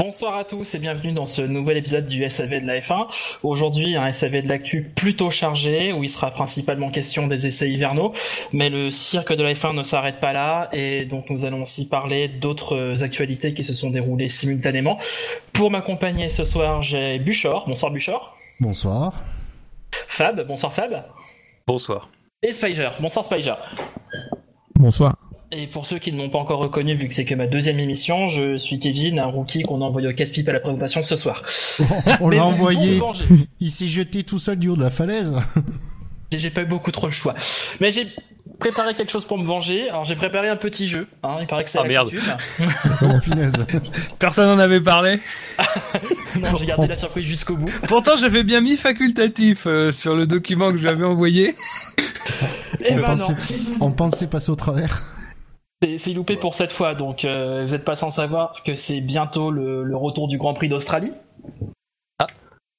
Bonsoir à tous et bienvenue dans ce nouvel épisode du SAV de la F1. Aujourd'hui, un SAV de l'actu plutôt chargé où il sera principalement question des essais hivernaux, mais le cirque de la F1 ne s'arrête pas là et donc nous allons aussi parler d'autres actualités qui se sont déroulées simultanément. Pour m'accompagner ce soir, j'ai Buchor. Bonsoir Buchor. Bonsoir. Fab. Bonsoir Fab. Bonsoir. Et Spiger. Bonsoir Spiger. Bonsoir. Et pour ceux qui ne m'ont pas encore reconnu, vu que c'est que ma deuxième émission, je suis Kevin, un rookie qu'on a envoyé au casse-pipe à la présentation ce soir. On l'a envoyé. bon, Il s'est jeté tout seul du haut de la falaise. J'ai pas eu beaucoup trop le choix. Mais j'ai préparé quelque chose pour me venger. Alors j'ai préparé un petit jeu. Hein, il paraît que c'est Ah, la merde. Oh. Personne n'en avait parlé. Non, j'ai gardé la surprise jusqu'au bout. Pourtant, j'avais bien mis facultatif euh, sur le document que j'avais envoyé. Et on, ben non, on pensait passer au travers. C'est loupé pour cette fois. Donc euh, vous êtes pas sans savoir que c'est bientôt le, le retour du Grand Prix d'Australie. Ah.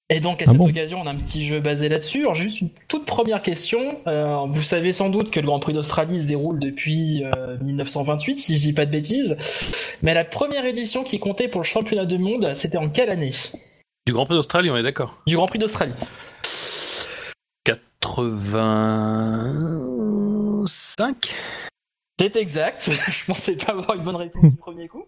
Et donc à Ah cette bon occasion, on a un petit jeu basé là-dessus. Alors juste une toute première question. Euh, vous savez sans doute que le Grand Prix d'Australie se déroule depuis euh, 1928, si je dis pas de bêtises. Mais la première édition qui comptait pour le championnat du monde, c'était en quelle année? Du Grand Prix d'Australie, on est d'accord. Du Grand Prix d'Australie. 85 C'est exact. je pensais pas avoir une bonne réponse du premier coup.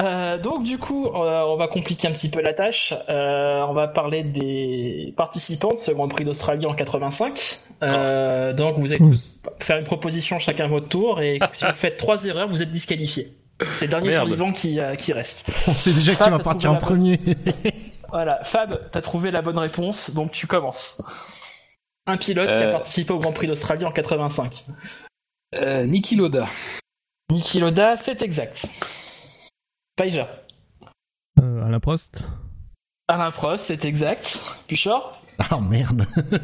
Euh, donc du coup, euh, on va compliquer un petit peu la tâche. Euh, on va parler des participants de ce Grand Prix d'Australie en 85. Euh, donc vous allez faire une proposition chacun à votre tour et si vous faites trois erreurs, vous êtes disqualifié. C'est le dernier survivant qui, euh, qui reste. On sait déjà qui Fab, va t'as partir en trouvé premier. Voilà, Fab, t'as trouvé la bonne réponse, donc tu commences. Un pilote qui a participé au Grand Prix d'Australie en 85. Euh, Niki Loda. Niki Loda, c'est exact. Spiger. Euh, Alain Prost. Alain Prost, c'est exact. Puchor Ah merde.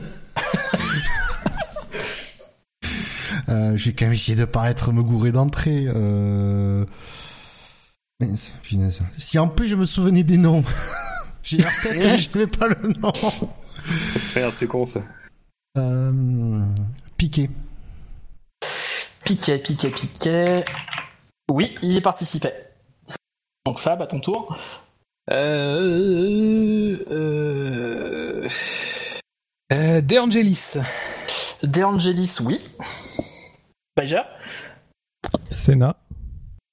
Euh, je vais quand même essayer de paraître me gourer d'entrée. Euh... mince, punaise. Si en plus je me souvenais des noms. J'ai la tête, mais je n'avais pas le nom. Merde, c'est con ça. Euh... Piqué. Piquet, Piquet, Piquet. Oui, il y participait. Donc Fab, à ton tour. Euh. Euh. euh De Angelis. De Angelis, oui. Spiger Senna.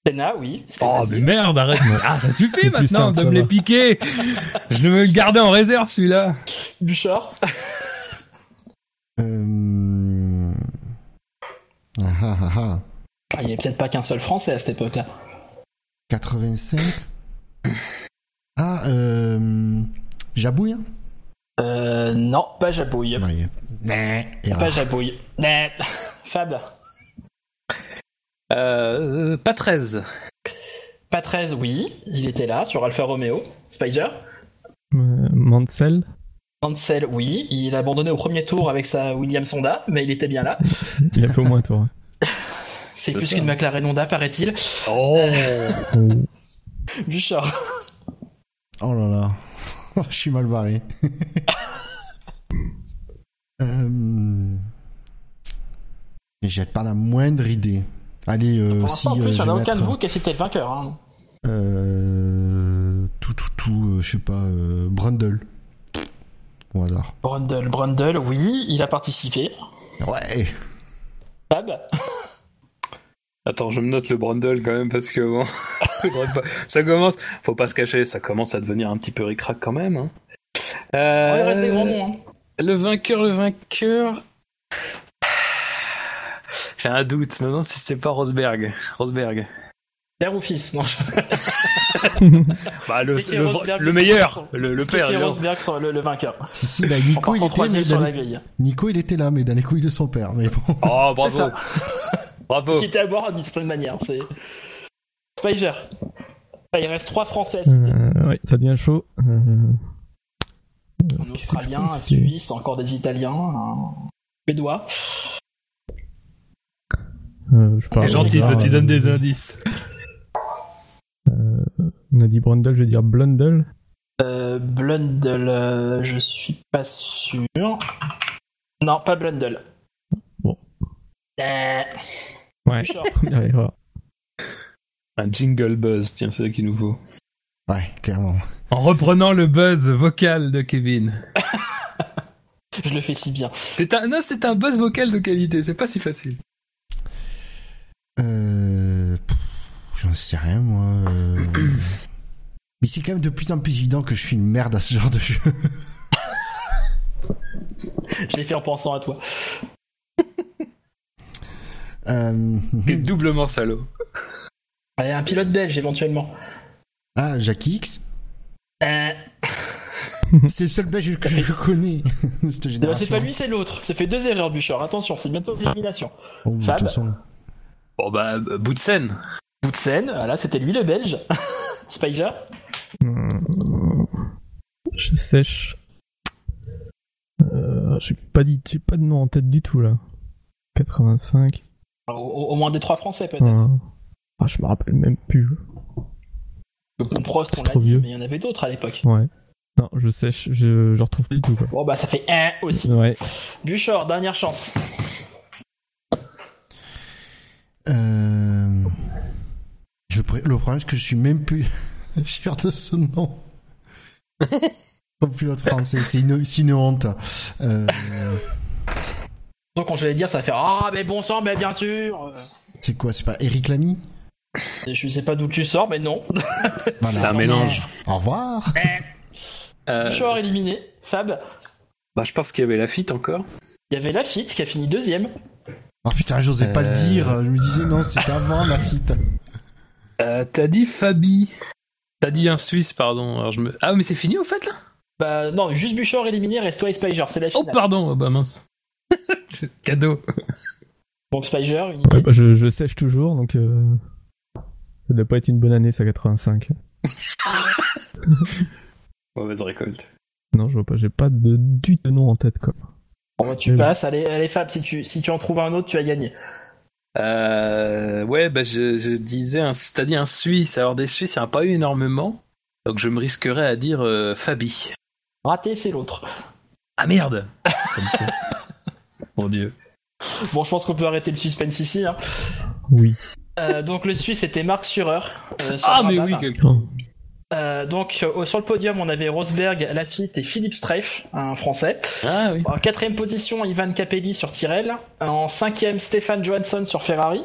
Senna, oui. Oh, facile. mais merde, arrête. moi. Ah, ça suffit maintenant simple, de me les piquer. Je vais me le garder en réserve, celui-là. Buchor Ah ah ah Il n'y avait peut-être pas qu'un seul Français à cette époque-là. 85. Ah, euh... Jabouille hein? Euh, non, pas Jabouille. Ouais. Pas Jabouille. Net. Fab Euh. Pas 13. Pas 13, oui. Il était là, sur Alfa Romeo. Spider Euh, Mansell. Ansel, oui. Il a abandonné au premier tour avec sa Williams Honda, mais il était bien là. Il a fait au moins un tour. hein. C'est plus qu'une McLaren Honda, paraît-il. Oh Oh. Buchor Oh là là. Je suis mal barré. euh... J'ai pas la moindre idée. Allez, euh, Pour si en euh, plus, il je n'y en a vais aucun de vous qui a cité le vainqueur. Hein. euh, tout, tout, tout, euh, je sais pas, euh, Brundle. Au hasard. Brundle, Brundle, oui, il a participé. Ouais. Fab Attends, je me note le Brundle quand même parce que bon. ça commence. Faut pas se cacher, ça commence à devenir un petit peu ricrac quand même. Hein. Euh, Oh, il reste des grands noms. Hein. Le vainqueur, le vainqueur. J'ai un doute maintenant si c'est pas Rosberg. Rosberg. Père ou fils Non, je... Bah, le, le, le meilleur, le, le père. Rosberg le, le vainqueur. Si, si, bah, Nico, il était, mais dans les-. Nico, il était là, mais dans les couilles de son père. Mais bon. Oh, bravo. Bravo. Qui était à boire d'une certaine manière. C'est Spiger. Ah, il reste trois Français. Euh, ouais, ça devient chaud. Euh, Un Australien, un Suisse, encore des Italiens, un Suédois. Euh, je parle T'es gentil, tu donnes des euh, indices. Euh, on a dit Brundle, je vais dire Blundle. Euh, Blundle, euh, je suis pas sûr. Non, pas Blundle. Bon. Euh, Ouais, première erreur. Un jingle buzz, tiens, c'est ça qu'il nous faut. Ouais, clairement. En reprenant le buzz vocal de Kevin. Je le fais si bien. C'est un, non, c'est un buzz vocal de qualité, c'est pas si facile. Euh... J'en sais rien, moi. euh. Mais c'est quand même de plus en plus évident que je suis une merde à ce genre de jeu. Je l'ai fait en pensant à toi. Euh, T'es doublement salaud. Allez, un pilote belge éventuellement. Ah, Jackie X? Euh, C'est le seul belge que je connais. Cette génération. c'est pas lui, c'est l'autre. Ça fait deux erreurs, Bouchard. Attention, c'est bientôt l'élimination. Oh, Fab. Bon bah, bout de scène. De scène, voilà, c'était lui le belge. Spider. Hum, Je sèche. Euh, j'ai pas dit, j'ai pas de nom en tête du tout là. 85. Au, moins des trois français peut-être. un- Ah, je me rappelle même plus. Bon, Prost, on trop dit, vieux. mais il y en avait d'autres à l'époque. Ouais. Non, je sèche, je, je retrouve plus du tout quoi. Bon, bah ça fait un aussi. Ouais. Bouchard, dernière chance. Euh... je Le problème, c'est que je suis même plus sûr de ce nom. Comme pilote français, c'est une, c'est une honte. Euh... Donc, quand je vais dire, ça va faire Ah, mais bon sang, mais bien sûr. Euh, C'est quoi C'est pas Eric Lamy? Je sais pas d'où tu sors, mais non. Voilà. C'est un mélange. Au revoir. Euh, Bouchard éliminé. Fab. bah, je pense qu'il y avait la fit encore. Il y avait Lafitte qui a fini deuxième. Oh putain, j'osais pas le Euh. dire. Je me disais non, c'était avant la fit. Euh, T'as dit Fabi. T'as dit un Suisse, pardon. Alors, je me... Ah, mais c'est fini au fait là Bah non, juste Bouchard éliminé, reste toi et Spiger, c'est la Oh, finale. pardon, oh, bah mince. C'est Cadeau. Donc Spiger, une Ouais, bah, je, je sèche toujours donc. Euh... Ça doit pas être une bonne année ça 85. Mauvaise récolte. Non, je vois pas, j'ai pas de, du tout de nom en tête quoi. Bon, bah, tu passes, allez, allez Fab, si tu, si tu en trouves un autre, tu as gagné. Euh, ouais, bah, je, je disais, dit un Suisse. Alors, des Suisses, il n'y en a pas eu énormément. Donc, je me risquerais à dire euh, Fabi. Raté, c'est l'autre. Ah merde Mon dieu. Bon, je pense qu'on peut arrêter le suspense ici. hein. Oui. Euh, donc le Suisse c'était Marc Surer. euh, sur Ah, mais oui, quelqu'un. Euh, donc euh, sur le podium on avait Rosberg, Lafitte et Philippe Streif, un Français. Ah oui. En quatrième position Ivan Capelli sur Tyrrell. En cinquième Stéphane Johansson sur Ferrari.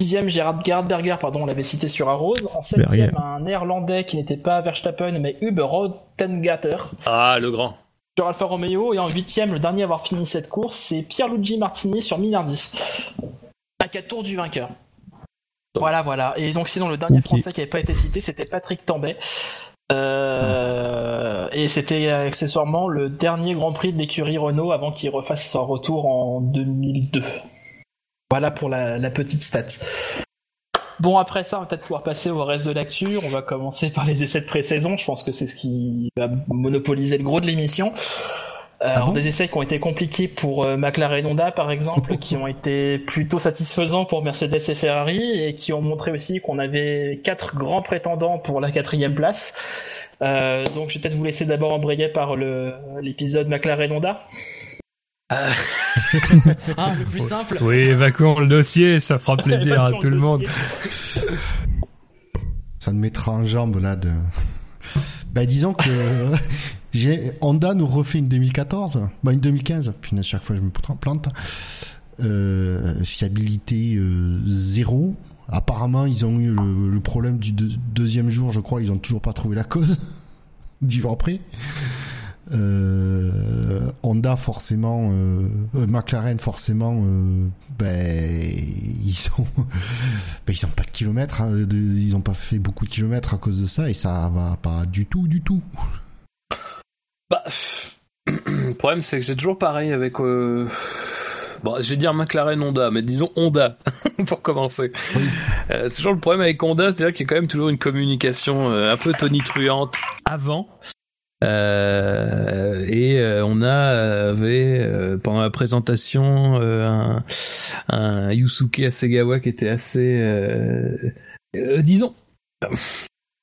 Sixième Gerhard Gerhardberger, pardon, on l'avait cité sur Arrose. En septième Berger. un néerlandais qui n'était pas Verstappen mais Hub Rottengatter Ah, le grand. sur Alfa Romeo. Et en huitième, le dernier à avoir fini cette course, c'est Pierluigi Martini sur Minardi. À 4 tours du vainqueur. Voilà, voilà. Et donc sinon, le dernier. Français qui n'avait pas été cité, c'était Patrick Tambay. Euh, Et c'était accessoirement le dernier Grand Prix de l'écurie Renault avant qu'il refasse son retour en 2002. Voilà pour la, la petite stat. Bon, après ça, on va peut-être pouvoir passer au reste de l'actu. On va commencer par les essais de pré-saison. Je pense que c'est ce qui va monopoliser le gros de l'émission. Euh, alors, bon des essais qui ont été compliqués pour euh, McLaren Honda, par exemple, qui ont été plutôt satisfaisants pour Mercedes et Ferrari, et qui ont montré aussi qu'on avait quatre grands prétendants pour la quatrième place. Euh, donc, je vais peut-être vous laisser d'abord embrayer par l'épisode McLaren Honda. Ah. Hein, le plus simple. Oui, évacuons le dossier, ça fera plaisir à tout le monde. Ça me mettra en jambe là de. Bah disons que Honda nous refait une 2014, bah une 2015. Punaise, chaque fois je me plante. Euh, fiabilité euh, zéro. Apparemment, ils ont eu le, problème du deux- deuxième jour, je crois. Ils ont toujours pas trouvé la cause. Dix jours après. Honda forcément, euh, McLaren forcément, ben ils ont, ben, ils ont pas de kilomètres, hein, ils ont pas fait beaucoup de kilomètres à cause de ça et ça va pas du tout, du tout. Bah, le problème, c'est que c'est toujours pareil avec. euh, Bon, je vais dire McLaren Honda, mais disons Honda, pour commencer. Euh, c'est toujours le problème avec Honda, c'est-à-dire qu'il y a quand même toujours une communication euh, un peu tonitruante avant. Euh, et euh, on a avait euh, pendant la présentation un, un Yusuke Asegawa qui était assez, disons,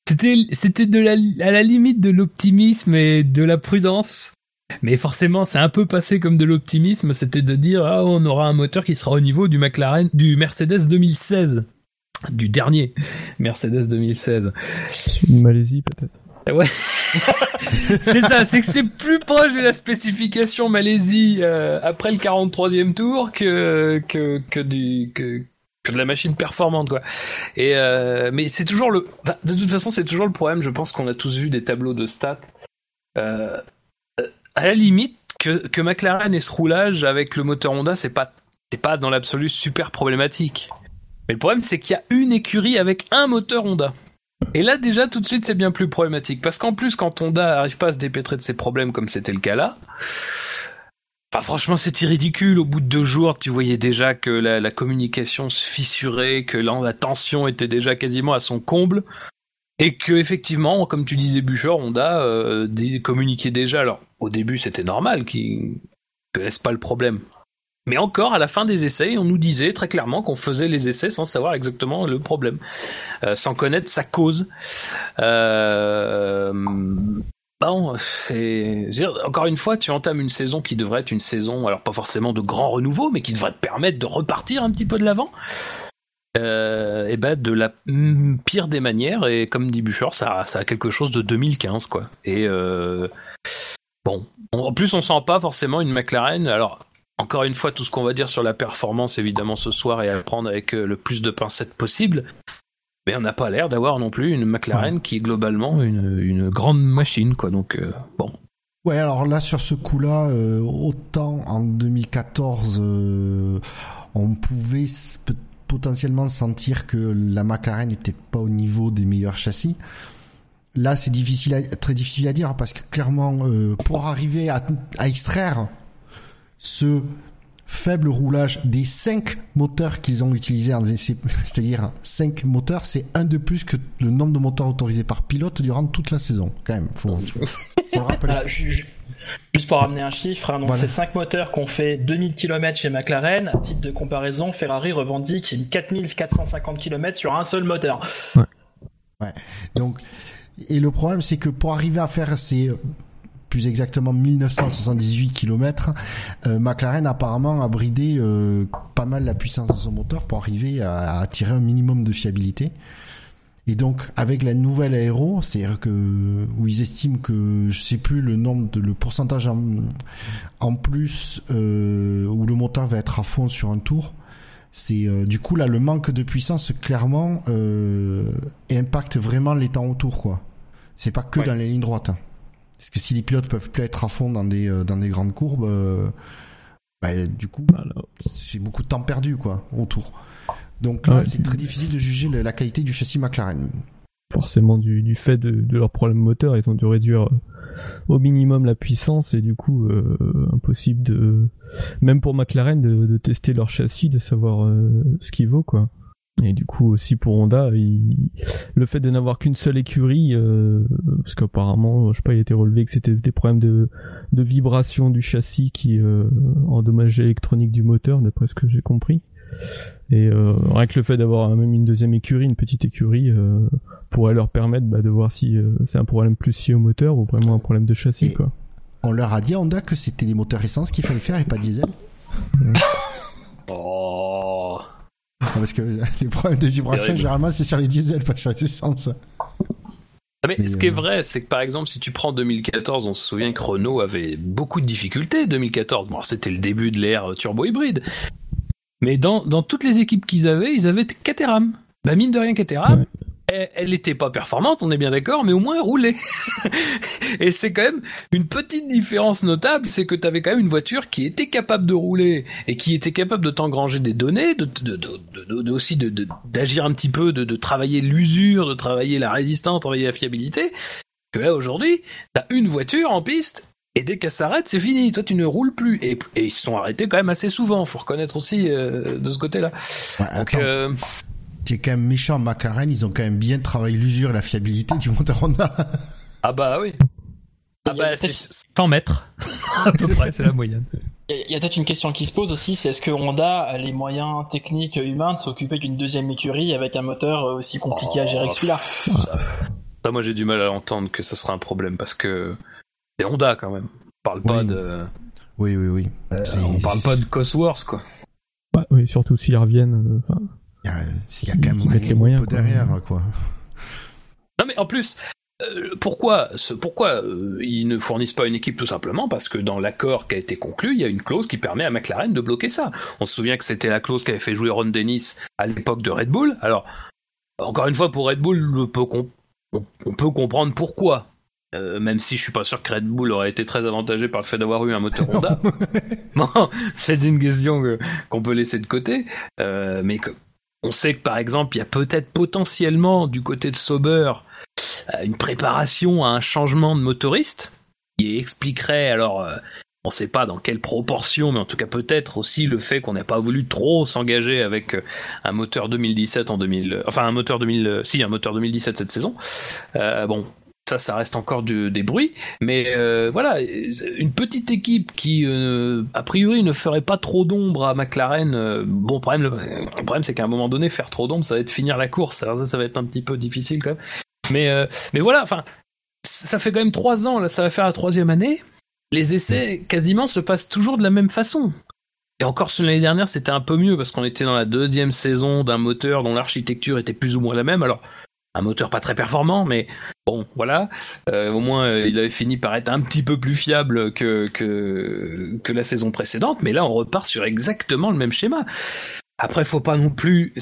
c'était c'était de la à la limite de l'optimisme et de la prudence. Mais forcément, c'est un peu passé comme de l'optimisme, c'était de dire ah on aura un moteur qui sera au niveau du McLaren du Mercedes 2016 du dernier Mercedes 2016. Une Malaisie peut-être. Ouais. c'est ça, c'est que c'est plus proche de la spécification Malaisie euh, après le 43e tour que que que du que, de la machine performante quoi. Et euh, mais c'est toujours le de toute façon, c'est toujours le problème, je pense qu'on a tous vu des tableaux de stats euh, à la limite que que McLaren ait ce roulage avec le moteur Honda, c'est pas c'est pas dans l'absolu super problématique. Mais le problème, c'est qu'il y a une écurie avec un moteur Honda. Et là, déjà, tout de suite, c'est bien plus problématique. Parce qu'en plus, quand Honda n'arrive pas à se dépêtrer de ses problèmes, comme c'était le cas là, franchement, c'était ridicule. Au bout de deux jours, tu voyais déjà que la, communication se fissurait, que la tension était déjà quasiment à son comble. Et que, effectivement, comme tu disais, Bûcher, Honda euh, communiquait déjà. Alors, au début, c'était normal qu'ils connaissent pas le problème? Mais encore, à la fin des essais, on nous disait très clairement qu'on faisait les essais sans savoir exactement le problème, euh, sans connaître sa cause. Euh... Bon, c'est encore une fois, tu entames une saison qui devrait être une saison, alors pas forcément de grand renouveau, mais qui devrait te permettre de repartir un petit peu de l'avant. Euh, et ben de la pire des manières et comme dit Bouchard, ça, a quelque chose de 2015 quoi. Et euh, bon, en plus on sent pas forcément une McLaren. Alors encore une fois, tout ce qu'on va dire sur la performance, évidemment, ce soir, et à prendre avec euh, le plus de pincettes possible. Mais on n'a pas l'air d'avoir non plus une McLaren qui est globalement une, grande machine, quoi. Donc, euh, bon. Ouais, alors là, sur ce coup-là, euh, autant en 2014, on pouvait potentiellement sentir que la McLaren n'était pas au niveau des meilleurs châssis. Là, c'est difficile, très difficile à dire parce que clairement, pour arriver à, à extraire ce faible roulage des 5 moteurs qu'ils ont utilisés c'est-à-dire 5 moteurs, c'est un de plus que le nombre de moteurs autorisés par pilote durant toute la saison, quand même, faut, le rappeler. juste pour ramener un chiffre, hein, donc c'est 5 moteurs qui ont fait 2000 km chez McLaren. À titre de comparaison, Ferrari revendique 4450 km sur un seul moteur. Ouais. ouais. Donc, et le problème, c'est que pour arriver à faire ces plus exactement 1978 km, euh, McLaren apparemment a bridé euh, pas mal la puissance de son moteur pour arriver à, attirer un minimum de fiabilité. Et donc avec la nouvelle aéro, c'est-à-dire que où ils estiment que je sais plus le nombre de le pourcentage en, en plus euh, où le moteur va être à fond sur un tour, c'est euh, du coup là le manque de puissance clairement euh, impacte vraiment les temps autour quoi. C'est pas que dans les lignes droites. Hein. Parce que si les pilotes peuvent plus être à fond dans des, euh, dans des grandes courbes, euh, bah, du coup, c'est beaucoup de temps perdu quoi, autour. Donc là, c'est très difficile de juger la qualité du châssis McLaren. Forcément, du, du fait de, de leur problème moteur, ils ont dû réduire euh, au minimum la puissance et du coup, impossible de, même pour McLaren, de, de, tester leur châssis, de savoir ce qu'il vaut quoi. Et du coup aussi pour Honda, le fait de n'avoir qu'une seule écurie, euh, parce qu'apparemment, je sais pas, il a été relevé que c'était des problèmes de, de vibration du châssis qui euh, endommageaient l'électronique du moteur, d'après ce que j'ai compris. Et euh, rien que le fait d'avoir même une deuxième écurie, une petite écurie, euh, pourrait leur permettre bah, de voir si euh, c'est un problème plus lié au moteur ou vraiment un problème de châssis. quoi. On leur a dit à Honda que c'était des moteurs essence qu'il fallait faire et pas diesel. oh parce que les problèmes de vibration, généralement, c'est sur les diesels, pas sur les essences. Ah, mais, ce qui est euh, vrai, c'est que par exemple, si tu prends 2014, on se souvient que Renault avait beaucoup de difficultés 2014. Bon, c'était le début de l'ère turbo-hybride. Mais dans, dans toutes les équipes qu'ils avaient, ils avaient Caterham. Bah, mine de rien, Caterham, elle n'était pas performante, on est bien d'accord, mais au moins elle roulait. et c'est quand même une petite différence notable, c'est que tu avais quand même une voiture qui était capable de rouler et qui était capable de t'engranger des données, de, de, de, aussi d'agir un petit peu, de, travailler l'usure, de travailler la résistance, de travailler la fiabilité. Que là aujourd'hui, t'as une voiture en piste et dès qu'elle s'arrête, c'est fini. Toi, tu ne roules plus. Et, ils se sont arrêtés quand même assez souvent. Faut reconnaître aussi euh, de ce côté-là. Ouais, c'est quand même méchant McLaren, ils ont quand même bien travaillé l'usure et la fiabilité du moteur Honda. ah bah oui. Ah bah, c'est 100 mètres, à peu près, c'est la moyenne. Il y a, peut-être une question qui se pose aussi, c'est est-ce que Honda a les moyens techniques humains de s'occuper d'une deuxième écurie avec un moteur aussi compliqué à gérer que celui-là? Ça, moi j'ai du mal à entendre que ça sera un problème parce que c'est Honda quand même. On parle pas de. Oui, oui, oui. Euh, on parle pas de Cosworth quoi. Bah, oui, surtout s'ils reviennent. Euh, y a, y a quand même les moyens derrière quoi. Non mais en plus, euh, pourquoi, pourquoi euh, ils ne fournissent pas une équipe tout simplement? Parce que dans l'accord qui a été conclu, il y a une clause qui permet à McLaren de bloquer ça. On se souvient que c'était la clause qui avait fait jouer Ron Dennis à l'époque de Red Bull. Alors, encore une fois, pour Red Bull, on peut, on peut comprendre pourquoi. Euh, même si je suis pas sûr que Red Bull aurait été très avantagé par le fait d'avoir eu un moteur Honda. bon, c'est une question qu'on peut laisser de côté. mais que, on sait que par exemple, il y a peut-être potentiellement du côté de Sauber euh, une préparation à un changement de motoriste qui expliquerait alors euh, on ne sait pas dans quelle proportion, mais en tout cas peut-être aussi le fait qu'on n'ait pas voulu trop s'engager avec euh, un moteur 2017 en 2000, enfin un moteur 2000, si un moteur 2017 cette saison. bon, ça, ça reste encore des bruits, mais voilà, une petite équipe qui a priori ne ferait pas trop d'ombre à McLaren. bon, problème, le, problème c'est qu'à un moment donné, faire trop d'ombre, ça va être finir la course. Alors ça, va être un petit peu difficile quand même. Mais, euh, mais voilà, enfin, ça fait quand même trois ans, là, ça va faire la troisième année. Les essais, quasiment, se passent toujours de la même façon. Et encore l'année dernière, c'était un peu mieux parce qu'on était dans la deuxième saison d'un moteur dont l'architecture était plus ou moins la même. Alors, un moteur pas très performant, mais bon, voilà. Euh, au moins, euh, il avait fini par être un petit peu plus fiable que, que, la saison précédente. Mais là, on repart sur exactement le même schéma. Après, faut pas non plus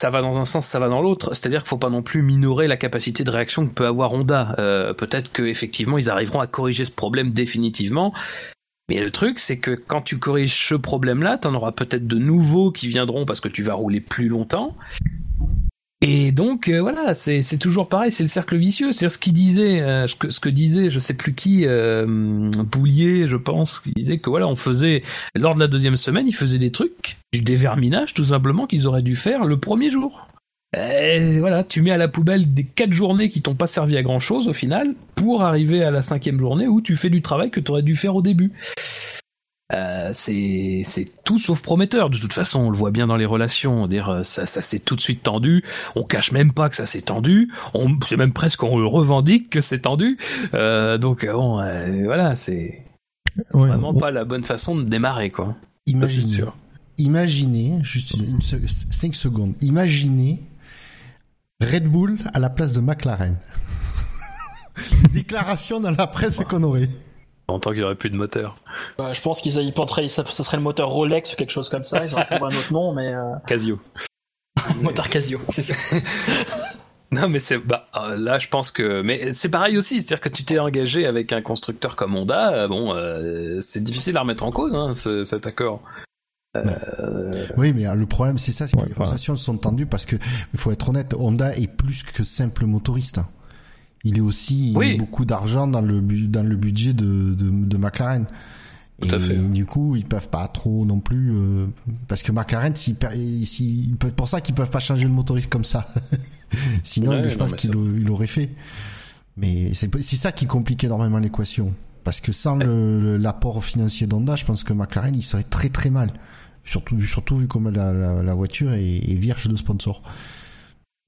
ça va dans un sens, ça va dans l'autre. C'est-à-dire qu'il faut pas non plus minorer la capacité de réaction que peut avoir Honda. Euh, peut-être qu'effectivement, ils arriveront à corriger ce problème définitivement. Mais le truc, c'est que quand tu corriges ce problème-là, t'en auras peut-être de nouveaux qui viendront parce que tu vas rouler plus longtemps. Et donc euh, voilà, c'est toujours pareil, c'est le cercle vicieux. C'est ce qu'il disait, euh, ce, que, disait, je sais plus qui, euh, Boulier, je pense, qui disait que voilà, on faisait lors de la deuxième semaine, il faisait des trucs, du déverminage tout simplement qu'ils auraient dû faire le premier jour. Et voilà, tu mets à la poubelle des quatre journées qui t'ont pas servi à grand chose au final, pour arriver à la cinquième journée où tu fais du travail que tu aurais dû faire au début. Euh, c'est tout sauf prometteur. De toute façon, on le voit bien dans les relations. Dire euh, ça, ça s'est tout de suite tendu. On cache même pas que ça s'est tendu. On c'est même presque on le revendique que c'est tendu. Euh, donc euh, voilà, c'est vraiment pas la bonne façon de démarrer quoi. Imaginez, imaginez juste une, 5 secondes. Imaginez Red Bull à la place de McLaren. Déclaration dans la presse qu'on aurait. En tant qu'il n'y aurait plus de moteur. Bah, je pense qu'ils y penseraient, ça, ça, serait le moteur Rolex ou quelque chose comme ça. Ils en trouvent un autre nom, mais. Euh... Casio. moteur Casio, c'est ça. non, mais c'est bah euh, là, je pense que, mais c'est pareil aussi, c'est-à-dire que tu t'es engagé avec un constructeur comme Honda, euh, bon, euh, c'est difficile à remettre en cause, hein, cet accord. Oui, mais le problème c'est ça, c'est que les conversations sont tendues parce que il faut être honnête, Honda est plus que simple motoriste il est aussi beaucoup d'argent dans le dans le budget de de, McLaren. Tout et du coup, ils peuvent pas trop non plus euh, parce que McLaren, c'est pour ça qu'ils peuvent pas changer le motoriste comme ça. Sinon, je pense qu'il l'aurait fait. Mais c'est ça qui complique énormément l'équation. Parce que sans l'apport financier d'Honda, je pense que McLaren, il serait très très mal. Surtout, surtout vu comme la, la, voiture est, est, vierge de sponsors.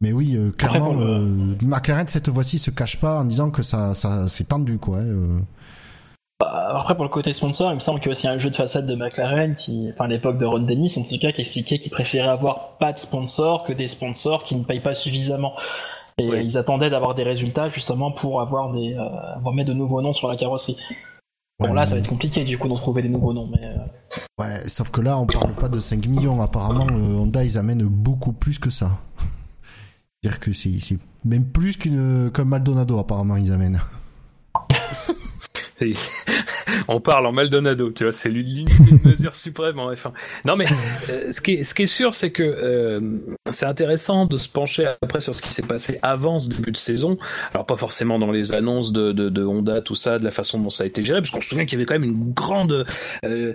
Mais oui, euh, clairement, euh, McLaren cette fois-ci se cache pas en disant que ça, ça c'est tendu quoi. Euh. Bah, après pour le côté sponsor, il me semble qu'il y a aussi un jeu de façade de McLaren qui, enfin à l'époque de Ron Dennis en tout cas, qui expliquait qu'il préférait avoir pas de sponsors que des sponsors qui ne payent pas suffisamment. Et ils attendaient d'avoir des résultats justement pour avoir des, avoir mettre de nouveaux noms sur la carrosserie. Bon là, ça va être compliqué du coup d'en trouver des nouveaux noms, mais. Ouais, sauf que là, on parle pas de 5 millions. Apparemment, Honda ils amènent beaucoup plus que ça dire que c'est même plus qu'une comme Maldonado apparemment ils amènent. on parle en Maldonado, tu vois, c'est l'une mesure suprême en F1. Non mais euh, ce, qui est, sûr, c'est que euh, c'est intéressant de se pencher après sur ce qui s'est passé avant ce début de saison. Alors pas forcément dans les annonces de, de, de Honda, tout ça, de la façon dont ça a été géré, parce qu'on se souvient qu'il y avait quand même une grande euh,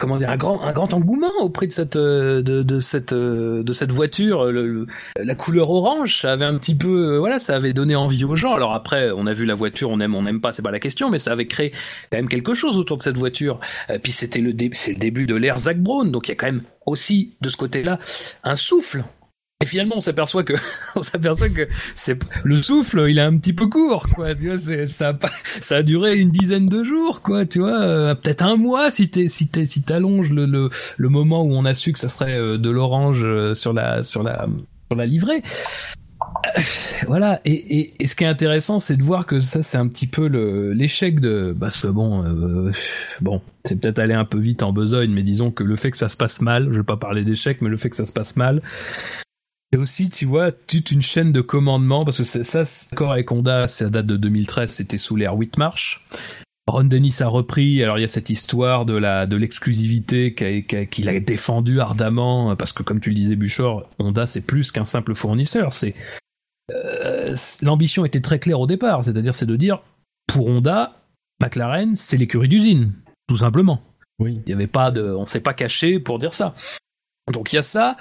comment dire un grand un grand engouement auprès de cette de, de cette de cette voiture le, la couleur orange ça avait un petit peu voilà ça avait donné envie aux gens. Alors après on a vu la voiture on aime on n'aime pas c'est pas la question mais ça avait créé quand même quelque chose autour de cette voiture. Puis c'était le c'est le début de l'ère Zach Brown donc il y a quand même aussi de ce côté-là un souffle et finalement, on s'aperçoit que, on s'aperçoit que c'est le souffle, il est un petit peu court, quoi. Tu vois, ça, a pas, ça a duré une dizaine de jours, quoi. Tu vois, euh, peut-être un mois si t'es, si t'es, si t'allonges le, le, le moment où on a su que ça serait euh, de l'orange euh, sur la, sur la, sur la livrée. Voilà, et, et, et, ce qui est intéressant, c'est de voir que ça, c'est un petit peu le, l'échec de. Parce que bon, euh, bon, c'est peut-être aller un peu vite en besogne, mais disons que le fait que ça se passe mal, je vais pas parler d'échec, mais le fait que ça se passe mal, et aussi, tu vois, toute une chaîne de commandement, parce que ça, d'accord avec Honda, ça date de 2013, c'était sous l'ère Whitmarsh. Ron Dennis a repris, alors il y a cette histoire de la de l'exclusivité qu'il a, défendu ardemment, parce que comme tu le disais Buchor, Honda c'est plus qu'un simple fournisseur, c'est euh, l'ambition était très claire au départ, c'est-à-dire c'est de dire pour Honda, McLaren c'est l'écurie d'usine, tout simplement. Oui. Il y avait pas de, on s'est pas caché pour dire ça. Donc il y a ça.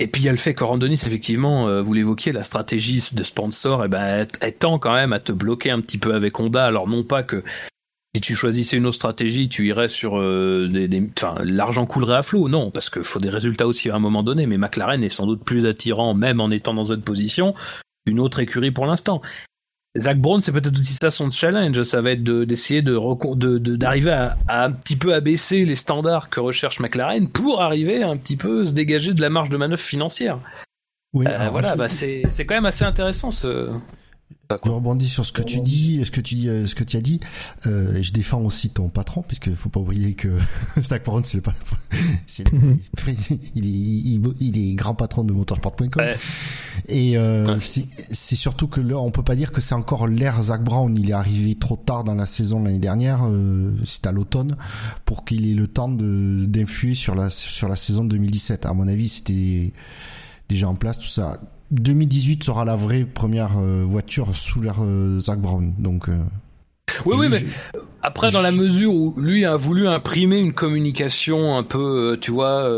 Et puis il y a le fait que Randonis, effectivement, euh, vous l'évoquiez, la stratégie de sponsor, eh ben, elle tend quand même à te bloquer un petit peu avec Honda. Alors non pas que si tu choisissais une autre stratégie, tu irais sur euh, des, l'argent coulerait à flot. Non, parce qu'il faut des résultats aussi à un moment donné. Mais McLaren est sans doute plus attirant, même en étant dans cette position, qu'une autre écurie pour l'instant. Zach Brown, c'est peut-être aussi ça son challenge, ça va être d'essayer de, d'arriver à, un petit peu abaisser les standards que recherche McLaren pour arriver à un petit peu se dégager de la marge de manœuvre financière. Oui, euh, voilà, bah c'est quand même assez intéressant ce, je rebondis sur ce que tu dis, ce que tu dis, euh, ce que tu as dit. Euh, et je défends aussi ton patron, puisque faut pas oublier que Stack c'est le patron. il, est, il, est grand patron de motorsport.com. Et euh, c'est surtout que là, on peut pas dire que c'est encore l'ère Zach Brown. Il est arrivé trop tard dans la saison l'année dernière. Euh, C'était à l'automne pour qu'il ait le temps d'influer sur la sur la saison 2017. À mon avis, c'était déjà en place tout ça 2018 sera la vraie première euh, voiture sous l'ère euh, Zach Brown. Donc. Euh, oui, oui, mais après, dans la mesure où lui a voulu imprimer une communication un peu, tu vois,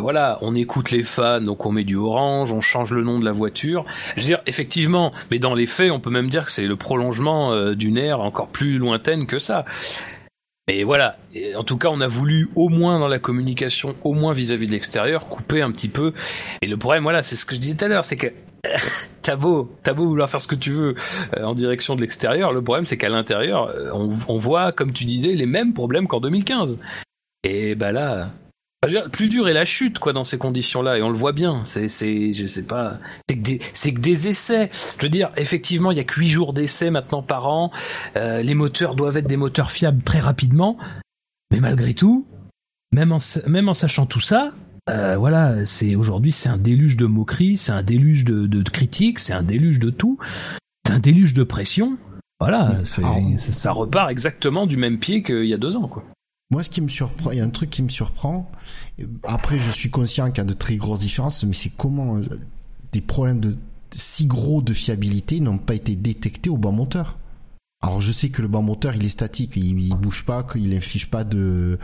voilà, on écoute les fans, donc on met du orange, on change le nom de la voiture. Je veux dire, effectivement, mais dans les faits, on peut même dire que c'est le prolongement d'une ère encore plus lointaine que ça. Mais voilà, en tout cas, on a voulu au moins dans la communication, au moins vis-à-vis de l'extérieur, couper un petit peu. Et le problème, voilà, c'est ce que je disais tout à l'heure, c'est que t'as beau, t'as beau vouloir faire ce que tu veux euh, en direction de l'extérieur, le problème c'est qu'à l'intérieur, euh, on, on, voit, comme tu disais, les mêmes problèmes qu'en 2015. Et bah là, le plus dur est la chute, quoi, dans ces conditions-là, et on le voit bien. C'est, c'est, je sais pas, c'est que des, c'est que des essais. Je veux dire, effectivement, il y a que 8 jours d'essais maintenant par an. Euh, les moteurs doivent être des moteurs fiables très rapidement, mais malgré tout, même en, même en sachant tout ça, euh, voilà, c'est aujourd'hui, c'est un déluge de moqueries, c'est un déluge de, de, critiques, c'est un déluge de tout, c'est un déluge de pression. Voilà, ah, ça repart exactement du même pied qu'il y a deux ans, quoi. Moi, ce qui me surprend, il y a un truc qui me surprend. Après, je suis conscient qu'il y a de très grosses différences, mais c'est comment euh, des problèmes de si gros de fiabilité n'ont pas été détectés au bas moteur. Alors, je sais que le bas moteur, il est statique, il, il bouge pas, qu'il n'inflige pas de,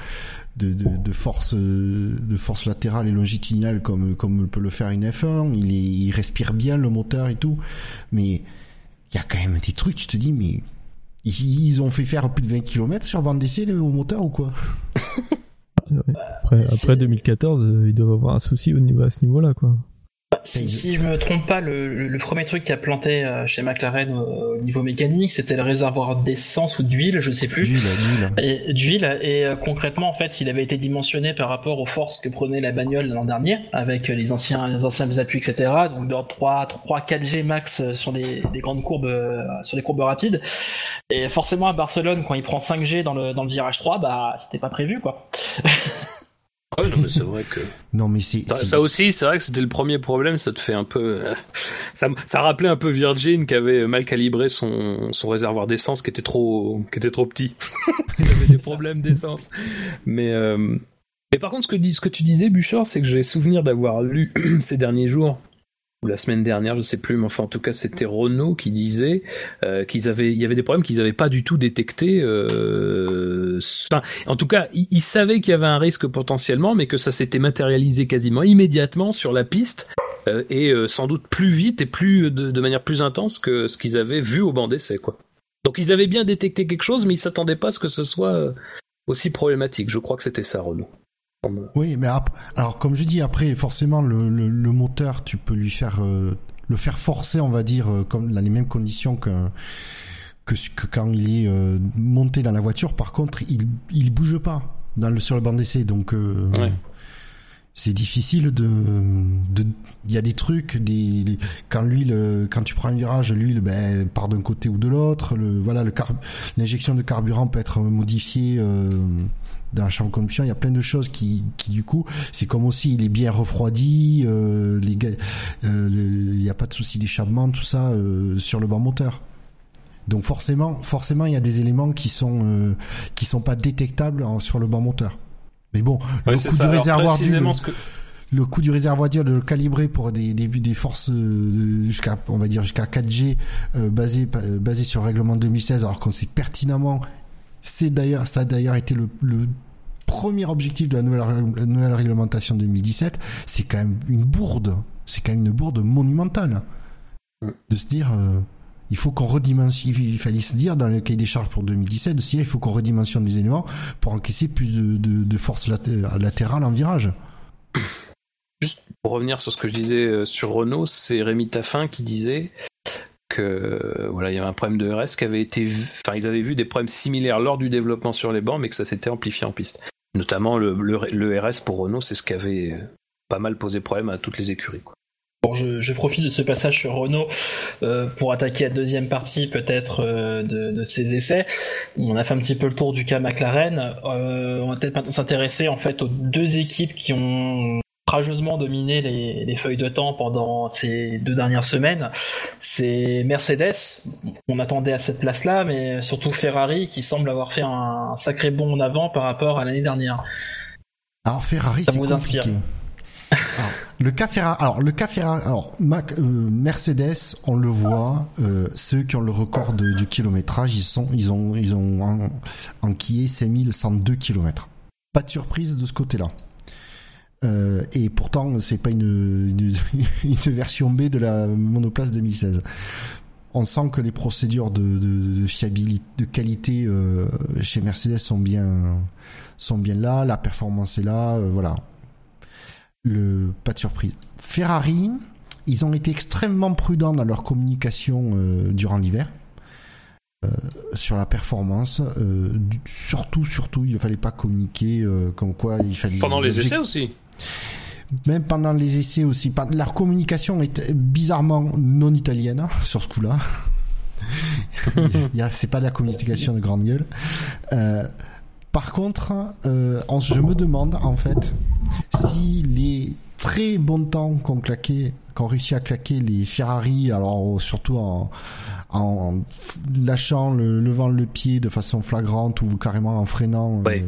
de, de, de, force, de force latérale et longitudinale comme, comme peut le faire une F1. Il, il respire bien le moteur et tout, mais il y a quand même des trucs. Tu te dis, mais ils ont fait faire plus de 20 km sur bande d'essai au moteur ou quoi Après, après 2014, euh, ils doivent avoir un souci au niveau, à ce niveau-là, quoi. Si, si, je me trompe pas, le, le, premier truc qui a planté euh, chez McLaren au, niveau mécanique, c'était le réservoir d'essence ou d'huile, je sais plus. D'huile, Et, d'huile. Et euh, concrètement, en fait, il avait été dimensionné par rapport aux forces que prenait la bagnole l'an dernier, avec les anciens, les anciens appuis, etc. Donc de 3, 3, 4 G max sur les, des grandes courbes, euh, sur les courbes rapides. Et forcément, à Barcelone, quand il prend 5 G dans le, dans le virage 3, bah, c'était pas prévu, quoi. Ah non, mais c'est vrai que. non, mais c'est. Ça, aussi, c'est vrai que c'était le premier problème, ça te fait un peu. Euh, ça, ça rappelait un peu Virgin qui avait mal calibré son, son réservoir d'essence qui était trop, qui était trop petit. Il avait des problèmes d'essence. Mais, euh... mais par contre, ce que, ce que tu disais, Bouchard, c'est que j'ai souvenir d'avoir lu ces derniers jours ou la semaine dernière, je sais plus, mais enfin en tout cas c'était Renault qui disait euh, qu'ils avaient, il y avait des problèmes qu'ils n'avaient pas du tout détectés. Euh, enfin, en tout cas, ils, savaient qu'il y avait un risque potentiellement, mais que ça s'était matérialisé quasiment immédiatement sur la piste euh, et euh, sans doute plus vite et plus de, de, manière plus intense que ce qu'ils avaient vu au banc d'essai, quoi. Donc ils avaient bien détecté quelque chose, mais ils s'attendaient pas à ce que ce soit aussi problématique. Je crois que c'était ça, Renault. Oui, mais alors comme je dis après, forcément le, le, moteur, tu peux lui faire euh, le faire forcer, on va dire, euh, comme dans les mêmes conditions que que, que quand il est euh, monté dans la voiture. Par contre, il il bouge pas dans le sur le banc d'essai, donc c'est difficile de de il y a des trucs des quand quand tu prends un virage l'huile ben part d'un côté ou de l'autre. Le voilà le l'injection de carburant peut être modifiée dans la chambre combustion, il y a plein de choses qui, qui du coup, c'est comme aussi il est bien refroidi, euh, les euh, il n'y a pas de souci d'échappement, tout ça euh, sur le banc moteur. Donc forcément, forcément, il y a des éléments qui sont euh, qui sont pas détectables sur le banc moteur. Mais bon, le coup du réservoir le coup du réservoir d'huile de le calibrer pour des des, des forces jusqu'à on va dire jusqu'à 4G basé basé sur le règlement 2016, alors qu'on sait pertinemment c'est d'ailleurs, ça a d'ailleurs été le, premier objectif de la nouvelle, réglementation 2017. C'est quand même une bourde. C'est quand même une bourde monumentale. Mm. De se dire, euh, il faut qu'on redimensionne. Il fallait se dire dans le cahier des charges pour 2017, de se dire, il faut qu'on redimensionne les éléments pour encaisser plus de, de, force latérale en virage. Juste pour revenir sur ce que je disais euh, sur Renault, c'est Rémi Taffin qui disait voilà, il y avait un problème de RS qui avait été, enfin, ils avaient vu des problèmes similaires lors du développement sur les bancs, mais que ça s'était amplifié en piste. Notamment le, RS pour Renault, c'est ce qui avait pas mal posé problème à toutes les écuries. Quoi. Bon, je, profite de ce passage sur Renault euh, pour attaquer la deuxième partie peut-être euh, de, ces essais. On a fait un petit peu le tour du cas McLaren. Euh, on va peut-être maintenant s'intéresser en fait aux deux équipes qui ont rageusement dominé les, feuilles de temps pendant ces deux dernières semaines, c'est Mercedes. On attendait à cette place-là, mais surtout Ferrari qui semble avoir fait un, sacré bond en avant par rapport à l'année dernière. Alors Ferrari, ça vous inspire le cas Ferrari, alors le cas Ferrari, alors Mac, euh, Mercedes, on le voit, euh, ceux qui ont le record du kilométrage, ils sont, ils ont, ils ont enquillé 5102 km. Pas de surprise de ce côté-là. Euh, et pourtant, c'est pas une, une, version B de la monoplace 2016. On sent que les procédures de, de, fiabilité, de qualité euh, chez Mercedes sont bien, sont bien là, la performance est là, euh, voilà. Le, pas de surprise. Ferrari, ils ont été extrêmement prudents dans leur communication durant l'hiver. sur la performance. surtout, surtout, il ne fallait pas communiquer comme quoi il fallait. Pendant les essais aussi même pendant les essais aussi. Leur communication est bizarrement non italienne hein, sur ce coup-là. c'est pas de la communication de grande gueule. Euh, par contre, euh, je me demande en fait si les très bons temps qu'ont claqué, qu'ont réussi à claquer les Ferrari, alors surtout en, en lâchant le levant le pied de façon flagrante ou carrément en freinant euh,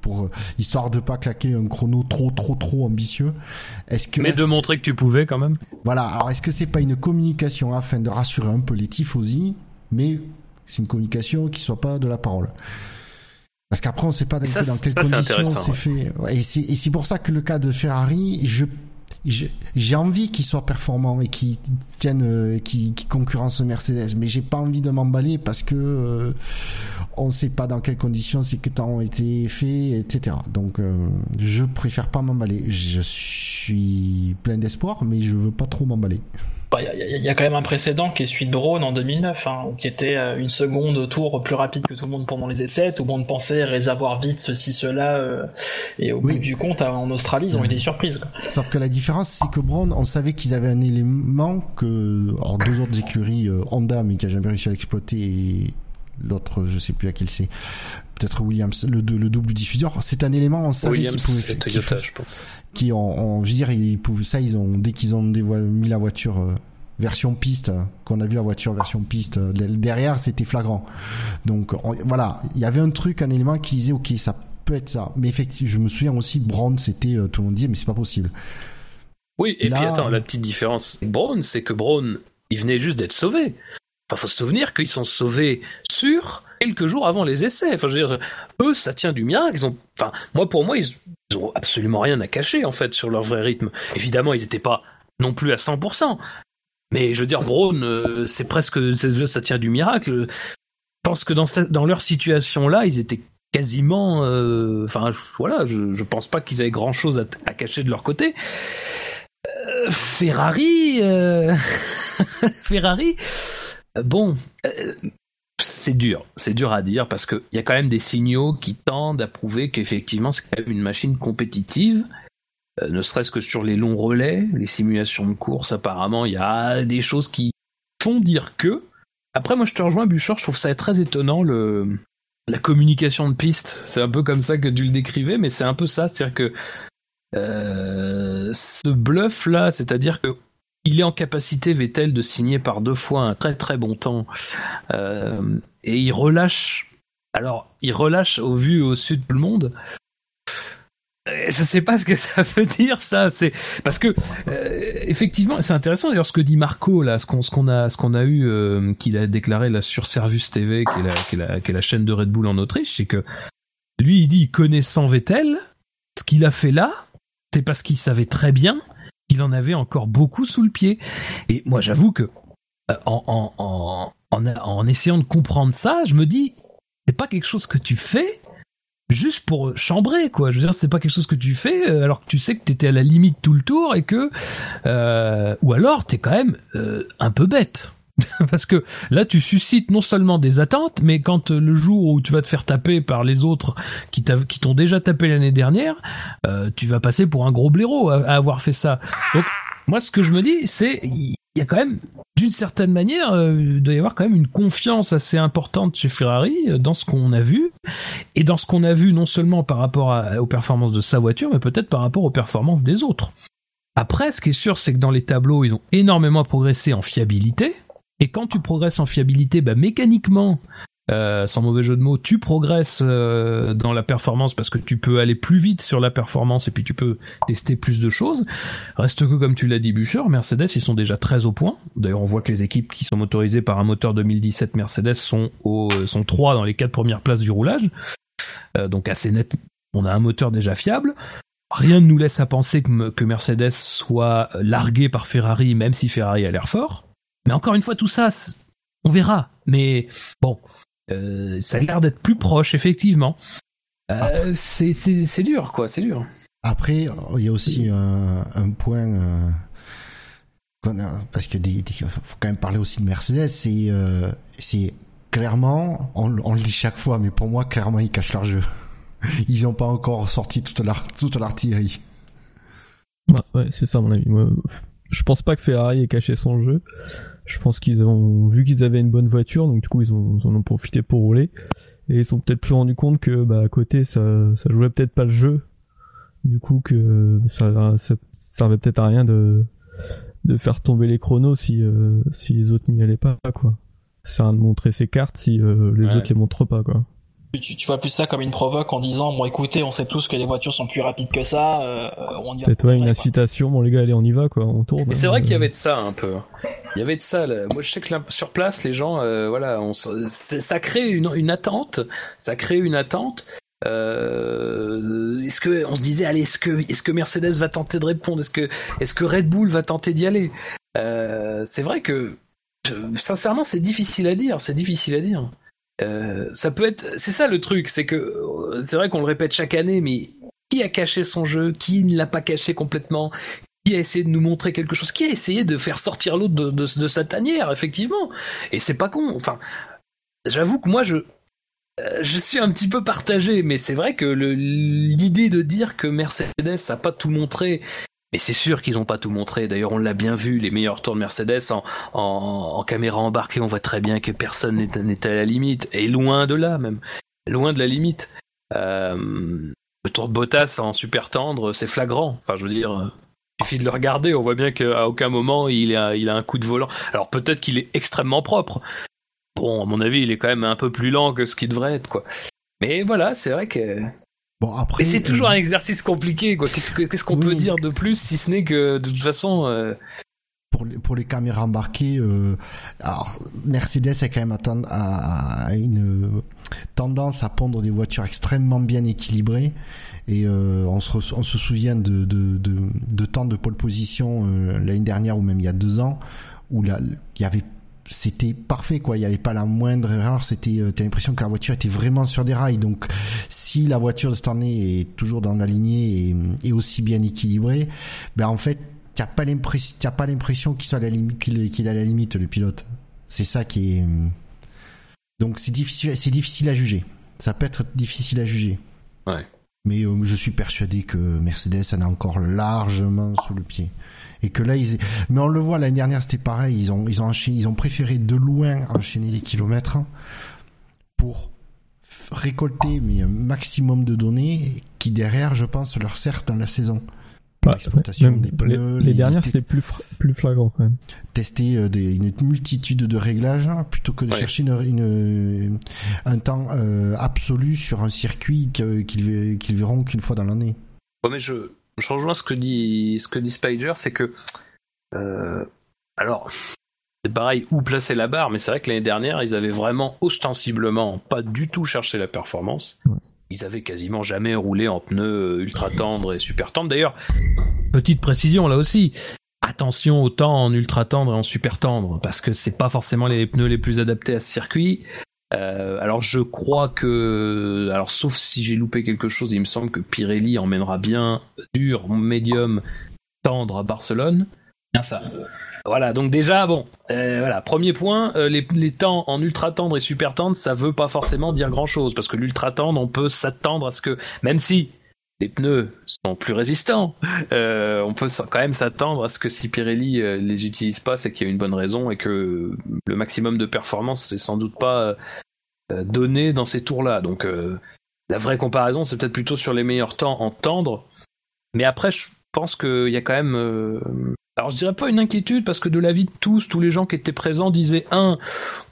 pour euh, histoire de pas claquer un chrono trop trop trop ambitieux. Est-ce que mais de montrer que tu pouvais quand même. Voilà. Alors est-ce que c'est pas une communication afin de rassurer un peu les tifosi, mais c'est une communication qui soit pas de la parole? Parce qu'après, on ne sait pas dans, quelles conditions c'est fait. Et c'est pour ça que le cas de Ferrari, je j'ai envie qu'ils soient performants et qu'ils tiennent, euh, qui, qui concurrencent Mercedes, mais j'ai pas envie de m'emballer parce que euh, on sait pas dans quelles conditions ces temps ont été faits, etc. Donc, euh, je préfère pas m'emballer. Je suis plein d'espoir, mais je veux pas trop m'emballer. Il bah, y, a quand même un précédent qui est celui de Braun en 2009, hein, qui était euh, une seconde au tour plus rapide que tout le monde pendant les essais. Tout le monde pensait réservoir vite, ceci, cela. Euh, et au bout du compte, en Australie, ils ont eu des surprises. Sauf que la différence, c'est que Braun, on savait qu'ils avaient un élément que alors deux autres écuries, euh, Honda, mais qui a jamais réussi à l'exploiter, et l'autre, je sais plus à quel c'est, peut-être Williams, le, le, double diffuseur. C'est un élément, on savait qu'ils pouvaient faire. Toyota, je pense. Qui ont, je veux dire, ils pouvaient, ça, ils ont, dès qu'ils ont mis la voiture, euh, version piste, qu'on a vu la voiture version piste euh, derrière, c'était flagrant. Donc voilà, il y avait un truc, un élément qui disait ok, ça peut être ça. Mais effectivement, je me souviens aussi, Brand, c'était euh, tout le monde disait mais c'est pas possible. Oui, et puis attends, la petite différence Braun, c'est que Braun, il venait juste d'être sauvé. Enfin, faut se souvenir qu'ils sont sauvés sur quelques jours avant les essais. Enfin, je veux dire, eux, ça tient du miracle. Ils ont, enfin, moi, pour moi, ils, ont absolument rien à cacher, en fait, sur leur vrai rythme. Évidemment, ils n'étaient pas non plus à 100%. Mais je veux dire, Braun, euh, c'est presque, ça tient du miracle. Je pense que dans, dans leur situation-là, ils étaient quasiment, euh, enfin, voilà, je, je pense pas qu'ils avaient grand-chose à, cacher de leur côté. Euh, Ferrari, Ferrari, bon, c'est dur, c'est dur à dire parce qu'il y a quand même des signaux qui tendent à prouver qu'effectivement c'est quand même une machine compétitive. Euh, ne serait-ce que sur les longs relais, les simulations de course, apparemment, il y a des choses qui font dire que. Après, moi, je te rejoins, Bouchard, je trouve ça très étonnant, le, la communication de piste. C'est un peu comme ça que tu le décrivais, mais c'est un peu ça. C'est-à-dire que euh, ce bluff-là, c'est-à-dire que il est en capacité, Vettel, de signer par deux fois un très très bon temps. Euh, et il relâche. Alors, il relâche au vu au sud de tout le monde. Euh, je sais pas ce que ça veut dire ça. C'est parce que euh, effectivement, c'est intéressant d'ailleurs ce que dit Marco là, ce qu'on ce qu'on a ce qu'on a eu qu'il a déclaré sur Servus TV, qui est, la, qui, est la, qui est la chaîne de Red Bull en Autriche, c'est que lui il dit connaissant Vettel, ce qu'il a fait là, c'est parce qu'il savait très bien il en avait encore beaucoup sous le pied. Et moi, j'avoue que euh, en, essayant de comprendre ça, je me dis, c'est pas quelque chose que tu fais juste pour chambrer, quoi. Je veux dire, c'est pas quelque chose que tu fais euh, alors que tu sais que t'étais à la limite tout le tour et que, euh, ou alors t'es quand même un peu bête. Parce que là, tu suscites non seulement des attentes, mais quand euh, le jour où tu vas te faire taper par les autres qui t'ont déjà tapé l'année dernière, euh, tu vas passer pour un gros blaireau à, avoir fait ça. Donc, moi, ce que je me dis, c'est il y a quand même, d'une certaine manière, euh, il doit y avoir quand même une confiance assez importante chez Ferrari dans ce qu'on a vu et dans ce qu'on a vu non seulement par rapport aux performances de sa voiture, mais peut-être par rapport aux performances des autres. Après, ce qui est sûr, c'est que dans les tableaux, ils ont énormément progressé en fiabilité. Et quand tu progresses en fiabilité, bah, mécaniquement, euh, sans mauvais jeu de mots, tu progresses euh, dans la performance parce que tu peux aller plus vite sur la performance et puis tu peux tester plus de choses. Reste que, comme tu l'as dit, Bûcher, Mercedes, ils sont déjà très au point. D'ailleurs, on voit que les équipes qui sont motorisées par un moteur 2017 Mercedes sont, au, sont 3 dans les quatre premières places du roulage. Euh, donc assez net, on a un moteur déjà fiable. Rien ne nous laisse à penser que Mercedes soit largué par Ferrari, même si Ferrari a l'air fort. Mais encore une fois, tout ça, on verra. Mais bon, euh, ça a l'air d'être plus proche, effectivement. Euh, c'est dur, quoi, c'est dur. Après, il y a aussi un, point. Euh, parce qu'il faut quand même parler aussi de Mercedes. C'est clairement, on, le dit chaque fois, mais pour moi, clairement, ils cachent leur jeu. Ils n'ont pas encore sorti toute l'artillerie. Bah, ouais, c'est ça, mon avis. Je pense pas que Ferrari ait caché son jeu. Je pense qu'ils ont vu qu'ils avaient une bonne voiture, donc du coup ils, ont, en ont profité pour rouler. Et ils sont peut-être plus rendus compte que bah à côté ça ça jouait peut-être pas le jeu. Du coup que ça ça servait peut-être à rien de de faire tomber les chronos si euh, si les autres n'y allaient pas quoi. Ça sert à de montrer ses cartes si euh, les autres les montrent pas quoi. Tu, tu, vois plus ça comme une provoque en disant bon écoutez on sait tous que les voitures sont plus rapides que ça euh, on y va peut-être une incitation bon les gars allez on y va quoi on tourne. Mais c'est vrai qu'il y avait de ça un peu. Il y avait de ça moi je sais que sur place les gens euh, voilà on, ça crée une, une, attente. Ça crée une attente. Euh, est-ce que on se disait allez est-ce que est-ce que Mercedes va tenter de répondre? Est-ce que est-ce que Red Bull va tenter d'y aller? Euh, c'est vrai que sincèrement c'est difficile à dire. C'est difficile à dire euh, ça peut être, c'est ça le truc, c'est que euh, c'est vrai qu'on le répète chaque année, mais qui a caché son jeu, qui ne l'a pas caché complètement, qui a essayé de nous montrer quelque chose, qui a essayé de faire sortir l'autre de, sa tanière, effectivement? Et c'est pas con. Enfin, j'avoue que moi je euh, je suis un petit peu partagé, mais c'est vrai que l'idée de dire que Mercedes a pas tout montré mais c'est sûr qu'ils n'ont pas tout montré. D'ailleurs, on l'a bien vu, les meilleurs tours de Mercedes en, caméra embarquée, on voit très bien que personne n'est à la limite. Et loin de là, même. Loin de la limite. Euh, le tour de Bottas en super tendre, c'est flagrant. Enfin, je veux dire, il suffit de le regarder. On voit bien qu'à aucun moment, il a, il a un coup de volant. Alors, peut-être qu'il est extrêmement propre. Bon, à mon avis, il est quand même un peu plus lent que ce qu'il devrait être, quoi. Mais voilà, c'est vrai que Bon après. C'est toujours euh, un exercice compliqué, quoi. Qu'est-ce que- qu'est-ce qu'on Oui. peut dire de plus si ce n'est que de toute façon. euh, pour les, pour les caméras embarquées, euh, alors Mercedes a quand même atten- a, a une tendance à pondre des voitures extrêmement bien équilibrées. Et euh, on, se, re- on se souvient de, de, de, de temps de pole position euh, l'année dernière ou même il y a deux ans où il y avait c'était parfait quoi. Il n'y avait pas la moindre erreur. C'était euh, t'as l'impression que la voiture était vraiment sur des rails. Donc si la voiture de cette est toujours dans la lignée et, aussi bien équilibrée ben en fait t'as pas l'impression t'as pas l'impression qu'il soit à la limite le pilote. C'est ça qui est donc c'est difficile c'est difficile à juger. Ça peut être difficile à juger. Ouais. Mais euh, je suis persuadé que Mercedes en a encore largement sous le pied. Et que là ils mais on le voit l'année dernière c'était pareil. Ils ont enchaîné, ils ont préféré de loin enchaîner les kilomètres pour récolter un maximum de données qui derrière je pense leur servent dans la saison Bah, des pneus, les, dernières, c'était plus, plus flagrant quand même. tester euh, des, une multitude de réglages hein, plutôt que de Ouais. chercher une, une- un temps euh, absolu sur un circuit qu'ils ve- qu'ils verront qu'une fois dans l'année. Ouais, mais je, je rejoins ce que dit, ce que dit Spider, c'est que. euh, alors, c'est pareil, où placer la barre, mais c'est vrai que l'année dernière, ils avaient vraiment ostensiblement pas du tout cherché la performance. Ouais. Ils avaient quasiment jamais roulé en pneus ultra tendres et super tendres. D'ailleurs, petite précision là aussi. Attention au temps en ultra tendre et en super tendre, parce que c'est pas forcément les pneus les plus adaptés à ce circuit. Euh, alors je crois que, alors sauf si j'ai loupé quelque chose, il me semble que Pirelli emmènera bien dur, médium, tendre à Barcelone. Bien ça. Voilà, donc déjà, bon, euh, voilà, premier point, euh, les, les temps en ultra tendre et super tendre, ça veut pas forcément dire grand chose, parce que l'ultra tendre, on peut s'attendre à ce que, même si les pneus sont plus résistants, euh, on peut quand même s'attendre à ce que si Pirelli euh, les utilise pas, c'est qu'il y a une bonne raison et que le maximum de performance, c'est sans doute pas euh, donné dans ces tours-là. Donc, euh, la vraie comparaison, c'est peut-être plutôt sur les meilleurs temps en tendre, mais après, je pense qu'il y a quand même. Alors je dirais pas une inquiétude parce que de l'avis de tous, tous les gens qui étaient présents disaient un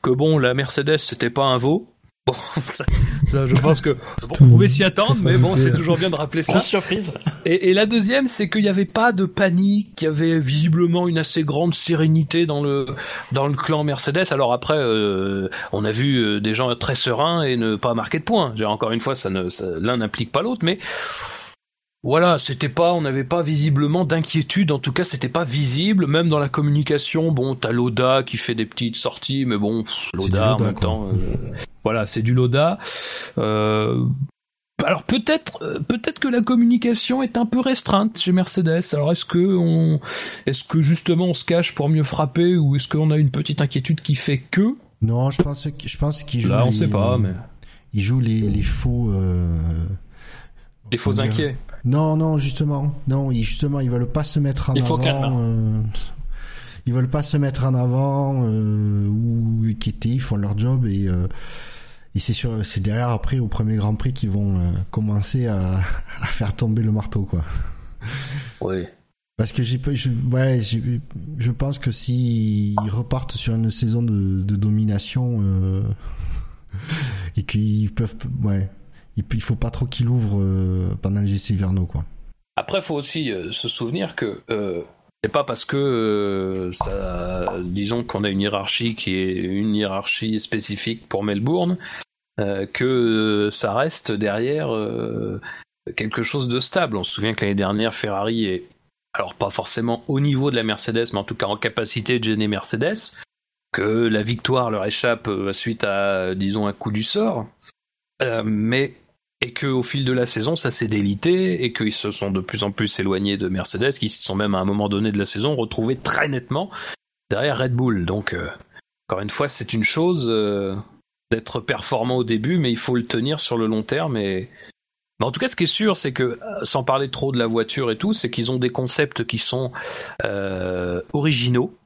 que bon la Mercedes c'était pas un veau. Bon, ça, ça, je pense que bon, on pouvait s'y attendre, mais bon c'est toujours bien de rappeler ça. Surprise. Et, et la deuxième, c'est qu'il n'y avait pas de panique, qu'il y avait visiblement une assez grande sérénité dans le dans le clan Mercedes. Alors après, euh, on a vu euh, des gens très sereins et ne pas marquer de points. Encore une fois, ça ne ça- l'un n'implique pas l'autre, mais voilà, c'était pas, on n'avait pas visiblement d'inquiétude. En tout cas, c'était pas visible, même dans la communication. Bon, t'as Loda qui fait des petites sorties, mais bon, pff, Loda en même quoi. temps. euh, voilà, c'est du Loda. Euh, alors peut-être, euh, peut-être que la communication est un peu restreinte chez Mercedes. Alors est-ce que on, est-ce que justement on se cache pour mieux frapper ou est-ce qu'on a une petite inquiétude qui fait que? Non, je pense je pense qu'ils jouent. là on les- sait pas, mais Ils jouent les, les faux. euh, les faux inquiets. Non, non, justement, non, ils, justement, ils veulent pas se mettre en Il faut avant. euh, ils veulent pas se mettre en avant euh, ou quitter. Ils font leur job et. euh, et c'est sûr, c'est derrière après au premier Grand Prix qu'ils vont euh, commencer à, à faire tomber le marteau, quoi. Oui. Parce que j'ai, pas- je, ouais, j'ai- je pense que si ils repartent sur une saison de, de domination euh, et qu'ils peuvent, ouais, il, il faut pas trop qu'ils l'ouvrent euh, pendant les essais hivernaux, quoi. Après, faut aussi euh, se souvenir que euh, c'est pas parce que disons qu'on a une hiérarchie qui est une hiérarchie spécifique pour Melbourne, que ça reste derrière quelque chose de stable. On se souvient que l'année dernière, Ferrari est, alors pas forcément au niveau de la Mercedes, mais en tout cas en capacité de gêner Mercedes, que la victoire leur échappe suite à, disons, un coup du sort. Mais et que au fil de la saison ça s'est délité et qu'ils se sont de plus en plus éloignés de Mercedes qui se sont même à un moment donné de la saison retrouvés très nettement derrière Red Bull. Donc euh, encore une fois c'est une chose euh, d'être performant au début mais il faut le tenir sur le long terme mais en tout cas ce qui est sûr c'est que euh, sans parler trop de la voiture et tout c'est qu'ils ont des concepts qui sont originaux.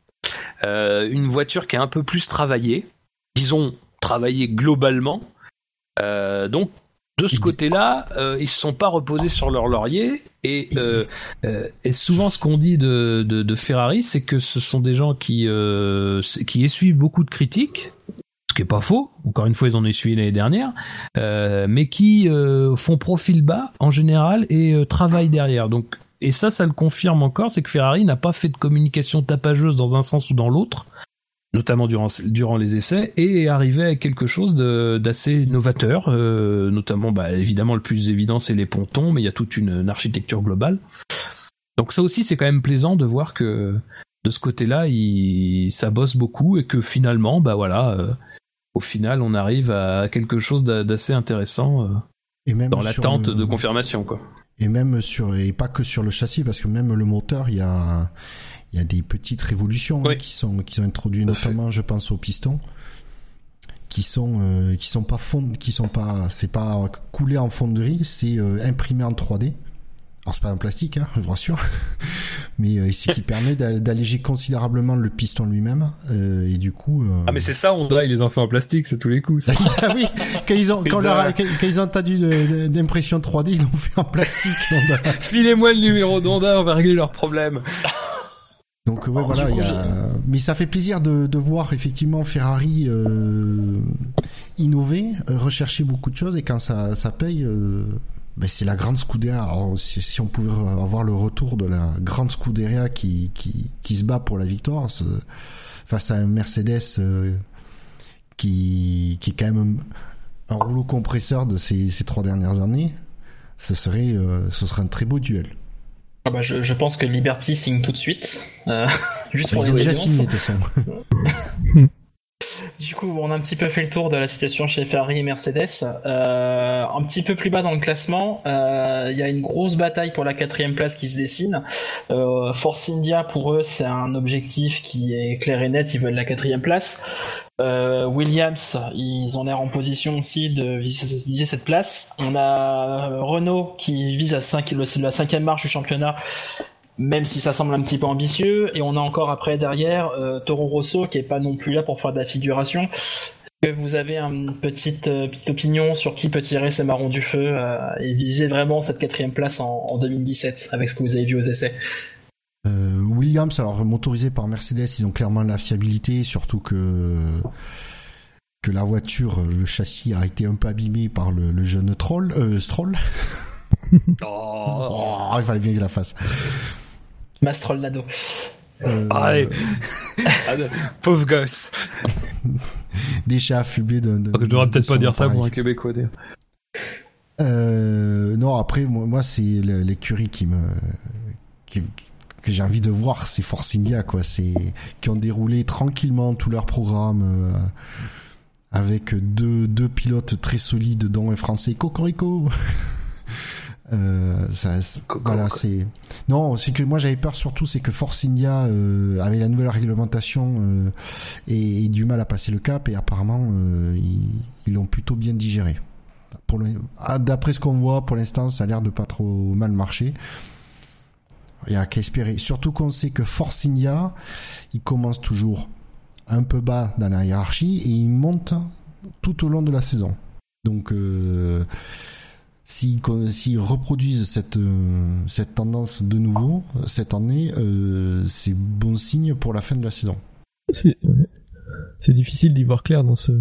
Une voiture qui est un peu plus travaillée. Disons travaillée globalement. Donc de ce côté-là, euh, ils se sont pas reposés sur leur laurier et, euh, euh, souvent ce qu'on dit de, Ferrari, c'est que ce sont des gens qui qui essuient beaucoup de critiques, ce qui est pas faux. Encore une fois, ils en ont essuyé l'année dernière, mais qui font profil bas en général et travaillent derrière. Donc, et ça, ça le confirme encore, c'est que Ferrari n'a pas fait de communication tapageuse dans un sens ou dans l'autre, notamment durant, durant les essais, et arrivé à quelque chose d'assez novateur. notamment, bah, évidemment, le plus évident, c'est les pontons, mais il y a toute une, une architecture globale. Donc ça aussi, c'est quand même plaisant de voir que de ce côté-là, il, ça bosse beaucoup et que finalement, bah voilà, euh, au final, on arrive à quelque chose d'assez intéressant euh, et même dans l'attente de confirmation, quoi. Et même sur, et pas que sur le châssis, parce que même le moteur, il y a, il y a des petites révolutions hein, qui sont, qui sont introduites, notamment, je pense, au piston qui sont euh, qui sont pas fond qui sont pas c'est pas coulé en fonderie c'est imprimé en 3D alors c'est pas un plastique, hein, je vous rassure, mais euh, ici qui permet d'alléger considérablement le piston lui-même euh, et du coup. Euh... Ah mais c'est ça, Honda ils les ont fait en plastique, c'est tous les coups. Ça. ah oui, quand ils ont quand, leur, quand, ils ont entendu d'impression 3D, ils l'ont fait en plastique. Filez-moi le numéro d'Honda, on va régler leurs problèmes. Donc ouais, voilà, y a... mais ça fait plaisir de, de voir effectivement Ferrari euh, innover, rechercher beaucoup de choses et quand ça, ça paye, euh, ben, c'est la grande Scuderia. Alors, si, on pouvait avoir le retour de la grande Scuderia qui, qui, qui se bat pour la victoire face à un Mercedes euh, qui, qui est quand même un rouleau compresseur de ces, ces trois dernières années, ce serait, euh, ce serait un très beau duel. Ah bah je, je, pense que Liberty signe tout de suite. Euh, juste pour Ils les ont déjà signé, de toute façon. Du coup, on a un petit peu fait le tour de la situation chez Ferrari et Mercedes. Euh, un petit peu plus bas dans le classement, euh, il y a une grosse bataille pour la quatrième place qui se dessine. Euh, Force India, pour eux, c'est un objectif qui est clair et net. Ils veulent la quatrième place. Williams, ils ont l'air en position aussi de viser, cette place. On a Renault qui vise à 5, la cinquième marche du championnat même si ça semble un petit peu ambitieux. Et on a encore après derrière euh, Toro Rosso qui est pas non plus là pour faire de la figuration. Que vous avez une petite, euh, petite opinion sur qui peut tirer ses marrons du feu euh, et viser vraiment cette quatrième place en, 2017 avec ce que vous avez vu aux essais? Williams, alors motorisé par Mercedes, ils ont clairement la fiabilité, surtout que que la voiture, le châssis a été un peu abîmé par le, jeune troll, Stroll. oh. oh, il fallait bien qu'il la fasse. Mastrol Nado. Euh... Allez. Pauvre gosse. Des chats affublés de. je devrais peut-être pas dire ça pour un Québécois. Euh, non, après, moi, c'est l'écurie qui me. que j'ai envie de voir, c'est Force India, quoi. C'est. qui ont déroulé tranquillement tout leur programme. Euh, avec deux, deux pilotes très solides, dont un français Cocorico. Euh, ça, voilà, c'est non, c'est que moi j'avais peur surtout, c'est que Force India euh, avait la nouvelle réglementation euh, et, du mal à passer le cap et apparemment euh, ils l'ont plutôt bien digéré. Pour ah, d'après ce qu'on voit pour l'instant, ça a l'air de pas trop mal marcher. Il y a qu'à espérer. Surtout qu'on sait que Force India, il commence toujours un peu bas dans la hiérarchie et il monte tout au long de la saison. Donc s'ils reproduisent cette, euh, cette tendance de nouveau cette année, euh, c'est bon signe pour la fin de la saison. C'est difficile d'y voir clair dans ce,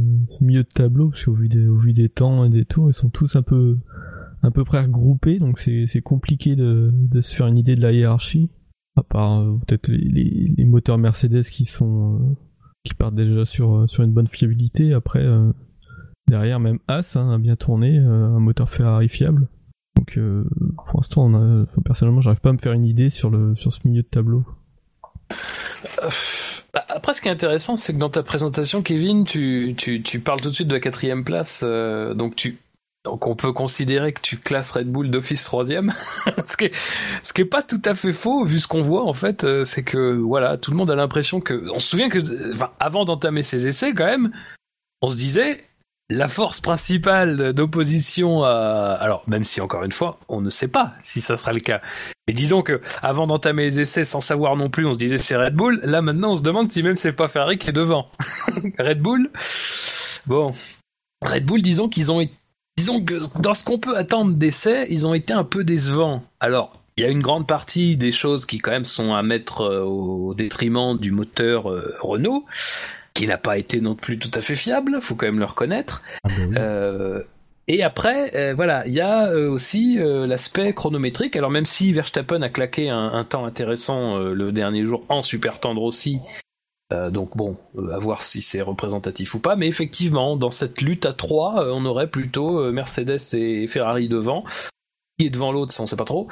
milieu de tableau, parce qu'au vu, des, vu des temps et des tours, ils sont tous un peu, près regroupés, donc c'est compliqué de, se faire une idée de la hiérarchie. À part euh, peut-être les, moteurs Mercedes qui partent déjà sur, sur une bonne fiabilité. Après, Derrière, même As hein, a bien tourné, euh, un moteur Ferrari fiable. Donc euh, pour l'instant, on a, personnellement, j'arrive pas à me faire une idée sur, le, sur ce milieu de tableau. Euh, bah, après, ce qui est intéressant, c'est que dans ta présentation, Kevin, tu, tu, parles tout de suite de la quatrième place. donc, tu, donc, on peut considérer que tu classes Red Bull d'office troisième. ce, qui est, pas tout à fait faux, vu ce qu'on voit, en fait, c'est que, voilà, tout le monde a l'impression que. On se souvient que, enfin, avant d'entamer ces essais, quand même, on se disait, la force principale d'opposition à... Alors, même si, encore une fois, on ne sait pas si ça sera le cas. Mais disons que, avant d'entamer les essais sans savoir non plus, on se disait c'est Red Bull. Là, maintenant, on se demande si même c'est pas Ferrari qui est devant. Red Bull Bon. Red Bull, disons qu'ils ont... Disons que dans ce qu'on peut attendre d'essais, ils ont été un peu décevants. Alors, il y a une grande partie des choses qui quand même sont à mettre euh, au détriment du moteur euh, Renault qui n'a pas été non plus tout à fait fiable, faut quand même le reconnaître. Ah bah oui. Euh, et après, euh, voilà, il y a euh, aussi euh, l'aspect chronométrique. Alors même si Verstappen a claqué un, un temps intéressant le dernier jour en super tendre aussi, donc bon, à voir si c'est représentatif ou pas. Mais effectivement, dans cette lutte à trois, on aurait plutôt Mercedes et Ferrari devant. Qui est devant l'autre, ça on sait pas trop.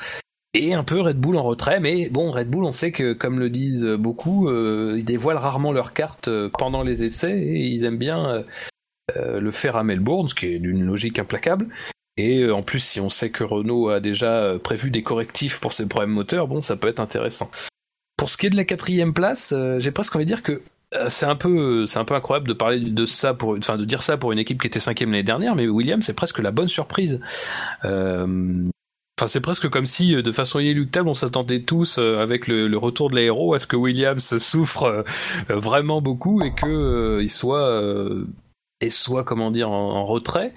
Et un peu Red Bull en retrait, mais bon, Red Bull, on sait que, comme le disent beaucoup, euh, ils dévoilent rarement leurs cartes euh, pendant les essais et ils aiment bien euh, le faire à Melbourne, ce qui est d'une logique implacable. Et en plus, si on sait que Renault a déjà prévu des correctifs pour ses problèmes moteurs, bon, ça peut être intéressant. Pour ce qui est de la quatrième place, j'ai presque envie de dire que c'est un peu, incroyable de parler de ça pour, de dire ça pour une équipe qui était cinquième l'année dernière, mais Williams c'est presque la bonne surprise. Enfin, c'est presque comme si, euh, de façon inéluctable, on s'attendait tous, euh, avec le, retour de l'aéro, à ce que Williams souffre euh, vraiment beaucoup et que euh, il soit, et soit, comment dire, en, retrait.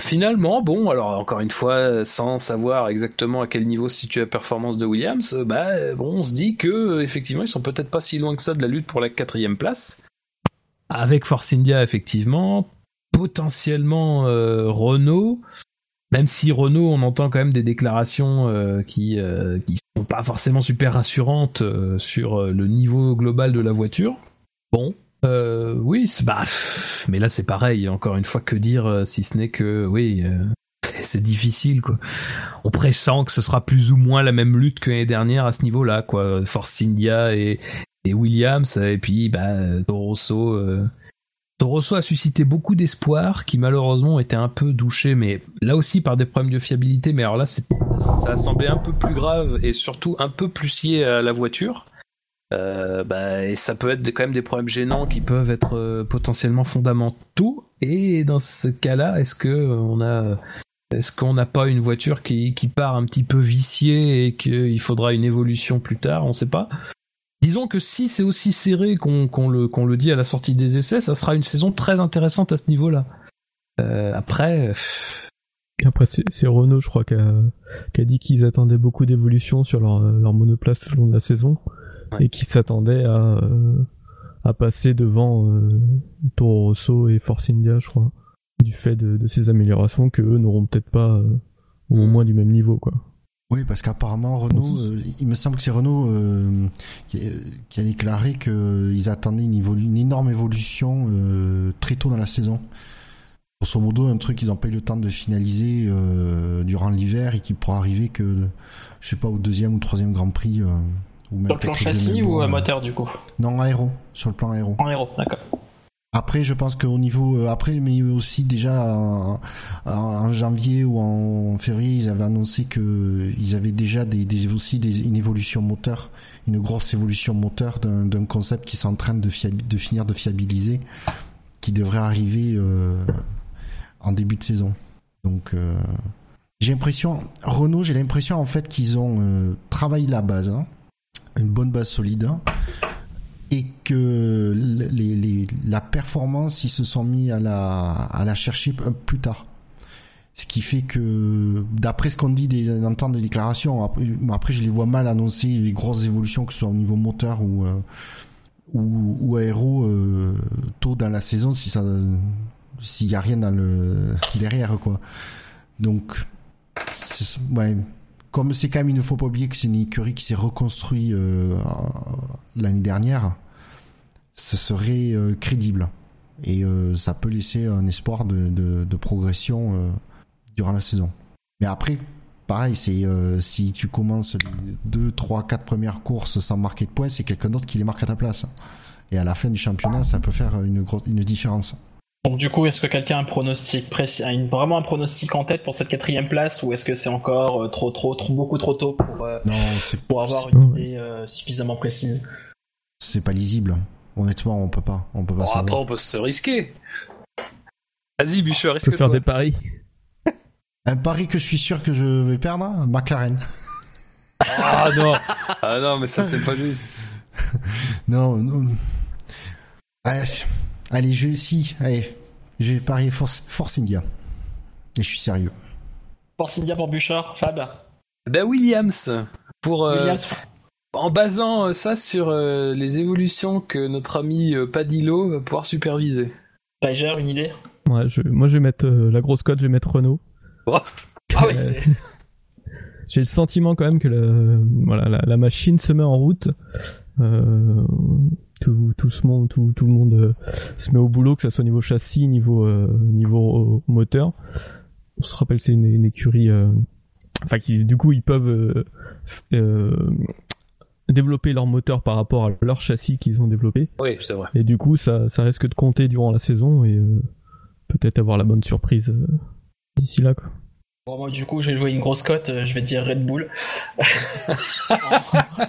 Finalement, bon, alors encore une fois, sans savoir exactement à quel niveau se situe la performance de Williams, bah bon, on se dit que effectivement, ils sont peut-être pas si loin que ça de la lutte pour la quatrième place. Avec Force India, effectivement, potentiellement Renault. Même si Renault, on entend quand même des déclarations euh, qui euh, sont pas forcément super rassurantes euh, sur euh, le niveau global de la voiture. Bon, oui, bah, mais là c'est pareil. Encore une fois, que dire si ce n'est que oui, c'est c'est difficile quoi. On pressent que ce sera plus ou moins la même lutte que l'année dernière à ce niveau-là quoi. Force India et, et Williams et puis bah Toro Rosso. Euh, Toro Rosso a suscité beaucoup d'espoir qui malheureusement été un peu douchés, mais là aussi par des problèmes de fiabilité. Mais alors là, ça a semblé un peu plus grave et surtout un peu plus lié à la voiture. Euh, bah, et ça peut être quand même des problèmes gênants qui peuvent être euh, potentiellement fondamentaux. Et dans ce cas-là, est-ce que on a, est-ce qu'on n'a pas une voiture qui, qui part un petit peu viciée et qu'il faudra une évolution plus tard? On sait pas. Disons que si c'est aussi serré qu'on le, qu'on le dit à la sortie des essais, ça sera une saison très intéressante à ce niveau-là. Euh, après, pff, Après, c'est Renault, je crois, qui a, dit qu'ils attendaient beaucoup d'évolution sur leur, leur monoplace tout au long de la saison Ouais. et qu'ils s'attendaient à, euh, à passer devant euh, Toro Rosso et Force India, je crois, du fait de, de ces améliorations que eux n'auront peut-être pas euh, au moins du même niveau, quoi. Oui, parce qu'apparemment Renault, euh, il me semble que c'est Renault euh, qui, qui a déclaré qu'ils attendaient une, évolu- une énorme évolution euh, très tôt dans la saison. Grosso modo, un truc qu'ils n'ont pas eu le temps de finaliser euh, durant l'hiver et qui pourra arriver que, je sais pas, au deuxième ou troisième Grand Prix. euh, ou même Sur le plan châssis ou euh, euh, moteur du coup? Non, aéro, sur le plan aéro. En héros, d'accord. Après, je pense qu'au niveau euh, après, mais aussi déjà en, janvier ou en février, ils avaient annoncé que ils avaient déjà des, aussi une évolution moteur, une grosse évolution moteur d'un concept qui sont en train de, finir de fiabiliser, qui devrait arriver euh, en début de saison. Donc, euh, j'ai l'impression, Renault, j'ai l'impression en fait qu'ils ont euh, travaillé la base, hein, une bonne base solide. hein, et que la performance, ils se sont mis à la, à la chercher plus tard. Ce qui fait que, d'après ce qu'on dit des, d'entendre des déclarations, après, je les vois mal annoncer les grosses évolutions, que ce soit au niveau moteur ou, euh, ou, aéro, euh, tôt dans la saison, si s'il y a rien derrière, quoi. Donc, ouais, comme c'est quand même, il ne faut pas oublier que c'est une écurie qui s'est reconstruit euh, l'année dernière, ce serait euh, crédible. Et euh, ça peut laisser un espoir de, progression durant la saison. Mais après, pareil, c'est si tu commences les 2, 3, 4 premières courses sans marquer de points, c'est quelqu'un d'autre qui les marque à ta place. Et à la fin du championnat, ça peut faire une, grosse une différence. Donc du coup, est-ce que quelqu'un a un pronostic précis, a une- vraiment un pronostic en tête pour cette quatrième place, ou est-ce que c'est encore euh, trop, trop, trop, beaucoup trop tôt pour, euh, Non, c'est pour avoir une idée euh, suffisamment précise? C'est pas lisible. Honnêtement, on peut pas. On peut pas bon, savoir. après on peut se risquer. Vas-y, Bûcheur, On est-ce peut faire toi des paris. Un pari que je suis sûr que je vais perdre, McLaren. Ah non, ah non, mais ça c'est pas juste. Non, non. Allez, allez, je si, allez, je vais parier Force, Force India. Et je suis sérieux. Force India pour Bouchard, Fab Ben Williams pour euh, Williams en basant ça sur les évolutions que notre ami Padillo va pouvoir superviser. Tiger, une idée? Ouais, je, Moi, je vais mettre la grosse cote, je vais mettre Renault. Oh. Ah oui, J'ai le sentiment quand même que la, voilà, la, machine se met en route. Euh, tout, tout, ce monde, tout, tout le monde euh, se met au boulot, que ce soit niveau châssis, niveau, euh, niveau moteur. On se rappelle c'est une, écurie, enfin qui du coup ils peuvent développer leur moteur par rapport à leur châssis qu'ils ont développé. Oui, c'est vrai. Et du coup ça, ça risque de compter durant la saison et peut-être avoir la bonne surprise d'ici là quoi. Bon, moi, du coup, je vais jouer une grosse cote, je vais dire Red Bull.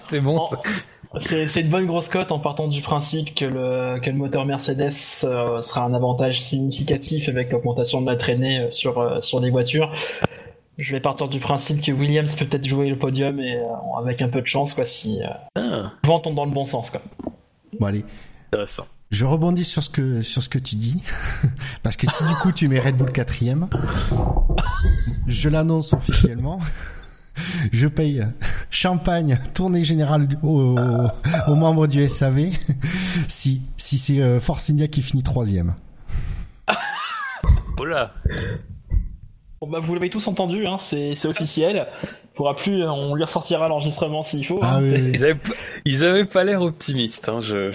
c'est bon. C'est une bonne grosse cote en partant du principe que le, que le moteur Mercedes euh, sera un avantage significatif avec l'augmentation de la traînée euh, sur, euh, sur des voitures. Je vais partir du principe que Williams peut peut-être jouer le podium et avec un peu de chance quoi si ah. le vent tombe dans le bon sens quoi. Bon allez. Intéressant. Je rebondis sur ce que sur ce que tu dis parce que si du coup tu mets Red Bull quatrième, je l'annonce officiellement je paye champagne, tournée générale aux, membres du SAV, si, si c'est euh, Force India qui finit troisième. Voilà. Bon bah vous l'avez tous entendu, hein, c'est officiel. pourra plus, on lui ressortira l'enregistrement s'il faut. Hein, ah ils, avaient, pas l'air optimistes. Hein, je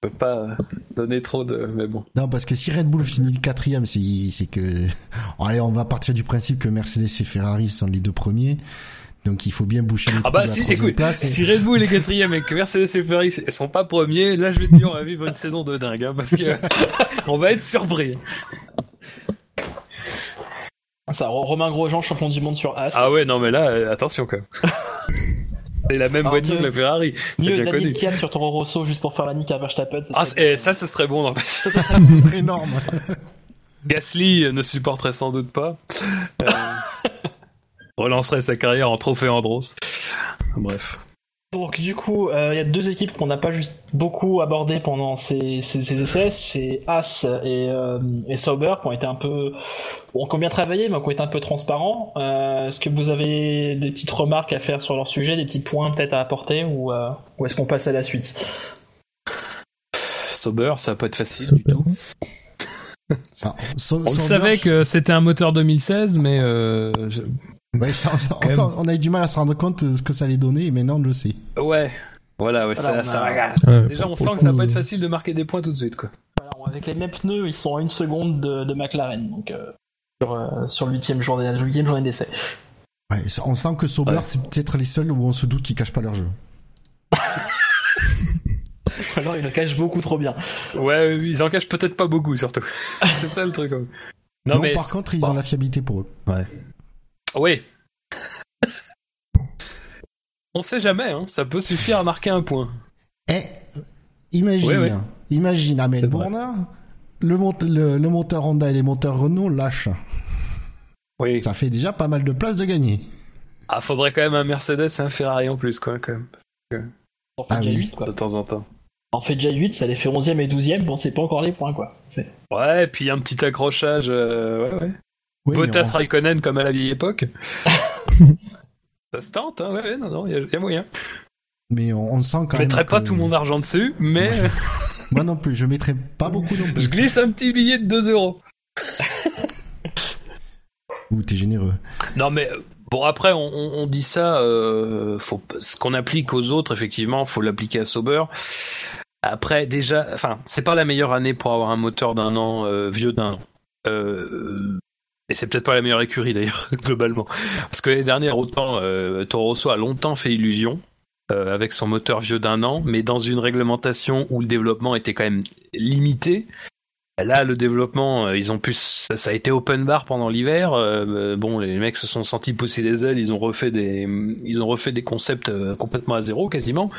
peux pas donner trop de. Mais bon. Non, parce que si Red Bull finit le quatrième, c'est que. Allez, on va partir du principe que Mercedes et Ferrari sont les deux premiers. Donc il faut bien boucher les Ah bah si, écoute, si Red Bull est quatrième et que Mercedes et Ferrari sont pas premiers, là je vais te dire on va vivre une saison de dingue, hein, parce que on va être surpris. Ça, Romain Grosjean, champion du monde sur As. Ah ouais, non mais là, euh, attention quand même. C'est la même voiture que la Ferrari. Mieux bien Daniel Kian sur Toro Rosso juste pour faire la nique à Verstappen. Ah, et ça, ça serait bon, Ça, serait énorme. Gasly ne supporterait sans doute pas. Euh, relancerait sa carrière en trophée Andros. Bref. Donc du coup, euh, il y a deux équipes qu'on n'a pas juste beaucoup abordées pendant ces, ces, essais, c'est As et, euh, et, Sauber qui ont été un peu, bon, qui ont bien travaillé, mais qui ont été un peu transparents. Euh, est-ce que vous avez des petites remarques à faire sur leur sujet, des petits points peut-être à apporter, ou, ou est-ce qu'on passe à la suite? Sauber, ça va pas être facile du tout. On savait que c'était un moteur 2016, mais je... Ouais, on a eu du mal à se rendre compte de ce que ça allait donner, et maintenant on le sait. Ouais, voilà, ouais, ça, ça Déjà, on sent que ça va pas être facile de marquer des points tout de suite, quoi. avec les mêmes pneus, ils sont à une seconde de, McLaren, donc euh, sur, euh, sur le huitième journée, journée d'essai. Ouais, on sent que Sauber, c'est peut-être les seuls où on se doute qu'ils cachent pas leur jeu. Alors ils le cachent beaucoup trop bien. Ouais, ils en cachent peut-être pas beaucoup surtout. c'est ça le truc. Non, mais par contre, ils ont la fiabilité pour eux. Ouais. Oui. On sait jamais, hein. ça peut suffire à marquer un point. Eh, imagine, imagine à Melbourne, le, le, moteur Honda et les moteurs Renault lâchent. Oui. Ça fait déjà pas mal de place de gagner. Ah, faudrait quand même un Mercedes et un Ferrari en plus, quoi, quand même. On fait ah déjà 8, quoi. De temps en temps. On fait déjà 8, ça les fait 11e et 12e, bon, c'est pas encore les points, quoi. Ouais, et puis un petit accrochage, euh, ouais, ouais. Oui, Bottas Raikkonen comme à la vieille époque. ça se tente, hein, ouais, non, non, il y, a moyen. Mais on, sent quand je même. Je mettrai pas tout mon argent dessus, mais. Moi non plus, je mettrai pas beaucoup non plus. Je glisse un petit billet de 2 euros. Ouh, t'es généreux. Non, mais bon, après, on, dit ça, euh, faut, ce qu'on applique aux autres, effectivement, faut l'appliquer à Sauber. Après, déjà, enfin, c'est pas la meilleure année pour avoir un moteur d'un an euh, vieux d'un an. Euh, et c'est peut-être pas la meilleure écurie d'ailleurs, globalement. Parce que l'année dernière, autant euh, Toro Rosso a longtemps fait illusion, euh, avec son moteur vieux d'un an, mais dans une réglementation où le développement était quand même limité. Là, le développement, euh, ils ont pu, ça, a été open bar pendant l'hiver. bon, les mecs se sont sentis pousser les ailes, ils ont refait des, ils ont refait des concepts complètement à zéro quasiment.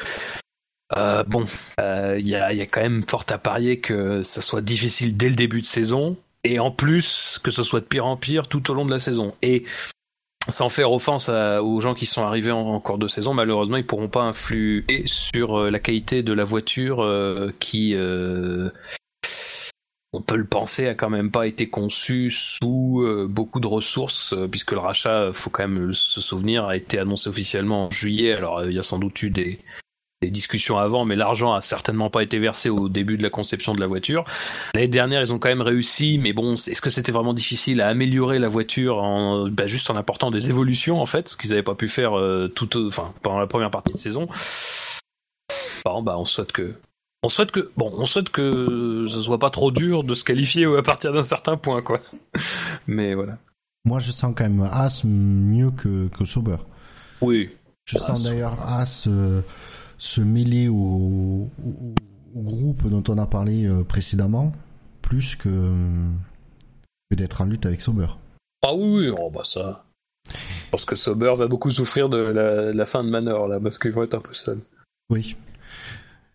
bon, il y a, y, a, quand même fort à parier que ça soit difficile dès le début de saison et en plus que ce soit de pire en pire tout au long de la saison. Et sans faire offense aux gens qui sont arrivés en, cours de saison, malheureusement, ils pourront pas influer sur euh, la qualité de la voiture euh, qui euh, on peut le penser, a quand même pas été conçu sous beaucoup de ressources, puisque le rachat, faut quand même se souvenir, a été annoncé officiellement en juillet. Alors il y a sans doute eu des, des discussions avant, mais l'argent a certainement pas été versé au début de la conception de la voiture. L'année dernière, ils ont quand même réussi, mais bon, est-ce que c'était vraiment difficile à améliorer la voiture en, bah, juste en apportant des évolutions en fait, ce qu'ils n'avaient pas pu faire tout, enfin pendant la première partie de saison? Bon, bah on souhaite que on souhaite que bon, on souhaite que ce soit pas trop dur de se qualifier à partir d'un certain point, quoi. Mais voilà. Moi, je sens quand même As mieux que, que Sauber. Oui. Je sens d'ailleurs As euh, se mêler au, groupe dont on a parlé euh, précédemment, plus que, d'être en lutte avec Sauber. Ah oui, oui, oh bah ça. Parce que Sauber va beaucoup souffrir de la, la fin de Manor là, parce qu'ils vont être un peu seuls. Oui,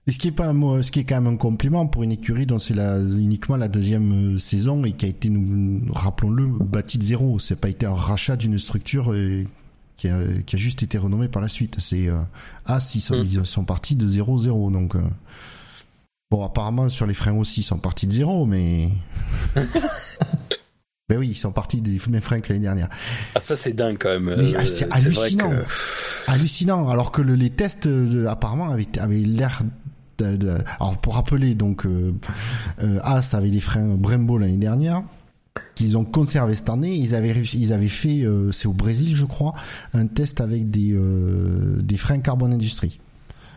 ce qui est pas ce qui est quand même un compliment pour une écurie dont c'est la, uniquement la deuxième euh, saison et qui a été, nous, rappelons-le, bâtie de zéro. C'est pas été un rachat d'une structure qui, a, qui, a, juste été renommée par la suite. C'est euh, As, ils sont, mm. ils sont partis de 0-0. Donc, euh, bon, apparemment, sur les freins aussi, ils sont partis de zéro, mais. Ben oui, ils sont partis des mêmes freins que l'année dernière. Ah ça c'est dingue quand même. c'est hallucinant. Hallucinant. Alors que le, les tests apparemment avaient, avaient l'air alors pour rappeler, donc euh, euh, As avait des freins Brembo l'année dernière qu'ils ont conservé cette année. Ils avaient ils avaient fait, euh, c'est au Brésil je crois, un test avec des des freins carbone industrie.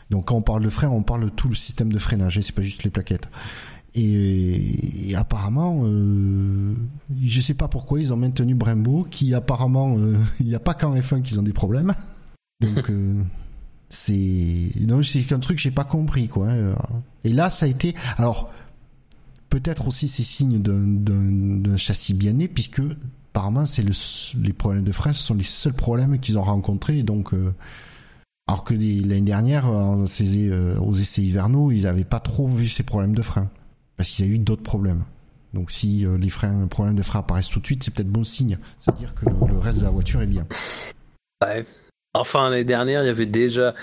Donc quand on parle de freins, on parle de tout le système de freinage, et c'est pas juste les plaquettes. Et, apparemment, euh, je sais pas pourquoi ils ont maintenu Brembo, qui apparemment, il n'y a pas qu'en F1 qu'ils ont des problèmes. Donc c'est non c'est un truc j'ai pas compris quoi hein. et là ça a été alors peut-être aussi c'est signe d'un châssis bien né puisque apparemment c'est le, les problèmes de frein ce sont les seuls problèmes qu'ils ont rencontrés donc euh, alors que l'année dernière euh, aux essais hivernaux ils avaient pas trop vu ces problèmes de frein parce qu'ils avaient eu d'autres problèmes. Donc si euh, les problèmes de frein apparaissent tout de suite c'est peut-être bon signe. C'est à dire que le, le reste de la voiture est bien. Ouais. Enfin, l'année dernière, il y avait déjà,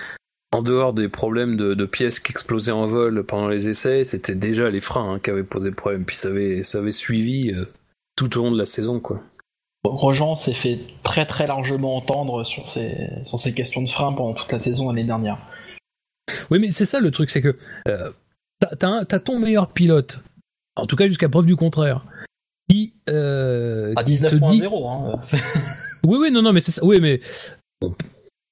en dehors des problèmes de, pièces qui explosaient en vol pendant les essais, c'était déjà les freins hein, qui avaient posé problème. Puis ça avait, ça avait suivi euh, tout au long de la saison, quoi. Grosjean s'est fait très très largement entendre sur ces, sur ces questions de freins pendant toute la saison l'année dernière. Oui, mais c'est ça le truc, c'est que euh, t'as, ton meilleur pilote, en tout cas jusqu'à preuve du contraire, qui euh, à 19.0. Hein. oui, oui, non, non, mais c'est ça. Oui, mais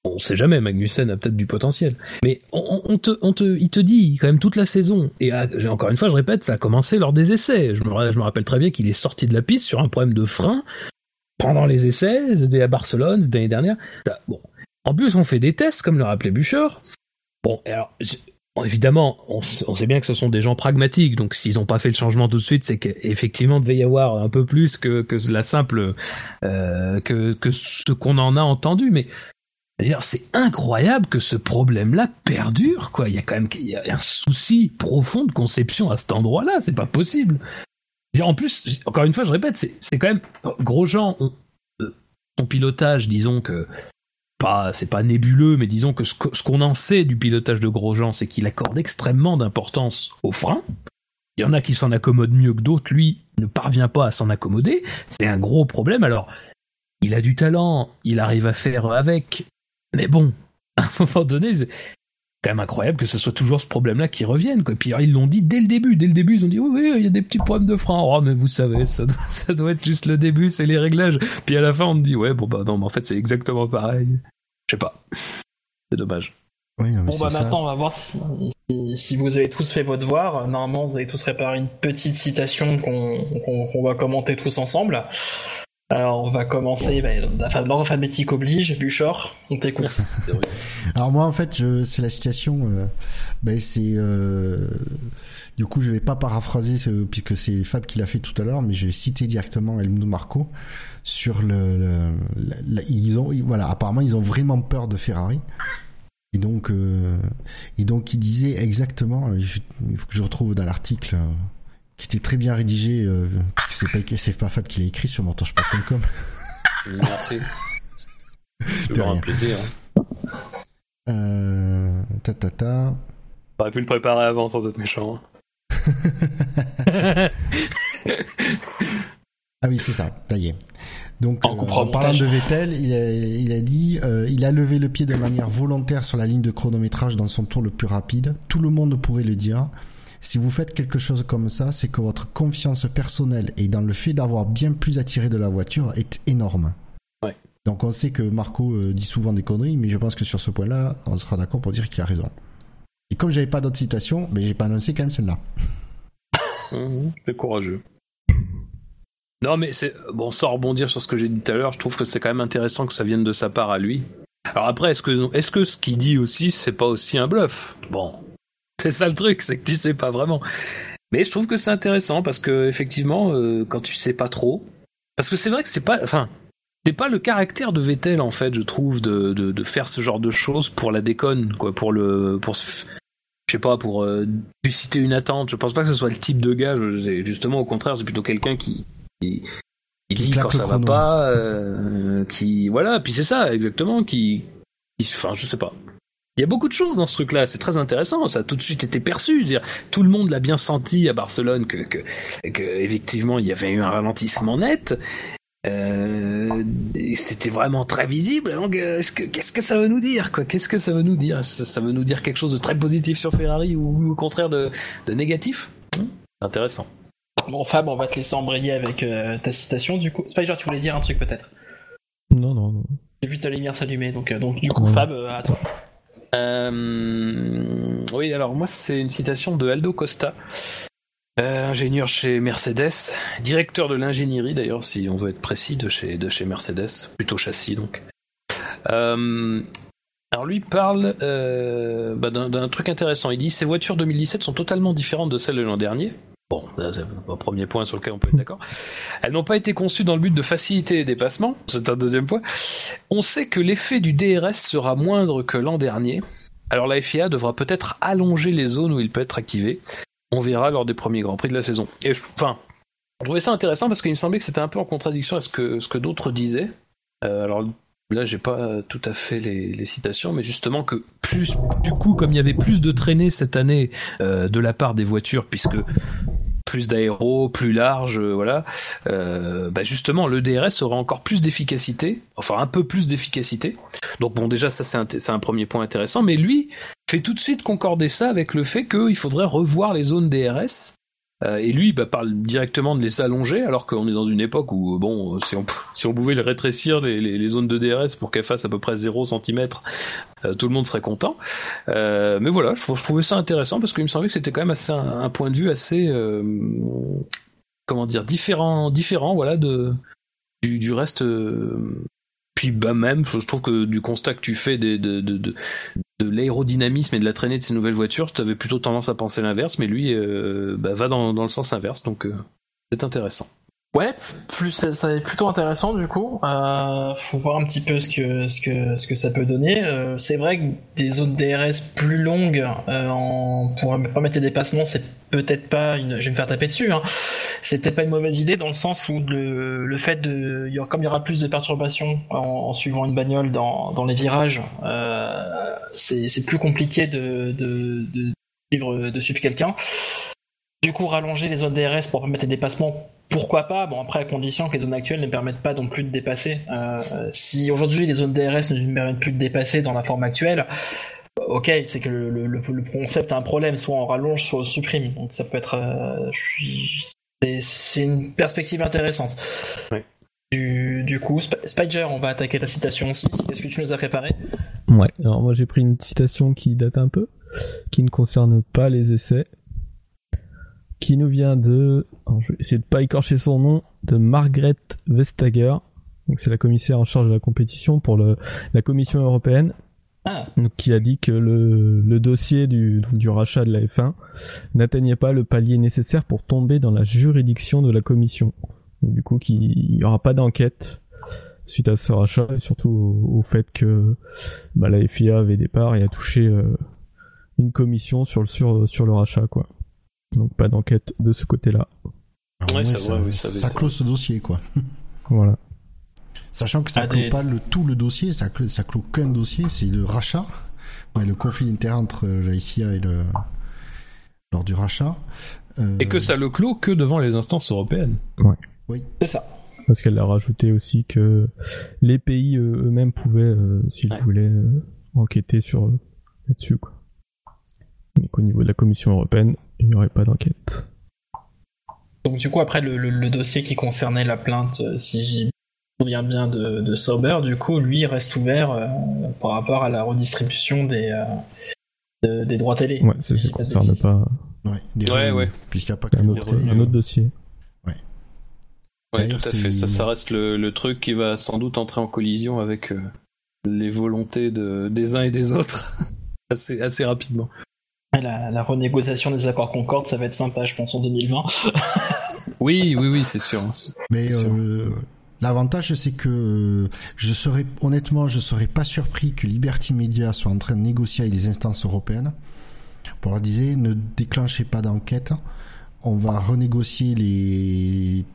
on sait jamais, Magnussen a peut-être du potentiel. Mais on, te, on te, il te dit quand même toute la saison. Et encore une fois, je répète, ça a commencé lors des essais. Je me, rappelle très bien qu'il est sorti de la piste sur un problème de frein pendant les essais. C'était à Barcelone, l'année dernière. Bon. En plus, on fait des tests, comme le rappelait Bûcher. Bon, alors, évidemment, on, sait bien que ce sont des gens pragmatiques, donc s'ils n'ont pas fait le changement tout de suite, c'est qu'effectivement, il devait y avoir un peu plus que, la simple, euh, que ce qu'on en a entendu. Mais D'ailleurs, c'est incroyable que ce problème-là perdure, quoi. Il y a quand même un souci profond de conception à cet endroit-là. C'est pas possible. En plus, encore une fois, je répète, c'est quand même Grosjean, euh, son pilotage, disons que pas, c'est pas nébuleux, mais disons que ce, qu'on en sait du pilotage de Grosjean, c'est qu'il accorde extrêmement d'importance aux freins. Il y en a qui s'en accommodent mieux que d'autres. Lui ne parvient pas à s'en accommoder. C'est un gros problème. Alors, il a du talent, il arrive à faire avec. Mais bon, à un moment donné, c'est quand même incroyable que ce soit toujours ce problème-là qui revienne. Quoi. Puis ils l'ont dit dès le début. Dès le début, ils ont dit oui, oui, il y a des petits problèmes de frein. Oh, mais vous savez, ça doit, ça doit être juste le début, c'est les réglages. Puis à la fin, on me dit ouais, bon bah non, mais en fait, c'est exactement pareil. Je sais pas. C'est dommage. bon bah maintenant, on va voir si, si, vous avez tous fait votre devoir. Normalement, vous avez tous préparé une petite citation qu'on va commenter tous ensemble. Alors on va commencer, bah, l'ordre oblige, Buchor, on t'écoute. Alors moi en fait, c'est la citation, euh, bah. Euh, du coup je vais pas paraphraser puisque c'est Fab qui l'a fait tout à l'heure, mais je vais citer directement Helmut Marco sur le... ils ont, voilà, apparemment ils ont vraiment peur de Ferrari. Et donc, euh, et donc il disait exactement, il faut que je retrouve dans l'article qui était très bien rédigé, euh, parce que c'est pas, c'est pas Fab qui l'a écrit sur mentorsport.com. Merci. C'est un plaisir. Hein. Euh, ta ta ta. T'aurais pu le préparer avant sans être méchant. Hein. ah oui, c'est ça, ça y est. Donc, En euh, en parlant de Vettel, il a, il a dit euh, il a levé le pied de manière volontaire sur la ligne de chronométrage dans son tour le plus rapide. Tout le monde pourrait le dire. Si vous faites quelque chose comme ça, c'est que votre confiance personnelle et dans le fait d'avoir bien plus attiré de la voiture est énorme. Ouais. Donc on sait que Marco euh, dit souvent des conneries, mais je pense que sur ce point-là, on sera d'accord pour dire qu'il a raison. Et comme j'avais pas d'autres citations, ben j'ai pas annoncé quand même celle-là. Mhm, C'est courageux. Non, mais c'est bon, sans rebondir sur ce que j'ai dit tout à l'heure, je trouve que c'est quand même intéressant que ça vienne de sa part à lui. Alors après, est-ce que, est-ce que ce qu'il dit aussi, c'est pas aussi un bluff? Bon, c'est ça le truc, c'est que tu sais pas vraiment. Mais je trouve que c'est intéressant parce que effectivement, euh, quand tu sais pas trop, parce que c'est vrai que c'est pas, enfin, c'est pas le caractère de Vettel en fait, je trouve, de, de, de faire ce genre de choses pour la déconne, quoi, pour le, pour je sais pas, pour euh, susciter une attente. Je pense pas que ce soit le type de gars. justement, au contraire, c'est plutôt quelqu'un qui, qui, dit quand ça va pas, euh, qui, voilà. Puis c'est ça, exactement, qui, qui- enfin, je sais pas. Il y a beaucoup de choses dans ce truc-là. C'est très intéressant. Ça a tout de suite été perçu. Dire, tout le monde l'a bien senti à Barcelone que, que, que effectivement, il y avait eu un ralentissement net. Euh, c'était vraiment très visible. Donc, euh, est-ce que- qu'est-ce que ça veut nous dire, quoi? Qu'est-ce que ça veut nous dire? Ça, ça veut nous dire quelque chose de très positif sur Ferrari ou, au contraire de, de négatif? C'est intéressant. Bon, Fab, on va te laisser embrayer avec euh, ta citation du coup. Spider, tu voulais dire un truc peut-être? Non, non, non. J'ai vu ta lumière s'allumer, donc, euh, donc du coup, Ouais. Fab, euh, à toi. Euh, oui, alors moi, c'est une citation de Aldo Costa, euh, ingénieur chez Mercedes, directeur de l'ingénierie d'ailleurs, si on veut être précis, de chez, de chez Mercedes, plutôt châssis donc. Euh, alors lui parle bah, d'un truc intéressant. Il dit ces voitures 2017 sont totalement différentes de celles de l'an dernier. Bon, c'est un premier point sur lequel on peut être d'accord. Elles n'ont pas été conçues dans le but de faciliter les dépassements. C'est un deuxième point. On sait que l'effet du DRS sera moindre que l'an dernier. Alors la FIA devra peut-être allonger les zones où il peut être activé. On verra lors des premiers Grands Prix de la saison. Et enfin, je trouvais ça intéressant parce qu'il me semblait que c'était un peu en contradiction à ce que, ce que d'autres disaient. Euh, alors là, j'ai pas tout à fait les, citations, mais justement que Plus, du coup, comme il y avait plus de traînées cette année euh, de la part des voitures, puisque plus d'aéro, plus large, euh, voilà. Euh, bah justement, le DRS aura encore plus d'efficacité, enfin un peu plus d'efficacité. Donc bon, déjà ça c'est un premier point intéressant, mais lui fait tout de suite concorder ça avec le fait qu'il faudrait revoir les zones DRS. Euh, et lui bah, parle directement de les allonger, alors qu'on est dans une époque où, bon, si on, si on pouvait rétrécir, les, zones de DRS, pour qu'elles fassent à peu près 0 cm, tout le monde serait content. Euh, mais voilà, je, trouvais ça intéressant parce qu'il me semblait que c'était quand même un, point de vue assez, euh, comment dire, différent, différent, voilà, de du reste. Puis bah même, je trouve que du constat que tu fais de, de, de, de l'aérodynamisme et de la traînée de ces nouvelles voitures, tu avais plutôt tendance à penser l'inverse, mais lui euh, bah, va dans, dans le sens inverse, donc euh, c'est intéressant. Ouais, plus ça, ça est plutôt intéressant du coup. Euh, faut voir un petit peu ce que ce que ce que ça peut donner. Euh, c'est vrai que des zones DRS plus longues euh, en, pour permettre les dépassements, c'est peut-être pas une. Je vais me faire taper dessus. Hein. C'est peut-être pas une mauvaise idée dans le sens où le, le fait de, comme il y aura plus de perturbations en, suivant une bagnole dans, dans les virages, euh, c'est plus compliqué de de, de de suivre quelqu'un. Du coup, rallonger les zones DRS pour permettre les dépassements, pourquoi pas? Bon, après, à condition que les zones actuelles ne permettent pas non plus de dépasser. Euh, si aujourd'hui les zones DRS ne permettent plus de dépasser dans la forme actuelle, ok, c'est que le, le- le concept a un problème, soit on rallonge, soit on supprime. Donc ça peut être. euh, c'est- une perspective intéressante. Du, du coup, Sp- Spider, on va attaquer ta citation aussi. Qu'est-ce que tu nous as préparé? Ouais, alors moi j'ai pris une citation qui date un peu, qui ne concerne pas les essais, qui nous vient de, alors je vais essayer de pas écorcher son nom, de Margaret Vestager, donc c'est la commissaire en charge de la compétition pour le, la Commission européenne, Ah, donc, qui a dit que le, le dossier du, du rachat de la F1 n'atteignait pas le palier nécessaire pour tomber dans la juridiction de la Commission. Donc, du coup, qu'il n'y aura pas d'enquête suite à ce rachat et surtout au, au fait que bah, la FIA avait des parts et a touché euh, une commission sur le, sur, sur le rachat. quoi. Donc pas d'enquête de ce côté-là. Alors, Ouais, ouais, c'est ça, oui, clôt ce dossier, quoi. Voilà. Sachant que ça Ah, clôt des- pas le, tout le dossier, ça clôt, ça clôt qu'un dossier, c'est le rachat. Ouais, le conflit d'intérêt entre la FIA et le lors du rachat. Euh, Et que ça le clôt que devant les instances européennes. C'est ça. Parce qu'elle a rajouté aussi que les pays euh, eux-mêmes pouvaient, euh, s'ils Ouais. voulaient, euh, enquêter sur euh, là-dessus. Quoi. Mais qu'au niveau de la Commission européenne, il n'y aurait pas d'enquête. Donc du coup après le, le- le dossier qui concernait la plainte, euh, si j'y me souviens bien de, de Sauber, du coup lui reste ouvert euh, par rapport à la redistribution des, euh, de- des droits télé. Ouais, je pas de concerne pas Ouais, des Ouais. Puisqu'il n'y a pas que un autre, revenus. un autre dossier. Ouais, tout à c'est- fait. Ça, ça reste le, le truc qui va sans doute entrer en collision avec euh, les volontés de, des uns et des autres assez, assez rapidement. La, la renégociation des accords Concorde, ça va être sympa je pense en 2020. Oui, oui, oui, c'est sûr. Mais euh, l'avantage, c'est que euh, je serais, honnêtement, je serais pas surpris que Liberty Media soit en train de négocier avec les instances européennes pour leur dire ne déclenchez pas d'enquête. On va renégocier les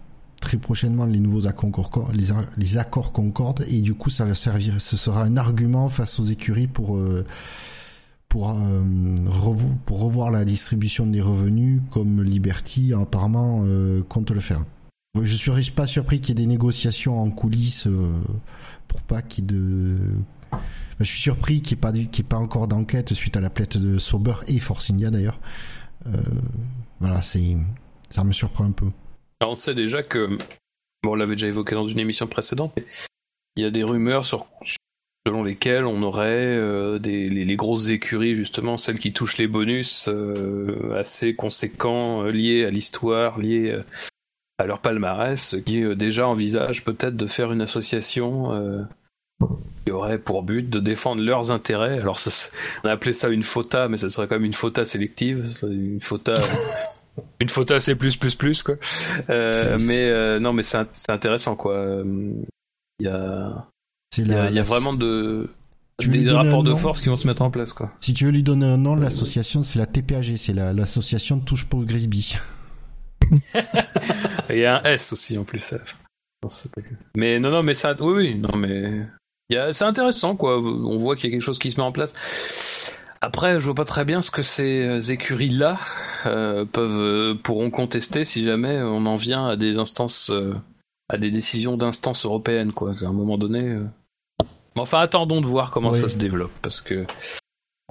très prochainement les nouveaux accords Concorde, les, les accords Concorde et du coup ça va servir, ce sera un argument face aux écuries pour euh, pour, euh, pour revoir la distribution des revenus comme Liberty apparemment euh, compte le faire. Je serais pas surpris qu'il y ait des négociations en coulisses euh, pour pas qu'il de. Ben, Je suis surpris qu'il n'y ait, pas ait pas encore d'enquête suite à la plainte de Sauber et Force India d'ailleurs. Voilà, ça me surprend un peu. Alors, on sait déjà que, bon, on l'avait déjà évoqué dans une émission précédente, mais il y a des rumeurs sur, selon lesquelles on aurait euh, des, les, les grosses écuries, justement, celles qui touchent les bonus euh, assez conséquents euh, liés à l'histoire, liés euh, à leur palmarès, qui euh, déjà envisagent peut-être de faire une association euh, qui aurait pour but de défendre leurs intérêts. Alors, ça, on a appelé ça une FOTA, mais ça serait quand même une FOTA sélective, une FOTA. Une FOTA C++, quoi. Euh, mais euh, non, mais c'est int- c'est intéressant quoi. Il y a, il y a, la- il y a la- vraiment de, Tu lui des rapports de force qui vont se mettre en place quoi. Si tu veux lui donner un nom, l'association c'est la TPAG, c'est la- l'association de touche pour Grisby. Il y a un S aussi en plus. Mais non, non, mais ça, oui, oui, non, mais il y a- c'est intéressant quoi. On voit qu'il y a quelque chose qui se met en place. Après, je vois pas très bien ce que ces écuries là peuvent euh, pourront contester si jamais on en vient à des instances, euh, à des décisions d'instances européennes quoi. À un moment donné. euh. Mais Enfin, attendons de voir comment Oui. ça se développe parce que.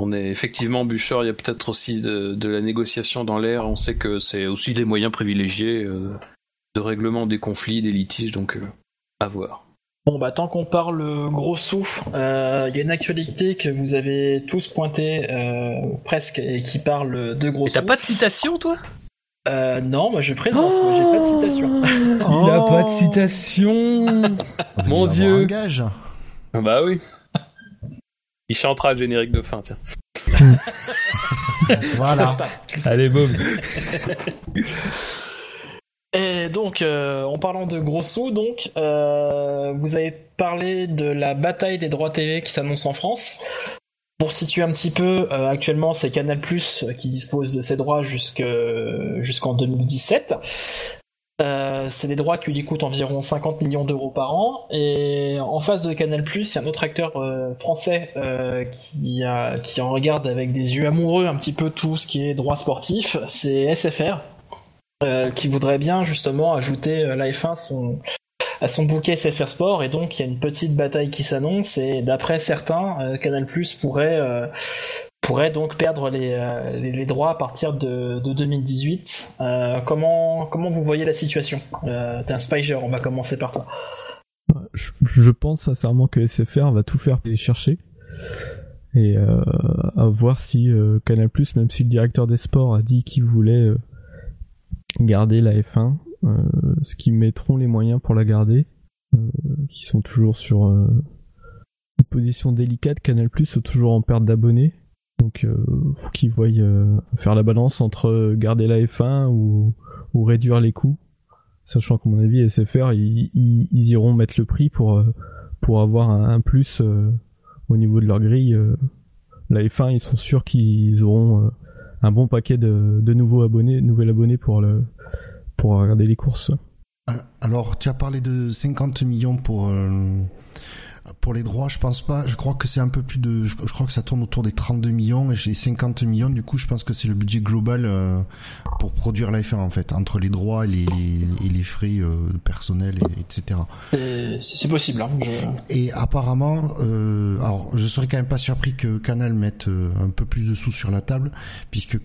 On est effectivement bûcheur, il y a peut-être aussi de, de la négociation dans l'air. On sait que c'est aussi des moyens privilégiés euh, de règlement des conflits, des litiges, donc euh, à voir. Bon bah tant qu'on parle gros sous, euh, il y a une actualité que vous avez tous pointé euh, presque et qui parle de gros t'as pas de citation, toi? Euh, non, moi je présente, moi j'ai pas de citation. Il a pas de citation Mon Dieu. Bah oui. Il chantera le générique de fin, tiens. Voilà. Allez, boum. Et donc, euh, en parlant de gros sous, donc, euh, vous avez parlé de la bataille des droits TV qui s'annonce en France. Pour situer un petit peu, euh, actuellement, c'est Canal Plus qui dispose de ces droits jusque- jusqu'en 2017. Euh, c'est des droits qui lui coûtent environ 50 millions d'euros par an. Et en face de Canal il y a un autre acteur euh, français euh, qui, en regarde avec des yeux amoureux un petit peu tout ce qui est droit sportif. C'est SFR qui voudrait bien justement ajouter la F1 à son, bouquet SFR Sport et donc il y a une petite bataille qui s'annonce et d'après certains, Canal pourrait, pourrait donc perdre les, euh, les, les droits à partir de, de 2018. Euh, comment, comment vous voyez la situation? Euh, T'es un Spiger, on va commencer par toi. Je, pense sincèrement que SFR va tout faire pour les chercher. Et à voir si Canal+, même si le directeur des sports a dit qu'il voulait garder la F1, euh, ce qu'ils mettront les moyens pour la garder, qui sont toujours sur une position délicate. Canal+, sont toujours en perte d'abonnés. Donc euh, faut qu'ils voient euh, faire la balance entre garder la F1 ou, réduire les coûts. Sachant qu'à mon avis SFR ils, ils, ils iront mettre le prix pour euh, pour avoir un, plus au niveau de leur grille la F1 ils sont sûrs qu'ils auront un bon paquet de, nouveaux abonnés nouveaux abonnés pour le pour regarder les courses. Alors, tu as parlé de 50 millions pour Pour les droits, je pense pas. Je crois que c'est un peu plus de. Je, je crois que ça tourne autour des 32 millions et j'ai 50 millions. Du coup, je pense que c'est le budget global euh, pour produire la F1 en fait, entre les droits et les, les, et les frais euh, personnels, et, etc. C'est- C'est possible. Hein. je- Et apparemment, euh, alors je serais quand même pas surpris que Canal mette euh, un peu plus de sous sur la table, puisque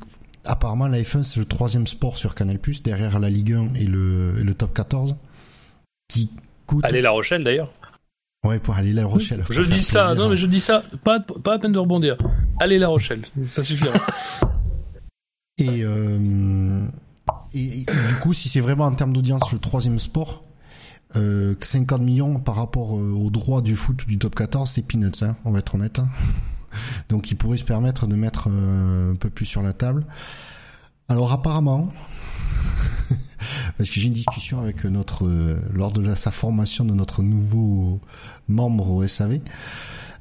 apparemment la F1 c'est le troisième sport sur Canal+, derrière la Ligue 1 et le, et le Top 14, qui coûte. Allez La Rochelle d'ailleurs. Ouais, pour aller La Rochelle. Je dis ça, plaisir. non mais je dis ça, pas, pas à peine de rebondir. Allez La Rochelle, ça suffira. Et, euh, et, et du coup, si c'est vraiment en termes d'audience le troisième sport, euh, 50 millions par rapport euh, aux droits du foot du top 14, c'est peanuts, hein, on va être honnête. hein. Donc il pourrait se permettre de mettre euh, un peu plus sur la table. Alors apparemment, parce que j'ai une discussion avec notre euh, lors de la- sa formation de notre nouveau membre au SAV.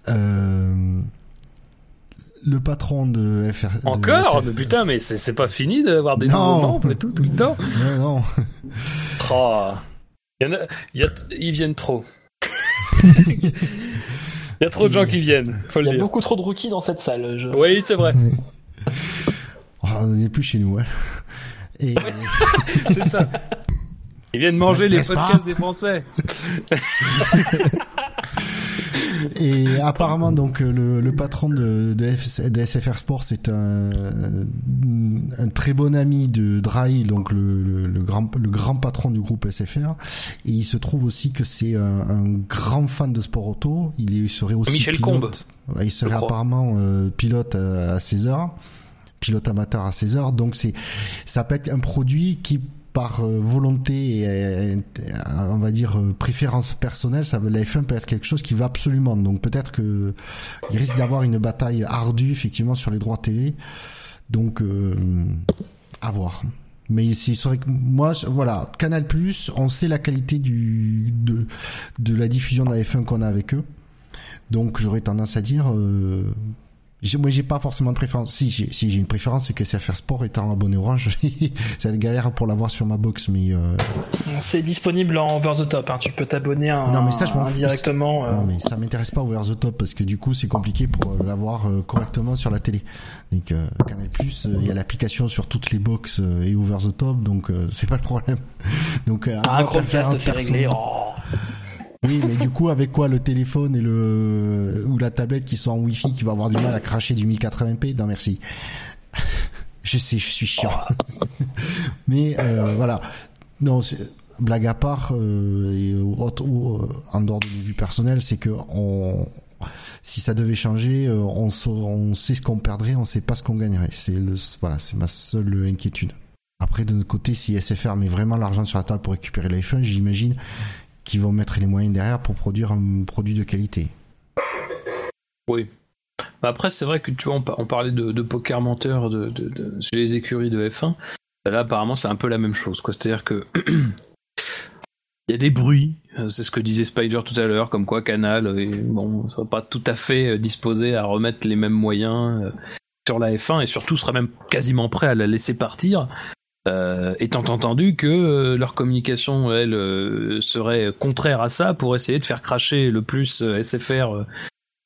euh, le patron de FR. de Encore SF Mais putain, mais c'est c'est pas fini d'avoir des Non. nouveaux membres et tout, tout le temps Non, non. Oh. Il, y en a, il y a- ils viennent trop. il y a trop de gens qui viennent, faut Il y a dire. beaucoup trop de rookies dans cette salle. je- Oui, c'est vrai, Oh, on n'est plus chez nous, hein. Et c'est ça. Ils viennent manger les podcasts des Français. Et apparemment, donc le, le patron de, de, de SFR Sport, c'est un, un très bon ami de Drahi, donc le, le, le grand, le grand patron du groupe SFR. Et il se trouve aussi que c'est un, un grand fan de sport auto. Il, est- il serait aussi Michel pilote. Il serait apparemment euh, pilote à, à 16 heures, pilote amateur à 16 heures. Donc c'est, ça peut être un produit qui par euh, volonté et euh, on va dire euh, préférence personnelle, ça veut la F1 peut être quelque chose qui va absolument. Donc peut-être que il risque d'avoir une bataille ardue effectivement sur les droits télé. Donc à voir. Mais c'est vrai que moi, voilà, Canal on sait la qualité du de de la diffusion de la F1 qu'on a avec eux. Donc j'aurais tendance à dire, moi j'ai pas forcément de préférence. Si j'ai si j'ai une préférence, c'est que SFR Sport étant abonné Orange, c'est une galère pour l'avoir sur ma box. Mais euh, C'est disponible en over the top. hein. Tu peux t'abonner un- Non, mais ça, je m'en fous. indirectement. euh, non, mais ça m'intéresse pas over the top parce que du coup c'est compliqué pour euh, l'avoir euh, correctement sur la télé. Donc euh, Canal Plus, il y a l'application sur toutes les box euh, et over the top, donc euh, c'est pas le problème. Donc euh, Ah, à un Chromecast, préférence c'est réglé. Oh. Oui, mais du coup, avec quoi le téléphone et le ou la tablette qui sont en Wi-Fi, qui va avoir du mal à cracher du 1080p Non, merci. Je sais, je suis chiant. mais euh, voilà. Non, blague à part euh, et autre- ou, euh, en dehors de mes vues personnelles, c'est que on, si ça devait changer, euh, on, on sait ce qu'on perdrait, on sait pas ce qu'on gagnerait. C'est le, voilà, c'est ma seule inquiétude. Après, de notre côté, si SFR met vraiment l'argent sur la table pour récupérer l'iPhone, j'imagine qu'ils vont mettre les moyens derrière pour produire un produit de qualité. Oui. Bah Après, c'est vrai que tu vois, on, par- on parlait de, poker menteur de, chez les écuries de F1. Là, apparemment, c'est un peu la même chose. C'est-à-dire que il y a des bruits. euh, C'est ce que disait Spider tout à l'heure, comme quoi Canal, euh, est- bon, serait pas tout à fait euh, disposé à remettre les mêmes moyens euh, sur la F1 et surtout serait même quasiment prêt à la laisser partir. Euh, étant entendu que euh, leur communication, elle, euh, serait contraire à ça pour essayer de faire cracher le plus SFR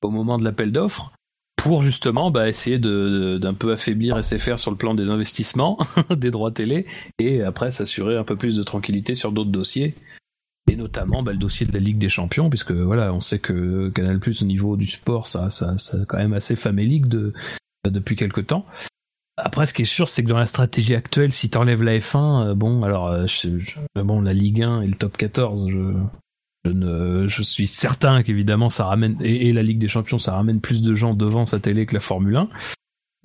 au moment de l'appel d'offres pour justement bah, essayer de- d'un peu affaiblir SFR sur le plan des investissements, des droits télé, et après s'assurer un peu plus de tranquillité sur d'autres dossiers, et notamment bah, le dossier de la Ligue des Champions, puisque voilà, on sait que Canal Plus au niveau du sport, ça, ça, ça quand même assez famélique de, depuis quelque temps. Après, ce qui est sûr, c'est que dans la stratégie actuelle, si t'enlèves la F1, euh, bon, alors, euh, la Ligue 1 et le Top 14, je, suis certain qu'évidemment ça ramène et, la Ligue des Champions ça ramène plus de gens devant sa télé que la Formule 1.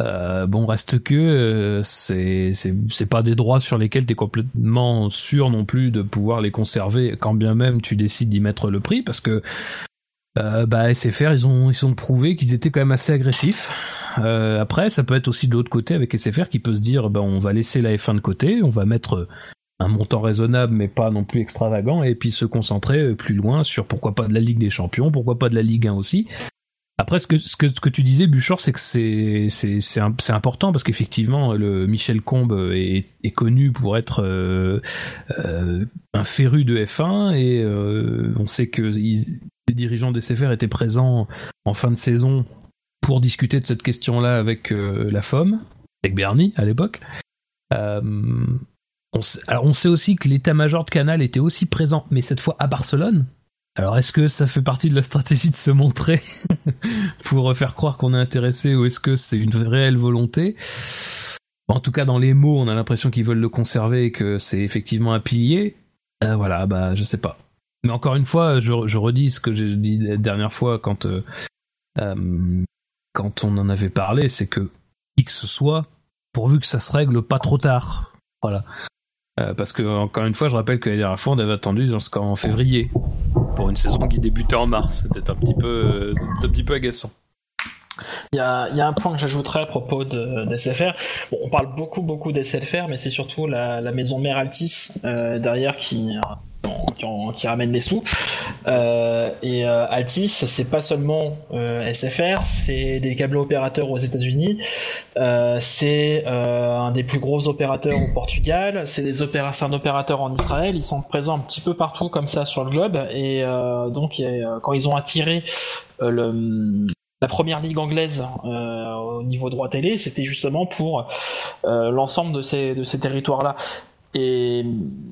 Euh, bon reste que euh, c'est pas des droits sur lesquels tu complètement sûr non plus de pouvoir les conserver quand bien même tu décides d'y mettre le prix parce que bah SFR ils ont prouvé qu'ils étaient quand même assez agressifs. Euh, après ça peut être aussi de l'autre côté avec SFR qui peut se dire bah on va laisser la F1 de côté, on va mettre un montant raisonnable mais pas non plus extravagant et puis se concentrer euh, plus loin sur pourquoi pas de la Ligue des Champions, pourquoi pas de la Ligue 1 aussi. Après ce que ce que, tu disais Buchor c'est que c'est c'est c'est important parce qu'effectivement le Michel Combe est, connu pour être euh, euh, un féru de F1 et euh, on sait que les dirigeants des étaient présents en fin de saison pour discuter de cette question-là avec la FOM, avec Bernie à l'époque. On sait, alors on sait aussi que l'état-major de Canal était aussi présent, mais cette fois à Barcelone. Alors est-ce que ça fait partie de la stratégie de se montrer pour faire croire qu'on est intéressé ou est-ce que c'est une réelle volonté? En tout cas, dans les mots, on a l'impression qu'ils veulent le conserver et que c'est effectivement un pilier. Euh, voilà, bah je sais pas. Mais encore une fois, je, redis ce que j'ai dit la dernière fois quand euh, euh, quand on en avait parlé, c'est que qui que ce soit, pourvu que ça se règle pas trop tard. Voilà. Euh, parce que, encore une fois, je rappelle que la dernière fois, on avait attendu jusqu'en février pour une saison qui débutait en mars. C'était un petit peu, euh, un petit peu agaçant. Il y, a, il y a, un point que j'ajouterais à propos de, d'SFR. Bon, on parle beaucoup, beaucoup d'SFR, mais c'est surtout la, la, maison mère Altis euh, derrière qui, qui, qui, ramène les sous. Euh, et euh, Altis, c'est pas seulement euh, SFR, c'est des câbles opérateurs aux États-Unis, euh, c'est euh, un des plus gros opérateurs au Portugal, c'est des opérateurs, un opérateur en Israël. Ils sont présents un petit peu partout comme ça sur le globe. Et donc, quand ils ont attiré le, la première ligue anglaise euh, au niveau droit télé, c'était justement pour euh, l'ensemble de ces, de ces territoires-là. Et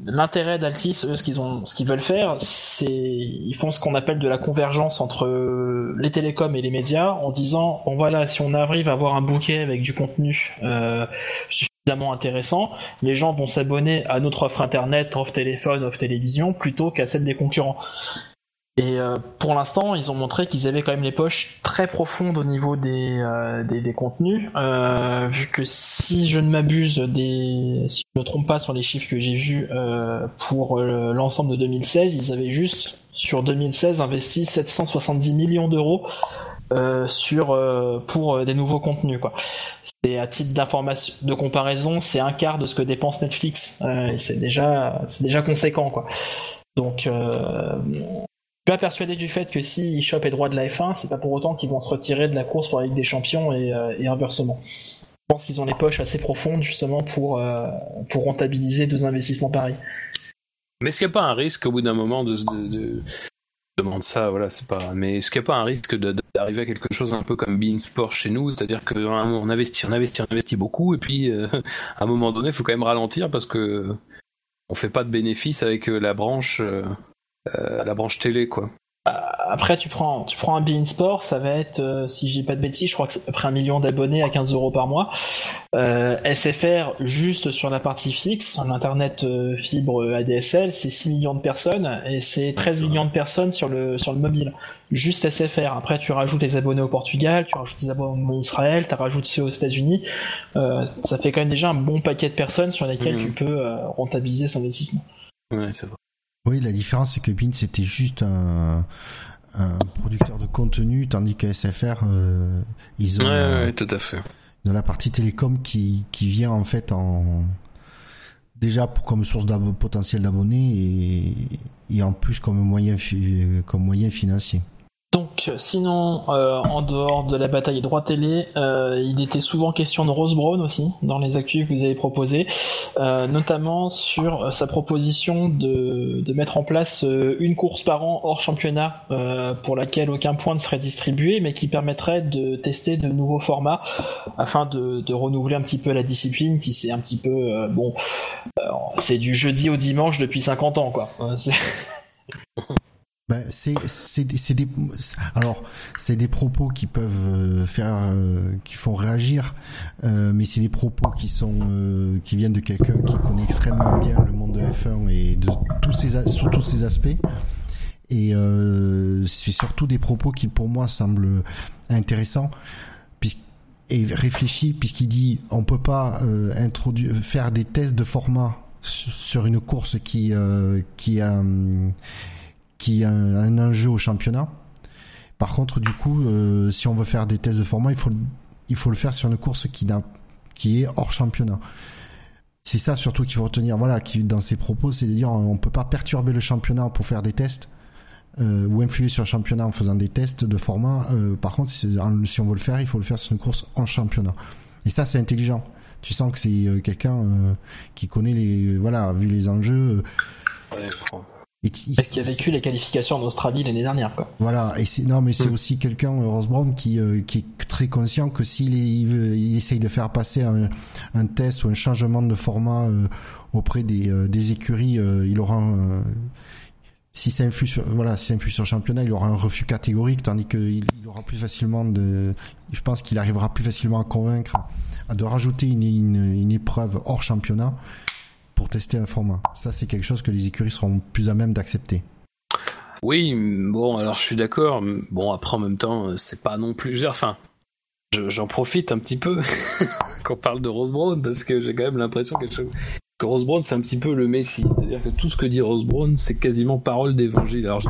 l'intérêt d'Altis, eux, ce qu'ils ont, ce qu'ils veulent faire, c'est ils font ce qu'on appelle de la convergence entre les télécoms et les médias, en disant bon voilà, si on arrive à avoir un bouquet avec du contenu euh, suffisamment intéressant, les gens vont s'abonner à notre offre internet, offre téléphone, offre télévision, plutôt qu'à celle des concurrents. Et euh, pour l'instant, ils ont montré qu'ils avaient quand même les poches très profondes au niveau des, euh, des, contenus, euh, vu que si je ne m'abuse, des, si je ne me trompe pas sur les chiffres que j'ai vus pour l'ensemble de 2016, ils avaient juste sur 2016 investi 770 millions d'euros sur pour des nouveaux contenus quoi. C'est à titre d'information de comparaison, c'est un quart de ce que dépense Netflix. c'est déjà c'est déjà conséquent quoi. Donc persuadé du fait que s'ils chopent les droits de la F1, c'est pas pour autant qu'ils vont se retirer de la course pour la Ligue des Champions et, euh, inversement. Je pense qu'ils ont les poches assez profondes justement pour, euh, pour rentabiliser deux investissements pareils. Mais est-ce qu'il n'y a pas un risque au bout d'un moment de, de, demande ça, voilà, c'est pas. Mais est-ce qu'il n'y a pas un risque d'arriver à quelque chose un peu comme Bean Sport chez nous, c'est-à-dire qu'on investit, on investit, on investit beaucoup, et puis euh, à un moment donné, il faut quand même ralentir parce que on fait pas de bénéfices avec la branche euh, la branche télé, quoi. Après, tu prends, tu prends un Bein Sport, ça va être, euh, si j'ai pas de bêtises, je crois que c'est à peu près un million d'abonnés à 15 euros par mois. Euh, SFR, juste sur la partie fixe, en internet fibre ADSL, c'est 6 millions de personnes et c'est 13 millions de personnes sur le, sur le mobile. Juste SFR. Après, tu rajoutes les abonnés au Portugal, tu rajoutes les abonnés en Israël, tu rajoutes ceux aux États-Unis. ça fait quand même déjà un bon paquet de personnes sur lesquelles mmh. tu peux rentabiliser cet investissement. Ouais, c'est vrai. Oui, la différence c'est que Bean c'était juste un, producteur de contenu, tandis que SFR, euh, ils ont, ouais, tout à fait. Ils la partie télécom qui, qui vient en fait en déjà comme source potentielle d'abonnés et, et en plus comme moyen, comme moyen financier. Donc, sinon, euh, en dehors de la bataille droit télé, euh, il était souvent question de Rose Brown aussi dans les actus que vous avez proposés, euh, notamment sur sa proposition de, de mettre en place une course par an hors championnat pour laquelle aucun point ne serait distribué, mais qui permettrait de tester de nouveaux formats afin de, de renouveler un petit peu la discipline qui c'est un petit peu bon, c'est du jeudi au dimanche depuis 50 ans quoi. Ben, c'est c'est des alors c'est des propos qui peuvent euh, faire euh, qui font réagir euh, mais c'est des propos qui sont qui viennent de quelqu'un qui connaît extrêmement bien le monde de F1 et de tous ces sur tous ces aspects. Et c'est surtout des propos qui pour moi semblent intéressants et réfléchis puisqu'il dit on peut pas introduire faire des tests de format sur une course qui qui a qui a un, enjeu au championnat. Par contre, du coup, euh, si on veut faire des tests de format, il faut, il faut le faire sur une course qui, qui est hors championnat. C'est ça surtout qu'il faut retenir. Voilà, qui, dans ses propos, c'est de dire on peut pas perturber le championnat pour faire des tests euh, ou influer sur le championnat en faisant des tests de format. Euh, par contre, si, on veut le faire, il faut le faire sur une course en championnat. Et ça, c'est intelligent. Tu sens que c'est quelqu'un qui connaît les, voilà, vu les enjeux. Et qui, qui a vécu les qualifications en Australie l'année dernière, quoi. Voilà, et c'est non, mais c'est mm. aussi quelqu'un, Ross Brown, qui, qui est très conscient que s'il il, il essaye de faire passer un, un, test ou un changement de format auprès des, des écuries, il aura un, si ça influe sur voilà si ça influe sur le championnat il aura un refus catégorique tandis qu'il il aura plus facilement de je pense qu'il arrivera plus facilement à convaincre de rajouter une, une, une, épreuve hors championnat pour tester un format ça c'est quelque chose que les écuries seront plus à même d'accepter oui bon alors je suis d'accord bon après en même temps c'est pas non plus enfin j'en profite un petit peu quand on parle de Rose Brown parce que j'ai quand même l'impression chose que Rose Brown, c'est un petit peu le Messie. C'est-à-dire que tout ce que dit Rose Brown, c'est quasiment parole d'évangile. Alors, je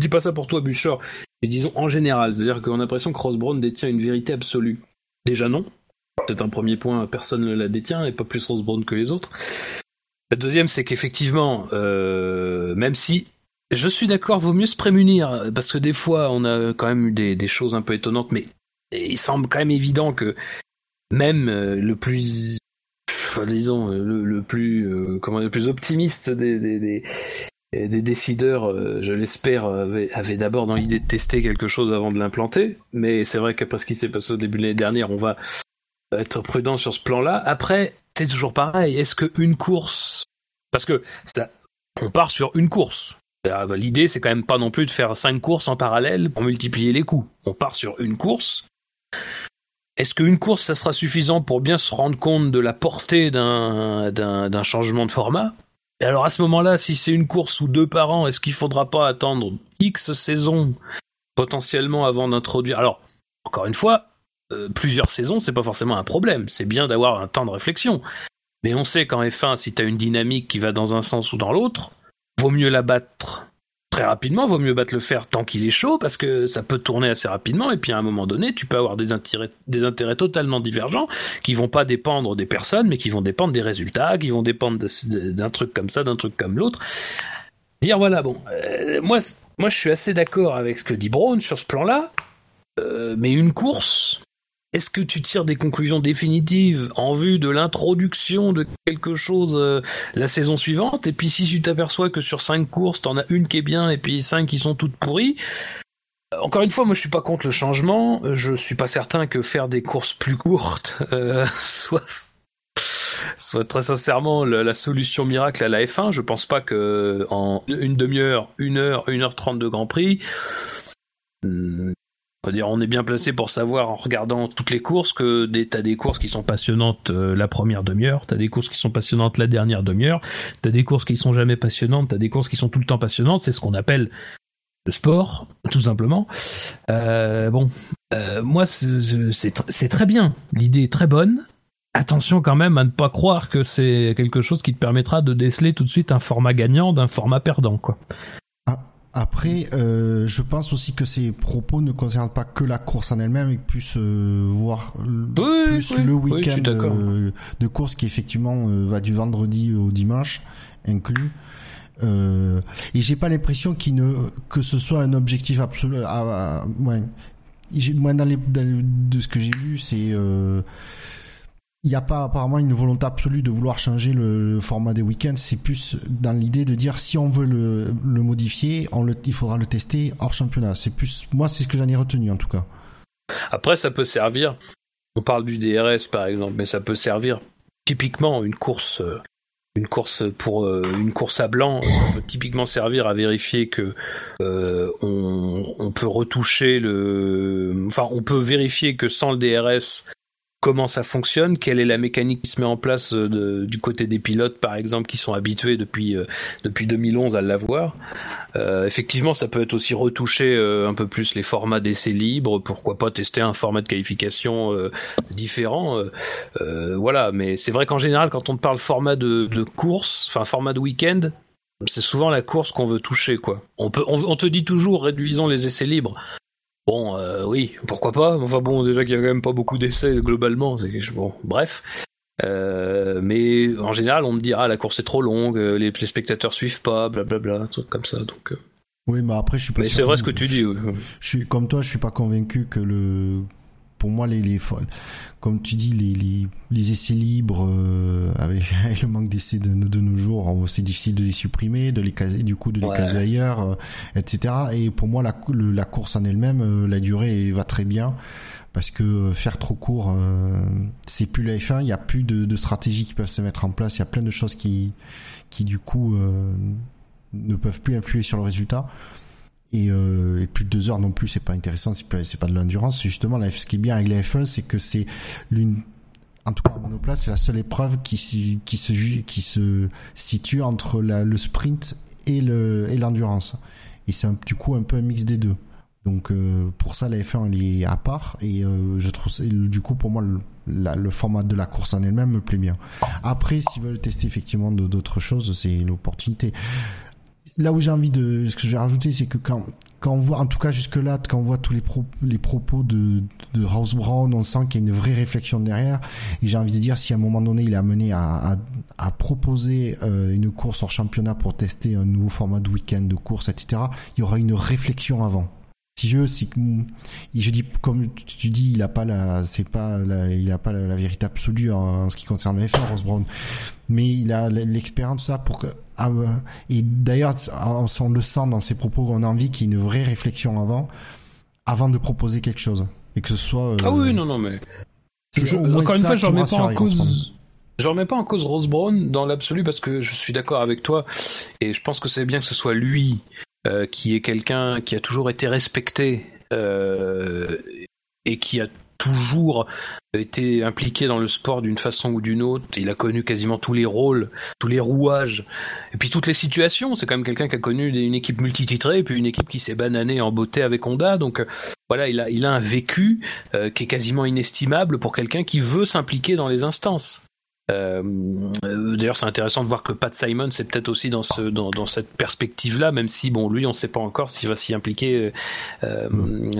dis pas ça pour toi, Bouchard, mais disons en général. C'est-à-dire qu'on a l'impression que Rose Brown détient une vérité absolue. Déjà, non. C'est un premier point, personne ne la détient, et pas plus Rose Brown que les autres. La deuxième, c'est qu'effectivement, euh, même si je suis d'accord, vaut mieux se prémunir, parce que des fois, on a quand même eu des, choses un peu étonnantes, mais il semble quand même évident que même euh, le plus disons le, le plus euh, comment le plus optimiste des, décideurs, euh, je l'espère, avait, avait d'abord dans l'idée de tester quelque chose avant de l'implanter. Mais c'est vrai qu'après ce qui s'est passé au début de l'année dernière, on va être prudent sur ce plan-là. Après, c'est toujours pareil. Est-ce qu'une course, parce que ça, on part sur une course. Bah, l'idée, c'est quand même pas non plus de faire cinq courses en parallèle pour multiplier les coûts. On part sur une course. Est-ce qu'une course, ça sera suffisant pour bien se rendre compte de la portée d'un changement de format? Et alors à ce moment-là, si c'est une course ou deux par an, est-ce qu'il faudra pas attendre X saisons potentiellement avant d'introduire? Alors, encore une fois, euh, plusieurs saisons, c'est pas forcément un problème. C'est bien d'avoir un temps de réflexion. Mais on sait qu'en F1, si tu as une dynamique qui va dans un sens ou dans l'autre, vaut mieux la battre très rapidement, vaut mieux battre le fer tant qu'il est chaud parce que ça peut tourner assez rapidement et puis à un moment donné, tu peux avoir des intérêts, des intérêts totalement divergents qui vont pas dépendre des personnes mais qui vont dépendre des résultats, qui vont dépendre d'un truc comme ça, d'un truc comme l'autre. Dire voilà, bon, euh, moi, moi je suis assez d'accord avec ce que dit Brown sur ce plan-là, euh, mais une course, est-ce que tu tires des conclusions définitives en vue de l'introduction de quelque chose euh, la saison suivante? Et puis si tu t'aperçois que sur cinq courses, t'en as une qui est bien et puis cinq qui sont toutes pourries, euh, encore une fois, moi je suis pas contre le changement. Je suis pas certain que faire des courses plus courtes euh, soit soit très sincèrement la, solution miracle à la F1. Je pense pas que en une demi-heure, une heure, une heure trente de Grand Prix, hmm, on est bien placé pour savoir en regardant toutes les courses que des, t'as des courses qui sont passionnantes euh, la première demi-heure, t'as des courses qui sont passionnantes la dernière demi-heure, t'as des courses qui sont jamais passionnantes, t'as des courses qui sont tout le temps passionnantes. C'est ce qu'on appelle le sport, tout simplement. Euh, bon, euh, moi, c'est très bien. L'idée est très bonne. Attention quand même à ne pas croire que c'est quelque chose qui te permettra de déceler tout de suite un format gagnant d'un format perdant, quoi. Après, euh, je pense aussi que ces propos ne concernent pas que la course en elle-même, mais plus euh, voir plus le week-end euh, de course qui effectivement euh, va du vendredi au dimanche inclus. Euh, et j'ai pas l'impression qu'il ne que ce soit un objectif absolu. À, ouais. Moi, dans les, de ce que j'ai lu, c'est il n'y a pas apparemment une volonté absolue de vouloir changer le, format des week-ends. C'est plus dans l'idée de dire si on veut le, modifier, il faudra le tester hors championnat. C'est plus moi, c'est ce que j'en ai retenu en tout cas. Après, ça peut servir. On parle du DRS par exemple, mais ça peut servir typiquement une course. Euh, une course pour euh, une course à blanc, ça peut typiquement servir à vérifier que euh, on, peut retoucher le, enfin on peut vérifier que sans le DRS comment ça fonctionne, quelle est la mécanique qui se met en place euh, du côté des pilotes, par exemple, qui sont habitués depuis euh, depuis 2011 à l'avoir. Euh, effectivement, ça peut être aussi retoucher un peu plus les formats d'essais libres. Pourquoi pas tester un format de qualification différent Voilà, mais c'est vrai qu'en général, quand on parle format de, de course, enfin format de week-end, c'est souvent la course qu'on veut toucher, quoi. On peut, on te dit toujours réduisons les essais libres. Bon, euh, oui, pourquoi pas. Enfin bon, déjà qu'il y a quand même pas beaucoup d'essais globalement. C'est bon, bref. Euh, mais en général, on me dit ah la course est trop longue, euh, les, spectateurs suivent pas, blablabla, truc comme ça. Donc. Oui, mais après je suis pas. Mais c'est vrai ce que tu dis. Je, suis comme toi, je suis pas convaincu que le pour moi, les, les comme tu dis, les, les, les essais libres, euh, avec, le manque d'essais de, de, nos jours, c'est difficile de les supprimer, de les caser, du coup, de les caser ailleurs, euh, etc. Et pour moi, la, la course en elle-même, euh, la durée va très bien. Parce que faire trop court, c'est plus la F1, il n'y a plus de, de stratégies qui peuvent se mettre en place, il y a plein de choses qui, qui du coup, ne peuvent plus influer sur le résultat. Euh, et, plus de deux heures non plus, c'est pas intéressant, c'est pas, pas de l'endurance. Justement, ce qui est bien avec la F1, c'est que c'est l'une, en tout cas, en monoplace, c'est la seule épreuve qui, se, qui se situe entre le sprint et l'endurance. Et c'est du coup un peu un mix des deux. Donc euh, pour ça, la F1 elle est à part et euh, je trouve du coup pour moi le, le, format de la course en elle-même me plaît bien. Après, s'ils veulent tester effectivement d'autres choses, c'est l'opportunité là où j'ai envie de, ce que je vais rajouter, c'est que quand, quand on voit, en tout cas jusque-là, quand on voit tous les, propos de, de Rouse Brown, on sent qu'il y a une vraie réflexion derrière. Et j'ai envie de dire, si à un moment donné, il est amené à proposer euh, une course hors championnat pour tester un nouveau format de week-end, de course, etc., il y aura une réflexion avant. Si je, c'est je dis comme tu dis, il a pas la, c'est pas la, il a pas la, vérité absolue en, ce qui concerne le F1, Ross Brown, mais il a l'expérience ça pour que ah, et d'ailleurs on, le sent dans ses propos qu'on a envie qu'il y ait une vraie réflexion avant, avant de proposer quelque chose et que ce soit. ah oui non non mais encore une fois je remets pas en cause. Je remets pas en cause Rose Brown dans l'absolu parce que je suis d'accord avec toi et je pense que c'est bien que ce soit lui euh, qui est quelqu'un qui a toujours été respecté euh, et qui a toujours été impliqué dans le sport d'une façon ou d'une autre. Il a connu quasiment tous les rôles, tous les rouages, et puis toutes les situations. C'est quand même quelqu'un qui a connu une équipe multititrée, et puis une équipe qui s'est bananée en beauté avec Honda. Donc euh, voilà, il a, il a un vécu qui est quasiment inestimable pour quelqu'un qui veut s'impliquer dans les instances. Euh, euh, d'ailleurs, c'est intéressant de voir que Pat Simon, c'est peut-être aussi dans, ce, dans, dans cette perspective-là, même si, bon, lui, on ne sait pas encore s'il va s'y impliquer euh,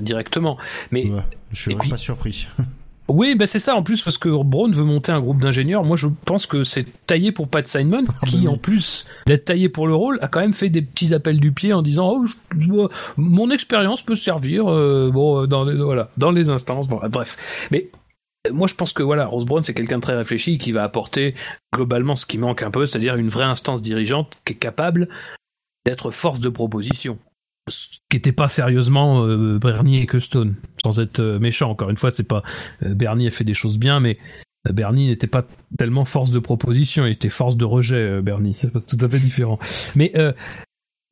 directement. Mais je suis pas surpris. Oui, ben c'est ça en plus parce que Braun veut monter un groupe d'ingénieurs. Moi, je pense que c'est taillé pour Pat Simon, qui en plus d'être taillé pour le rôle, a quand même fait des petits appels du pied en disant oh, mon expérience peut servir, bon, dans les, voilà, dans les instances. Bon, bref, mais moi, je pense que voilà, Rose Brown, c'est quelqu'un de très réfléchi qui va apporter globalement ce qui manque un peu, c'est-à-dire une vraie instance dirigeante qui est capable d'être force de proposition. Ce qui n'était pas sérieusement euh, Bernie et Custone, sans être euh, méchant. Encore une fois, c'est pas euh, Bernie a fait des choses bien, mais Bernie n'était pas tellement force de proposition, il était force de rejet. Bernie, c'est tout à fait différent. Mais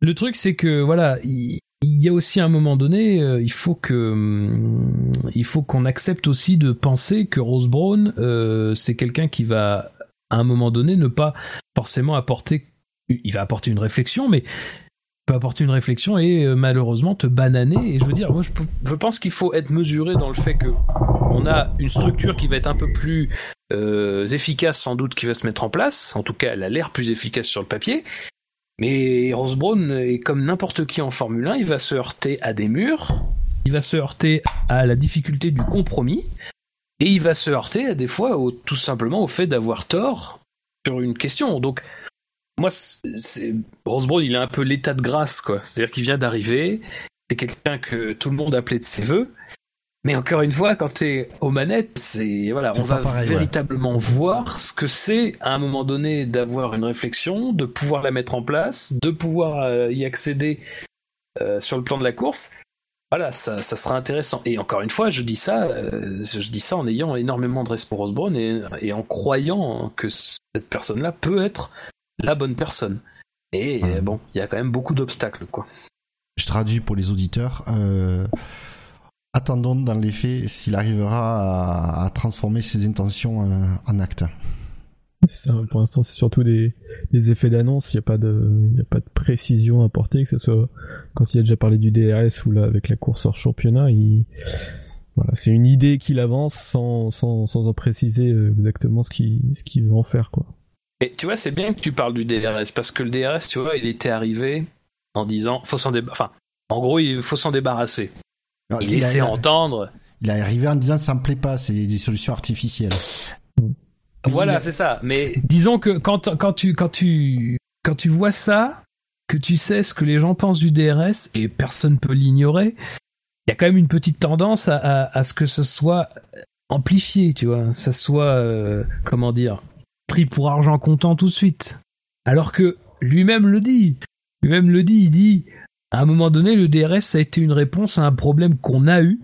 le truc, c'est que voilà, il, il y a aussi un moment donné, euh, il faut que hum, il faut qu'on accepte aussi de penser que Rose Brown, euh, c'est quelqu'un qui va à un moment donné ne pas forcément apporter, il va apporter une réflexion, mais peut apporter une réflexion et euh, malheureusement te bananer. Et je veux dire, moi je, pense qu'il faut être mesuré dans le fait que on a une structure qui va être un peu plus efficace sans doute qui va se mettre en place. En tout cas, elle a l'air plus efficace sur le papier. Mais Ross est comme n'importe qui en Formule 1, il va se heurter à des murs, il va se heurter à la difficulté du compromis, et il va se heurter des fois tout simplement au fait d'avoir tort sur une question. Donc, moi, c'est, il a un peu l'état de grâce, quoi. C'est-à-dire qu'il vient d'arriver, c'est quelqu'un que tout le monde appelait de ses voeux, mais encore une fois, quand t'es aux manettes, c'est voilà, on va véritablement voir ce que c'est à un moment donné d'avoir une réflexion, de pouvoir la mettre en place, de pouvoir euh, y accéder euh, sur le plan de la course. Voilà, ça, ça, sera intéressant. Et encore une fois, je dis ça, euh, je dis ça en ayant énormément de respect pour Osborne et, et en croyant que cette personne-là peut être la bonne personne. Et bon, il y a quand même beaucoup d'obstacles, quoi. Je traduis pour les auditeurs. Euh attendons dans les faits s'il arrivera à, transformer ses intentions euh, en actes. pour l'instant, c'est surtout des, effets d'annonce. Il n'y a pas de, il a pas de précision à apporter, que ce soit quand il a déjà parlé du DRS ou là avec la course hors championnat. Il, voilà, c'est une idée qu'il avance sans, sans, sans en préciser euh, exactement ce qu'il, ce qu'il veut en faire, quoi. Et tu vois, c'est bien que tu parles du DRS parce que le DRS, tu vois, il était arrivé en disant, faut s'en enfin, en gros, il faut s'en débarrasser il, laissait entendre. Il est arrivé en disant ça me plaît pas, c'est des solutions artificielles. Voilà, c'est ça. Mais disons que quand, quand, tu, quand, tu, quand tu vois ça, que tu sais ce que les gens pensent du DRS et personne peut l'ignorer, y a quand même une petite tendance à, à, ce que ce soit amplifié, tu vois, ça soit euh, comment dire pris pour argent comptant tout de suite. Alors que lui-même le dit, lui-même le dit, il dit à un moment donné le DRS a été une réponse à un problème qu'on a eu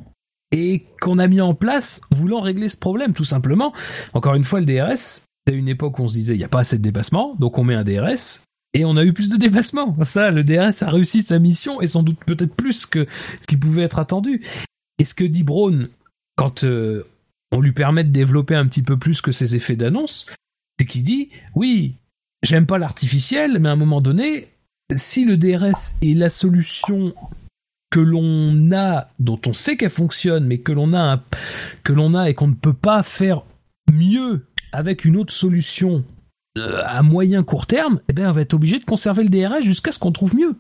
et qu'on a mis en place voulant régler ce problème tout simplement. Encore une fois le DRS, c'est une époque où on se disait il n'y a pas assez de dépassement, donc on met un DRS et on a eu plus de dépassement. Ça, le DRS a réussi sa mission et sans doute peut-être plus que ce qui pouvait être attendu. Et ce que dit Braun quand euh, on lui permet de développer un petit peu plus que ses effets d'annonce, c'est qu'il dit oui, j'aime pas l'artificiel, mais à un moment donné, si le DRS est la solution que l'on a, dont on sait qu'elle fonctionne, mais que l'on a, que l'on a et qu'on ne peut pas faire mieux avec une autre solution euh, à moyen court terme, eh ben, on va être obligé de conserver le DRS jusqu'à ce qu'on trouve mieux.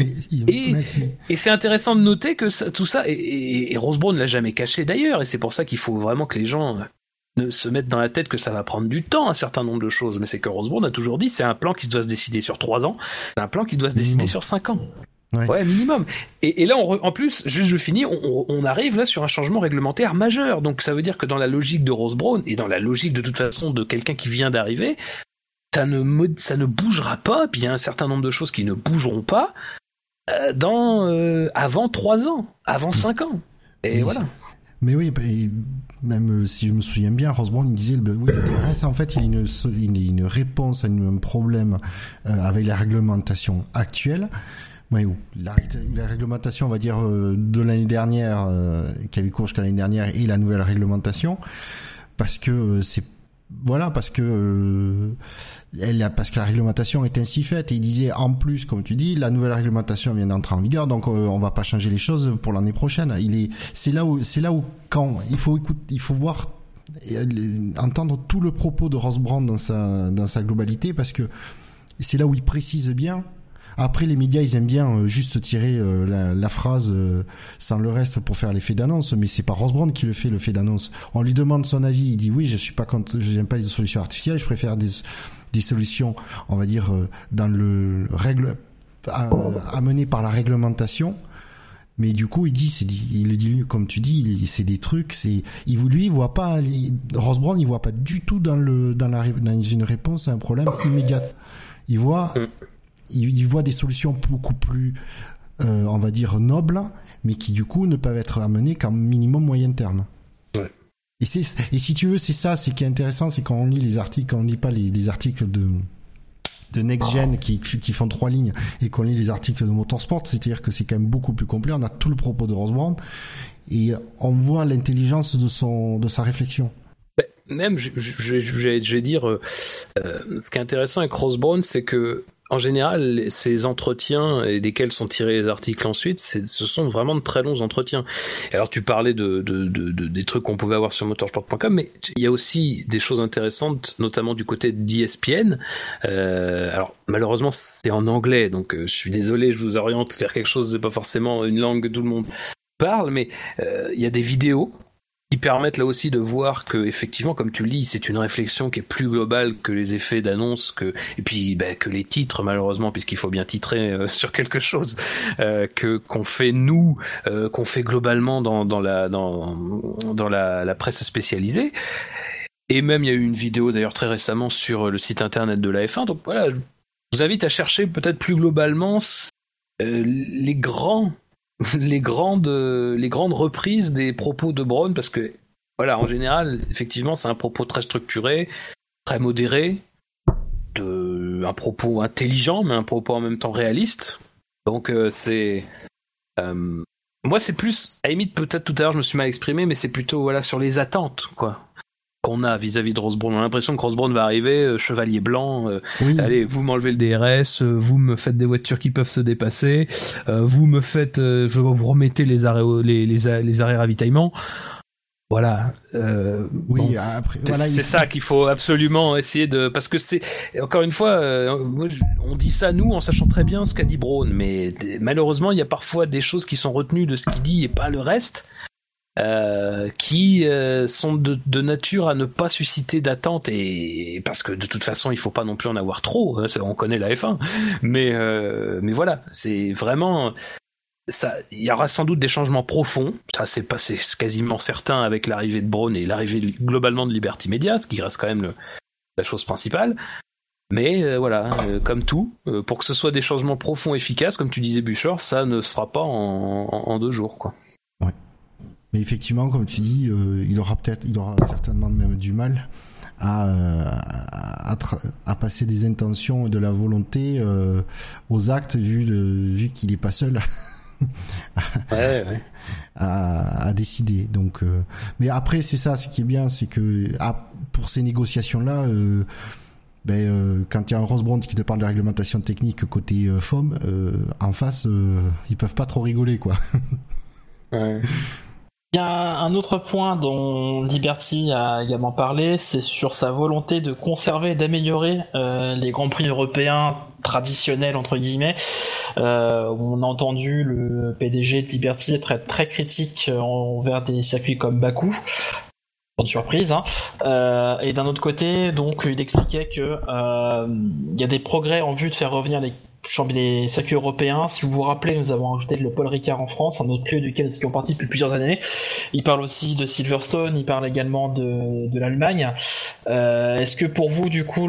et, c'est intéressant de noter que tout ça, et, et, ne l'a jamais caché d'ailleurs, et c'est pour ça qu'il faut vraiment que les gens se mettent dans la tête que ça va prendre du temps un certain nombre de choses, mais c'est que Rosebrown a toujours dit c'est un plan qui doit se décider sur trois ans, c'est un plan qui doit se décider sur cinq ans. Ouais. minimum. Et, là, en plus, juste je finis, on, arrive là sur un changement réglementaire majeur. Donc ça veut dire que dans la logique de Rose Brown et dans la logique de toute façon de quelqu'un qui vient d'arriver, ça ne, ça ne bougera pas, puis il y a un certain nombre de choses qui ne bougeront pas euh, dans, euh, avant 3 ans, avant 5 ans. Et voilà. Mais oui, bah, même euh, si je me souviens bien, Rosborn il disait oui, le DRS, en fait, il est une, une réponse à un problème avec la réglementation actuelle. Oui, la, réglementation, on va dire, de l'année dernière, qui avait cours jusqu'à l'année dernière, et la nouvelle réglementation, parce que c'est voilà, parce que euh, elle parce que la réglementation est ainsi faite. Et il disait en plus, comme tu dis, la nouvelle réglementation vient d'entrer en vigueur, donc euh, on va pas changer les choses pour l'année prochaine. Il est, c'est là où, c'est là où quand il faut écouter, il faut voir entendre tout le propos de Ross Brown dans sa dans sa globalité, parce que c'est là où il précise bien après, les médias, ils aiment bien euh, juste tirer euh, la, phrase euh, sans le reste pour faire l'effet d'annonce, mais c'est pas Rosbrand qui le fait, le fait d'annonce. On lui demande son avis, il dit oui, je suis pas contre, je n'aime pas les solutions artificielles, je préfère des, des solutions, on va dire, dans le règle, amenées par la réglementation. Mais du coup, il dit, c'est, il le dit, comme tu dis, c'est des trucs, c'est, il lui, il voit pas, Rosbrand, il voit pas du tout dans une réponse à un problème immédiat. Il voit il, voit des solutions beaucoup plus, euh, on va dire, nobles, mais qui du coup ne peuvent être amenées qu'en minimum moyen terme. Et, et si tu veux, c'est ça, c'est qui est intéressant, c'est quand on lit les articles, quand on lit pas les, articles de de Next Gen qui, font trois lignes et qu'on lit les articles de Motorsport, c'est-à-dire que c'est quand même beaucoup plus complet. On a tout le propos de Rosbrand et on voit l'intelligence de son de sa réflexion. Ben, même, je, vais dire, euh, euh, ce qui est intéressant avec Rosbrand, c'est que en général, ces entretiens et desquels sont tirés les articles ensuite, ce sont vraiment de très longs entretiens. Alors tu parlais de, des trucs qu'on pouvait avoir sur motorsport.com, mais il y a aussi des choses intéressantes, notamment du côté d'ESPN. Euh, alors malheureusement c'est en anglais, donc euh, je suis désolé, je vous oriente vers quelque chose, c'est pas forcément une langue que tout le monde parle, mais euh, il y a des vidéos qui permettent là aussi de voir que effectivement comme tu le dis c'est une réflexion qui est plus globale que les effets d'annonce que et puis bah, que les titres malheureusement puisqu'il faut bien titrer euh, sur quelque chose euh, que qu'on fait nous euh, qu'on fait globalement dans dans la dans dans la, presse spécialisée. Et même il y a eu une vidéo d'ailleurs très récemment sur le site internet de la F1 donc voilà je vous invite à chercher peut-être plus globalement les grands les grandes, les grandes reprises des propos de Brown parce que, voilà, en général, effectivement, c'est un propos très structuré, très modéré, de, un propos intelligent, mais un propos en même temps réaliste. Donc, euh, c'est. Euh, moi, c'est plus. À peut-être tout à l'heure, je me suis mal exprimé, mais c'est plutôt voilà, sur les attentes, quoi qu'on a vis-à-vis de Rosebrown. On a l'impression que Rosebrown va arriver, euh, chevalier blanc, euh, allez, vous m'enlevez le DRS, euh, vous me faites des voitures qui peuvent se dépasser, vous me faites, vous remettez les arrêts, les, les, arrêts ravitaillement. Voilà. oui, après, c'est ça qu'il faut absolument essayer de, parce que c'est encore une fois, on dit ça nous en sachant très bien ce qu'a dit Brown, mais malheureusement il y a parfois des choses qui sont retenues de ce qu'il dit et pas le reste. Euh, qui euh, sont de, nature à ne pas susciter d'attente et parce que de toute façon il faut pas non plus en avoir trop hein, on connaît la F1 mais euh, mais voilà c'est vraiment ça, il y aura sans doute des changements profonds. Ça, c'est pas, c'est quasiment certain avec l'arrivée de Braun et l'arrivée globalement de Liberty Media, ce qui reste quand même la chose principale. Mais voilà, comme tout, pour que ce soit des changements profonds, efficaces, comme tu disais Bouchard, ça ne se fera pas en, deux jours, quoi. Mais effectivement, comme tu dis, il aura peut-être, il aura certainement même du mal à, à, passer des intentions et de la volonté aux actes, vu, vu qu'il n'est pas seul. ouais, ouais. À, décider. Donc, mais après, c'est ça, ce qui est bien, c'est que ah, pour ces négociations-là, ben, euh, quand il y a un Rose qui te parle de réglementation technique côté euh, FOM, euh, en face, ils peuvent pas trop rigoler, quoi. Il y a un autre point dont Liberty a également parlé, c'est sur sa volonté de conserver et d'améliorer les grands prix européens traditionnels entre guillemets. on a entendu le PDG de Liberty être très critique envers des circuits comme Baku, surprise. Hein. Euh, et d'un autre côté, donc, il expliquait que euh, il y a des progrès en vue de faire revenir les les circuits européens. Si vous vous rappelez, nous avons ajouté le Paul Ricard en France, un autre lieu duquel nous étions partis depuis plusieurs années. Il parle aussi de Silverstone, il parle également de, de l'Allemagne. Euh, Est-ce que pour vous, du coup,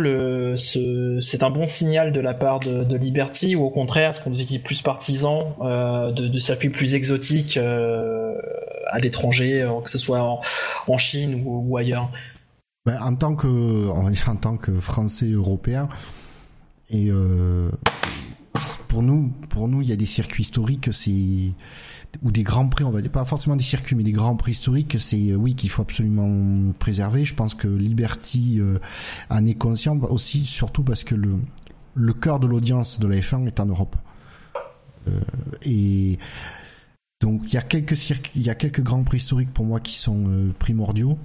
c'est un bon signal de la part de, Liberty ou au contraire, est-ce qu'on dit qu'il est plus partisan euh, de, circuits plus exotiques euh, à l'étranger, que ce soit en, Chine ou, ailleurs? Ben, en tant que tant que Français européen et pour nous, pour nous, il y a des circuits historiques, c'est ou des grands prix, on va dire pas forcément des circuits, mais des grands prix historiques, c'est euh, oui qu'il faut absolument préserver. Je pense que Liberty euh, en est conscient aussi, surtout parce que le cœur de l'audience de la F1 est en Europe. Euh, et donc il y a quelques circuits, il y a quelques grands prix historiques pour moi qui sont primordiaux.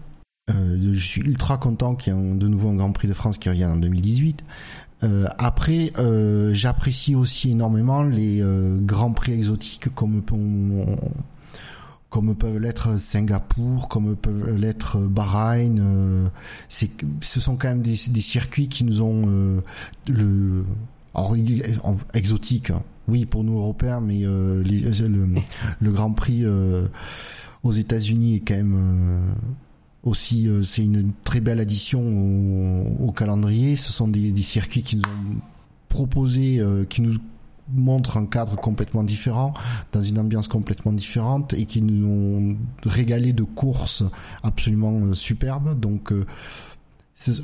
Euh, je suis ultra content qu'il y ait de nouveau un Grand Prix de France qui revienne en 2018. Euh, après, euh, j'apprécie aussi énormément les grands prix exotiques comme comme peuvent l'être Singapour, comme peuvent l'être Bahreïn. c'est, ce sont quand même des, circuits qui nous ont le exotique, hein. oui pour nous Européens, mais le, le, Grand Prix aux États-Unis est quand même aussi, euh, c'est une très belle addition au, calendrier. Ce sont des, circuits qui nous ont proposé, euh, qui nous montrent un cadre complètement différent, dans une ambiance complètement différente et qui nous ont régalé de courses absolument euh, superbes. Donc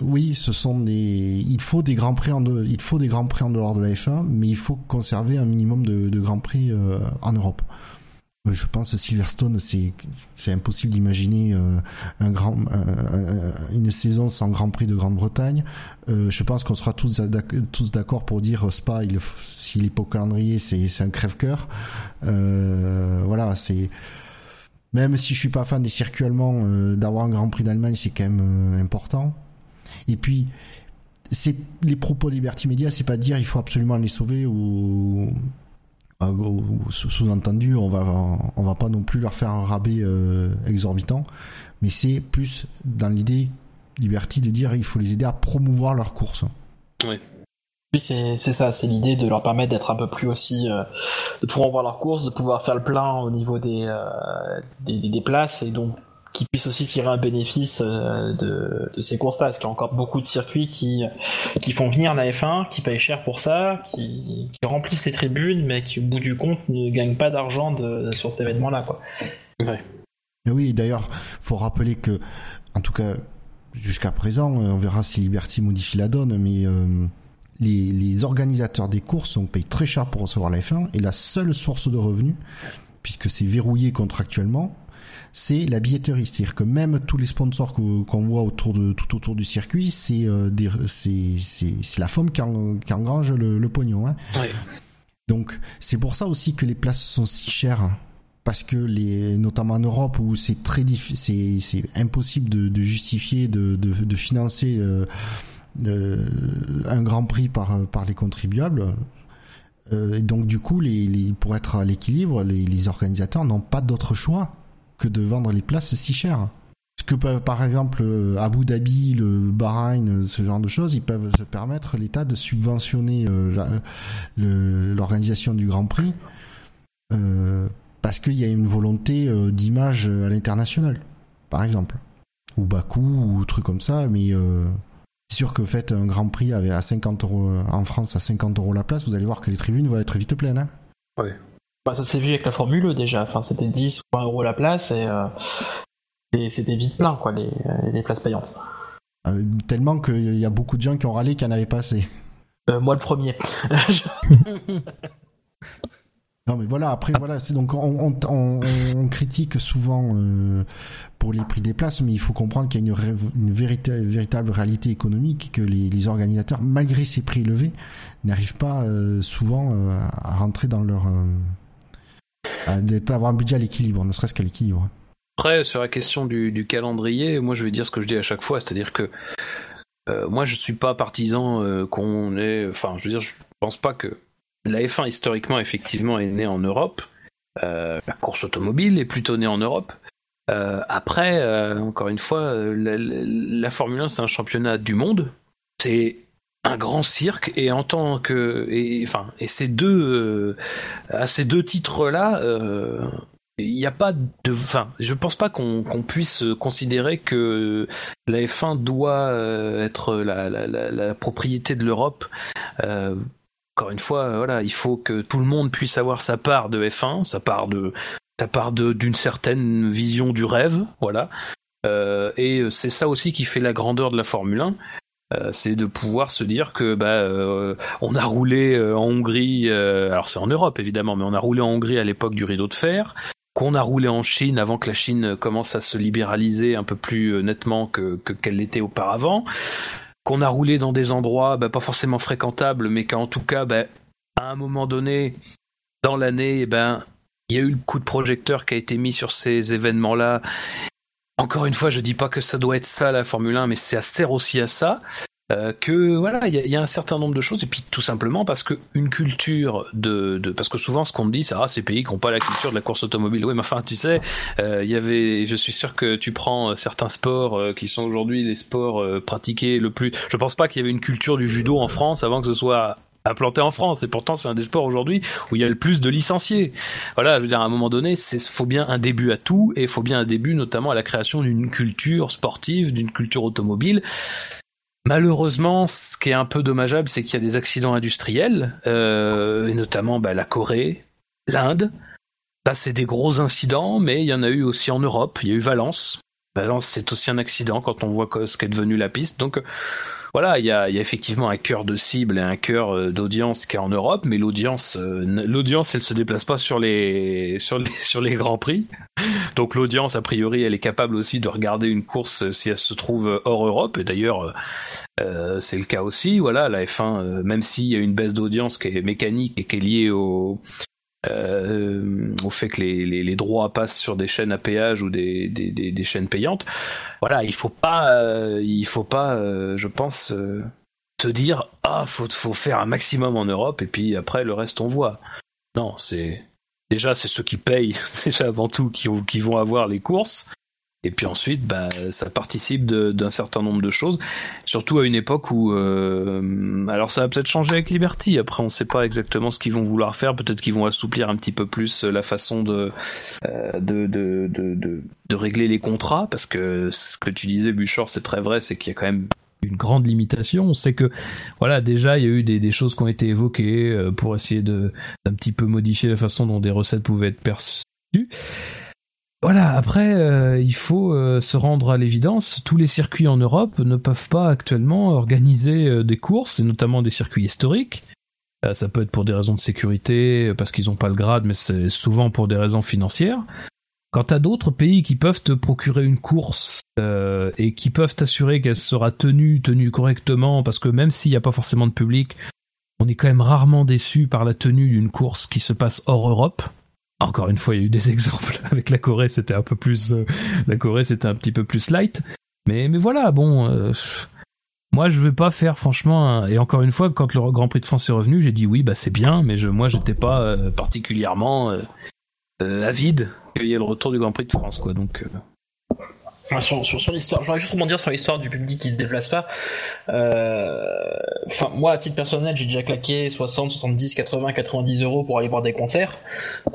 oui, ce sont des. Il faut des grands prix en il faut des grands prix en dehors de la F1, mais il faut conserver un minimum de, de grands prix en Europe. Je pense que Silverstone, c'est impossible d'imaginer euh, une saison sans Grand Prix de Grande-Bretagne. Euh, je pense qu'on sera tous d'accord pour dire euh, Spa, il s'il calendrier, c'est un crève-cœur. voilà, c'est même si je suis pas fan des circuits allemands, d'avoir un Grand Prix d'Allemagne, c'est quand même important. Et puis c'est les propos de Liberty Media, c'est pas dire il faut absolument les sauver ou sous-entendu, on va on va pas non plus leur faire un rabais euh, exorbitant, mais c'est plus dans l'idée Liberty de dire il faut les aider à promouvoir leur course. Oui. Oui, c'est ça, c'est l'idée de leur permettre d'être un peu plus aussi, euh, de pouvoir voir leur course, de pouvoir faire le plein au niveau des, euh, des, des, places et donc qui puissent aussi tirer un bénéfice euh, de, de ces courses-là, parce qu'il y a encore beaucoup de circuits qui, qui font venir la F1, qui payent cher pour ça, qui, qui remplissent les tribunes, mais qui au bout du compte ne gagnent pas d'argent sur cet événement-là. Quoi. Ouais. oui, d'ailleurs, faut rappeler que, en tout cas, jusqu'à présent, on verra si Liberty modifie la donne, mais euh, les, les, organisateurs des courses on paye très cher pour recevoir la F1, et la seule source de revenus, puisque c'est verrouillé contractuellement, c'est la billetterie. C'est-à-dire que même tous les sponsors qu'on voit autour de, tout autour du circuit, c'est euh, la FOM qui, qui engrange le, pognon. Hein. Donc c'est pour ça aussi que les places sont si chères. Parce que les, notamment en Europe où c'est très difficile, c'est impossible de, justifier, de, de, financer euh, un grand prix par, par les contribuables. Euh, donc du coup, les, pour être à l'équilibre, les, les organisateurs n'ont pas d'autre choix que de vendre les places si cher. Ce que peuvent par exemple euh, Abu Dhabi, le Bahreïn, ce genre de choses, ils peuvent se permettre l'État de subventionner euh, l'organisation du Grand Prix parce qu'il y a une volonté d'image à l'international, par exemple. Ou Bakou, ou trucs comme ça, mais c'est sûr que faites un Grand Prix à 50 euros en France à 50 euros la place, vous allez voir que les tribunes vont être vite pleines. Hein. Bah, ça s'est vu avec la Formule E déjà. Enfin, c'était 10 ou 20 euros la place euh, et, c'était vite plein, quoi, les, les places payantes. Euh, tellement qu'il y a beaucoup de gens qui ont râlé qui en avaient pas assez. Euh, moi le premier. Non mais voilà, après voilà, c'est donc on, on, critique souvent euh, pour les prix des places, mais il faut comprendre qu'il y a une, une véritable réalité économique que les, organisateurs, malgré ces prix élevés, n'arrivent pas euh, souvent euh, à rentrer dans leur à avoir un budget à l'équilibre, ne serait-ce qu'à l'équilibre. Après, sur la question du, calendrier, moi je vais dire ce que je dis à chaque fois, c'est-à-dire que moi je suis pas partisan qu'on ait, enfin je veux dire, je pense pas que la F1 historiquement effectivement est née en Europe. Euh, la course automobile est plutôt née en Europe. Euh, après, euh, encore une fois, la, Formule 1 c'est un championnat du monde. C'est un grand cirque et en tant que et enfin et ces deux à ces deux titres là il n'y a pas de enfin je pense pas qu'on puisse considérer que la F1 doit être la, propriété de l'Europe encore une fois, euh, voilà, il faut que tout le monde puisse avoir sa part de F1, sa part de, sa part d'une certaine vision du rêve, voilà. Euh, et c'est ça aussi qui fait la grandeur de la Formule 1. Euh, c'est de pouvoir se dire que bah on a roulé en Hongrie, alors c'est en Europe évidemment, mais on a roulé en Hongrie à l'époque du rideau de fer, qu'on a roulé en Chine avant que la Chine commence à se libéraliser un peu plus nettement que qu'elle l'était auparavant, qu'on a roulé dans des endroits bah, pas forcément fréquentables, mais qu'en tout cas, bah, à un moment donné, dans l'année, eh ben, il y a eu le coup de projecteur qui a été mis sur ces événements-là. Encore une fois, je dis pas que ça doit être ça la Formule 1, mais ça sert aussi à ça. Euh, que voilà, il y, a un certain nombre de choses et puis tout simplement parce que une culture de, de parce que souvent ce qu'on dit c'est ah ces pays qui n'ont pas la culture de la course automobile. Oui, mais enfin tu sais, euh, il y avait, je suis sûr que tu prends euh, certains sports qui sont aujourd'hui les sports pratiqués le plus. Je pense pas qu'il y avait une culture du judo en France avant que ce soit implanté en France et pourtant c'est un des sports aujourd'hui où il y a le plus de licenciés. Voilà, je veux dire à un moment donné, c'est faut bien un début à tout et il faut bien un début notamment à la création d'une culture sportive, d'une culture automobile. Malheureusement, ce qui est un peu dommageable, c'est qu'il y a des accidents industriels, euh, et notamment bah, la Corée, l'Inde. Ça, c'est des gros incidents, mais il y en a eu aussi en Europe. Il y a eu Valence. Valence, c'est aussi un accident quand on voit ce qu'est devenu la piste. Donc, voilà, il y a, effectivement un cœur de cible et un cœur euh, d'audience qui est en Europe, mais l'audience, euh, l'audience, elle se déplace pas sur les, sur les, sur les grands prix. Donc l'audience, a priori, elle est capable aussi de regarder une course euh, si elle se trouve hors Europe. Et d'ailleurs, c'est le cas aussi. Voilà, la F1, même s'il y a une baisse d'audience qui est mécanique et qui est liée au, euh, au fait que les, droits passent sur des chaînes à péage ou des, chaînes payantes. Voilà, il faut pas, euh, il faut pas, euh, je pense, se dire ah faut faut faire un maximum en Europe et puis après le reste on voit. Non, c'est déjà c'est ceux qui payent déjà avant tout qui vont avoir les courses et puis ensuite, bah, ça participe d'un certain nombre de choses, surtout à une époque où, euh, alors ça va peut-être changer avec Liberty. Après, on ne sait pas exactement ce qu'ils vont vouloir faire. Peut-être qu'ils vont assouplir un petit peu plus la façon de, euh, de, de, de, de, régler les contrats, parce que ce que tu disais, Buchor, c'est très vrai, c'est qu'il y a quand même une grande limitation. On sait que voilà déjà il y a eu des, choses qui ont été évoquées euh, pour essayer de d'un petit peu modifier la façon dont des recettes pouvaient être perçues. Voilà, après, euh, il faut euh, se rendre à l'évidence, tous les circuits en Europe ne peuvent pas actuellement organiser euh, des courses, et notamment des circuits historiques. ça peut être pour des raisons de sécurité, parce qu'ils n'ont pas le grade, mais c'est souvent pour des raisons financières. Quant à d'autres pays qui peuvent te procurer une course et qui peuvent t'assurer qu'elle sera tenue, tenue correctement, parce que même s'il n'y a pas forcément de public, on est quand même rarement déçu par la tenue d'une course qui se passe hors Europe. Encore une fois, il y a eu des exemples avec la Corée, c'était un peu plus, euh, la Corée c'était un petit peu plus light. Mais mais voilà, bon, euh, moi je vais pas faire franchement. Et encore une fois, quand le Grand Prix de France est revenu, j'ai dit oui, bah c'est bien, mais je, moi j'étais pas euh, particulièrement avide qu'il y ait le retour du Grand Prix de France, quoi. Donc Sur, sur, sur l'histoire, je voudrais juste rebondir sur l'histoire du public qui se déplace pas. Euh, Enfin, moi, à titre personnel, j'ai déjà claqué 60, 70, 80, 90 euros pour aller voir des concerts.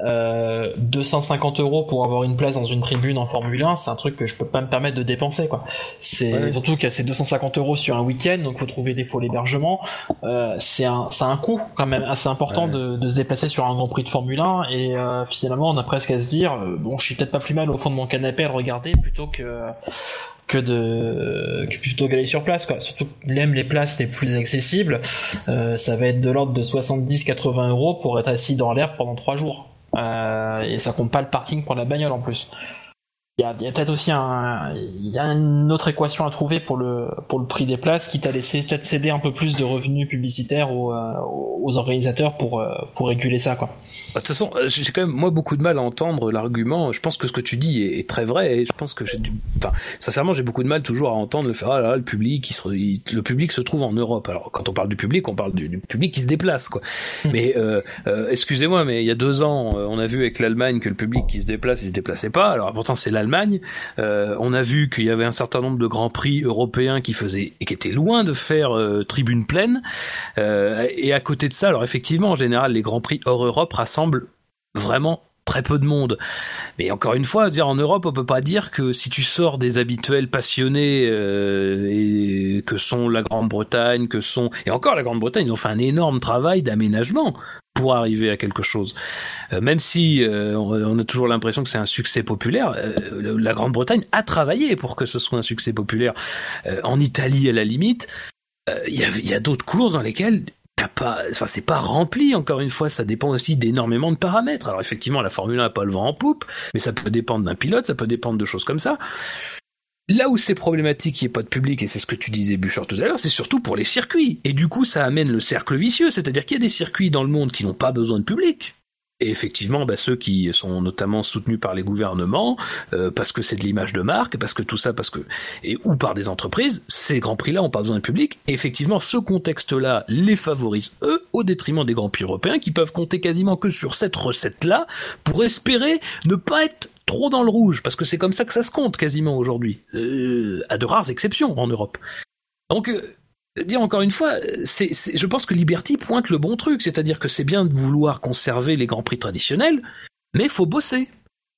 Euh, 250 euros pour avoir une place dans une tribune en Formule 1, c'est un truc que je peux pas me permettre de dépenser, quoi. C'est Ouais. surtout que c'est 250 euros sur un week-end, donc faut trouver des faux hébergements. Euh, c'est un, c'est un coût quand même assez important Ouais. de, de se déplacer sur un Grand Prix de Formule 1 et euh, finalement, on a presque à se dire, euh, bon, je suis peut-être pas plus mal au fond de mon canapé à le regarder plutôt que que de que plutôt qu'aller sur place quoi. Surtout même les places les plus accessibles euh, ça va être de l'ordre de 70-80 euros pour être assis dans l'herbe pendant trois jours. Euh, et ça compte pas le parking pour la bagnole en plus il y a, peut-être aussi un il y a une autre équation à trouver pour le pour le prix des places quitte à laisser peut-être céder un peu plus de revenus publicitaires aux, euh, aux organisateurs pour euh, pour réguler ça quoi De toute façon, euh, j'ai quand même moi beaucoup de mal à entendre l'argument. Je pense que ce que tu dis est, est très vrai. Et je pense que j'ai du, enfin, sincèrement, j'ai beaucoup de mal toujours à entendre le faire. Ah là, là, le public, il se, il- le public se trouve en Europe. Alors, quand on parle du public, on parle du, du public qui se déplace, quoi. Hmm. Mais euh, euh, excusez-moi, mais il y a deux ans, on a vu avec l'Allemagne que le public qui se déplace, il se déplaçait pas. Alors, pourtant, c'est l'Allemagne. Euh, on a vu qu'il y avait un certain nombre de grands prix européens qui faisaient et qui étaient loin de faire euh, tribune pleine. Euh, et à côté de ça, alors effectivement, en général, les grands prix hors Europe rassemblent vraiment très peu de monde. Mais encore une fois, dire en Europe, on peut pas dire que si tu sors des habituels passionnés euh, et que sont la Grande-Bretagne, que sont et encore la Grande-Bretagne, ils ont fait un énorme travail d'aménagement pour arriver à quelque chose. Euh, même si euh, on a toujours l'impression que c'est un succès populaire, la Grande-Bretagne a travaillé pour que ce soit un succès populaire. En Italie, à la limite, il y a, y a d'autres courses dans lesquelles t'as pas, enfin c'est pas rempli. Encore une fois, ça dépend aussi d'énormément de paramètres. Alors effectivement, la Formule 1 a pas le vent en poupe, mais ça peut dépendre d'un pilote, ça peut dépendre de choses comme ça. Là où c'est problématique qu'il n'y ait pas de public, et c'est ce que tu disais Bouchard tout à l'heure, c'est surtout pour les circuits. Et du coup, ça amène le cercle vicieux, c'est-à-dire qu'il y a des circuits dans le monde qui n'ont pas besoin de public. Et effectivement, bah, ceux qui sont notamment soutenus par les gouvernements, euh, parce que c'est de l'image de marque, parce que tout ça, parce que et ou par des entreprises, ces grands prix-là n'ont pas besoin de public. Effectivement, ce contexte-là les favorise eux au détriment des grands prix européens qui peuvent compter quasiment que sur cette recette-là pour espérer ne pas être trop dans le rouge, parce que c'est comme ça que ça se compte quasiment aujourd'hui, euh, à de rares exceptions en Europe. Donc euh, dire encore une fois, je pense que Liberty pointe le bon truc, c'est-à-dire que c'est bien de vouloir conserver les grands prix traditionnels, mais faut bosser.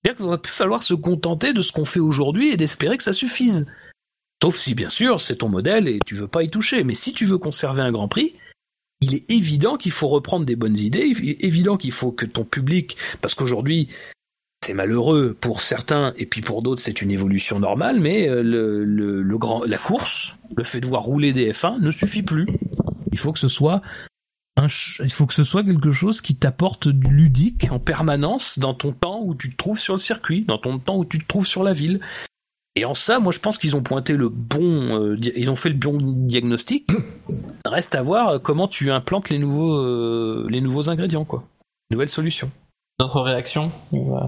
C'est-à-dire qu'il va plus falloir se contenter de ce qu'on fait aujourd'hui et d'espérer que ça suffise. Sauf si, bien sûr, c'est ton modèle et tu veux pas y toucher. Mais si tu veux conserver un grand prix, il est évident qu'il faut reprendre des bonnes idées, il est évident qu'il faut que ton public, parce qu'aujourd'hui, c'est malheureux pour certains et puis pour d'autres c'est une évolution normale, mais euh, le, grand, la course, le fait de voir rouler des F1 ne suffit plus. Il faut que ce soit un il faut que ce soit quelque chose qui t'apporte du ludique en permanence dans ton temps où tu te trouves sur le circuit, dans ton temps où tu te trouves sur la ville. Et en ça, moi je pense qu'ils ont pointé le bon, euh, ils ont fait le bon diagnostic. Reste à voir euh, comment tu implantes les nouveaux, les nouveaux ingrédients, quoi, nouvelles solutions. Ou, euh,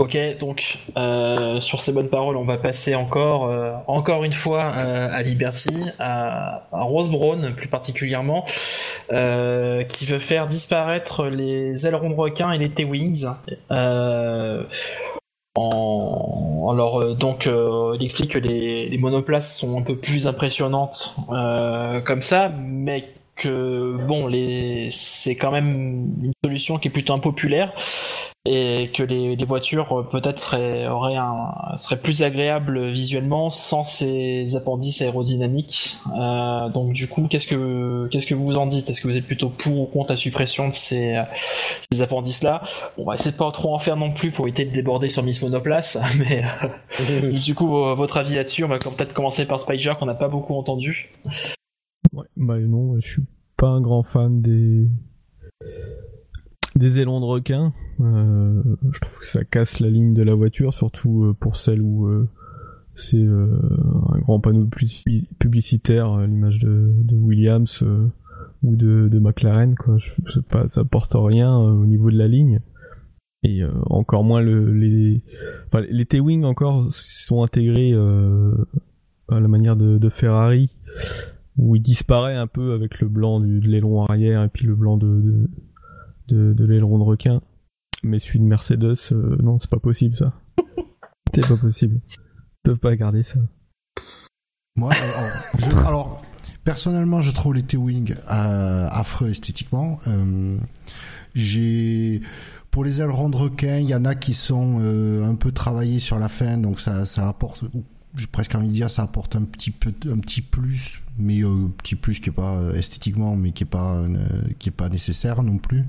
Ok, donc euh, sur ces bonnes paroles, on va passer encore, euh, encore une fois euh, à Liberty, à, à Rose Brown plus particulièrement, euh, qui veut faire disparaître les ailerons de requin et les T-Wings. Alors donc il explique que les, monoplaces sont un peu plus impressionnantes comme ça, mais que bon les c'est quand même une solution qui est plutôt impopulaire et que les, les voitures euh, peut-être seraient, auraient un, seraient plus agréables visuellement sans ces appendices aérodynamiques. Euh, donc du coup, qu'est-ce que qu'est-ce que vous en dites? Est-ce que vous êtes plutôt pour ou contre la suppression de ces, ces appendices-là? On va essayer de pas trop en faire non plus pour éviter de déborder sur Miss Monoplace, mais euh, du coup, votre avis là-dessus On va peut-être commencer par Spider qu'on n'a pas beaucoup entendu. Ouais, bah non, je suis pas un grand fan des des ailerons de requin. Euh, je trouve que ça casse la ligne de la voiture, surtout euh, pour celle où euh, c'est euh, un grand panneau publici- publicitaire à l'image de, de Williams euh, ou de, de McLaren. Quoi. Je, pas, ça porte rien euh, au niveau de la ligne. Et euh, encore moins le, les enfin, les T-Wing encore sont intégrés euh, à la manière de, de Ferrari où il disparaît un peu avec le blanc du, de l'aileron arrière et puis le blanc de, de, de, de l'aileron de requin. Mais celui de Mercedes, euh, non, c'est pas possible ça. c'est pas possible. peuvent pas garder ça. Moi, alors, je- alors, personnellement, je trouve les T-Wing euh, affreux esthétiquement. Euh, j'ai pour les ailerons de requin, il y en a qui sont euh, un peu travaillés sur la fin, donc ça, ça apporte, j'ai presque envie de dire, ça apporte un petit peu, un petit plus, mais euh, petit plus qui est pas euh, esthétiquement, mais qui est pas, euh, qui est pas nécessaire non plus.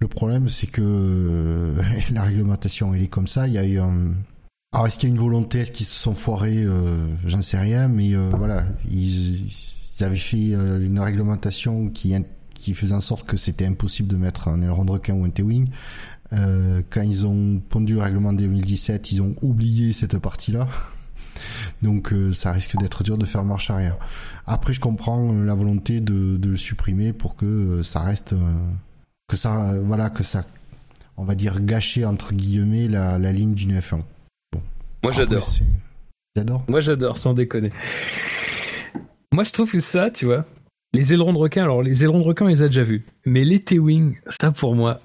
Le problème, c'est que la réglementation, elle est comme ça. Il y a un, alors est-ce qu'il y a une volonté, est-ce qu'ils se sont foirés? J'en sais rien, mais voilà, ils, avaient fait une réglementation qui, qui faisait en sorte que c'était impossible de mettre un aileron de requin ou un T-wing. Quand ils ont pondu le règlement de 2017, ils ont oublié cette partie-là. Donc euh, ça risque d'être dur de faire marche arrière. Après, je comprends euh, la volonté de, de le supprimer pour que euh, ça reste, que ça, voilà, que ça, on va dire gâcher entre guillemets la, la ligne d'une F1. Moi, Après, j'adore. J'adore. Moi, j'adore, sans déconner. Moi, je trouve que ça, tu vois, les ailerons de requin, alors les ailerons de requin, on les a déjà vus. Mais les T-Wing, ça pour moi,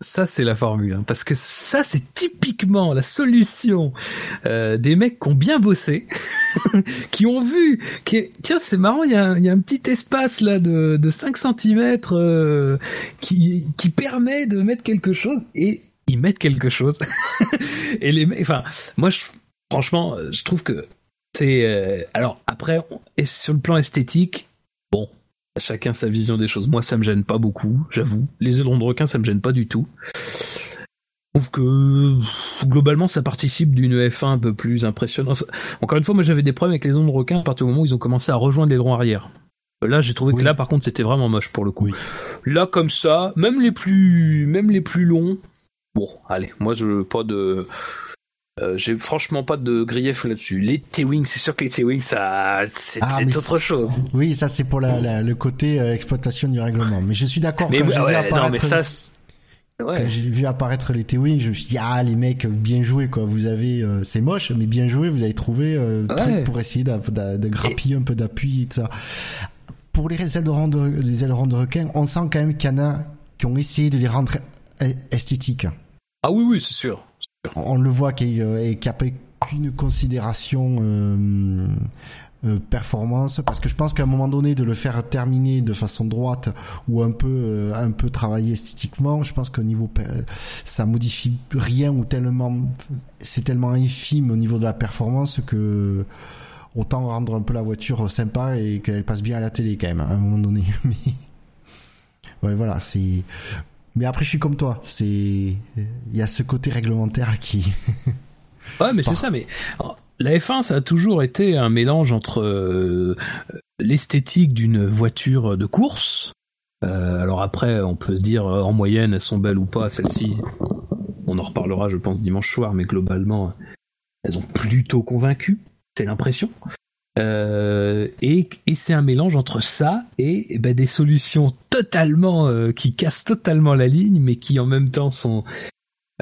ça c'est la formule. hein, parce que ça, c'est typiquement la solution euh, des mecs qui ont bien bossé, qui ont vu, qui tiens, c'est marrant, il y, a, un- petit espace là de, de 5 cm qui, qui permet de mettre quelque chose et ils mettent quelque chose. et les mecs, enfin, moi, franchement, je trouve que c'est euh, alors après et sur le plan esthétique bon chacun sa vision des choses. Moi ça me gêne pas beaucoup j'avoue. Les ailerons de requin ça me gêne pas du tout. Je trouve que globalement ça participe d'une F1 un peu plus impressionnante. Encore une fois moi j'avais des problèmes avec les ailerons de requin à partir du moment où ils ont commencé à rejoindre l'aileron arrière. Là j'ai trouvé Oui. que là par contre c'était vraiment moche pour le coup. Oui. là comme ça même les plus même les plus longs bon allez moi je pas de euh, j'ai franchement pas de grief là-dessus. Les T-Wing, c'est sûr que les T-Wing, ça, c'est Ah, autre chose. Oui, ça c'est pour la, la- le côté euh, exploitation du règlement. Mais je suis d'accord Mais quand ouais, j'ai vu ouais, apparaître, non, mais ça, quand j'ai vu apparaître les T-Wing, je me suis dit ah les mecs bien joué quoi. Vous avez euh, c'est moche mais bien joué. Vous avez trouvé euh, Ouais. truc pour essayer de, grappiller un peu d'appui et tout ça. Pour les ailerons de les ailerons de requin, on sent quand même qu'il y en a qui ont essayé de les rendre esthétiques. Ah oui, oui, c'est sûr. On le voit qu'il n'y a pas qu'une considération euh, euh, performance parce que je pense qu'à un moment donné de le faire terminer de façon droite ou un peu euh, un peu travailler esthétiquement je pense qu'au niveau ça modifie rien ou tellement c'est tellement infime au niveau de la performance que autant rendre un peu la voiture sympa et qu'elle passe bien à la télé quand même à un moment donné. Voilà c'est mais après, je suis comme toi. C'est, il y a ce côté réglementaire qui. Ouais, mais c'est Par- ça. Mais alors, la F1, ça a toujours été un mélange entre euh, l'esthétique d'une voiture de course. Euh, alors après, on peut se dire euh, en moyenne, elles sont belles ou pas. Celles-ci, on en reparlera, je pense, dimanche soir. Mais globalement, elles ont plutôt convaincu. J'ai l'impression. Euh, et c'est un mélange entre ça et, eh ben, des solutions totalement euh, qui cassent totalement la ligne, mais qui en même temps sont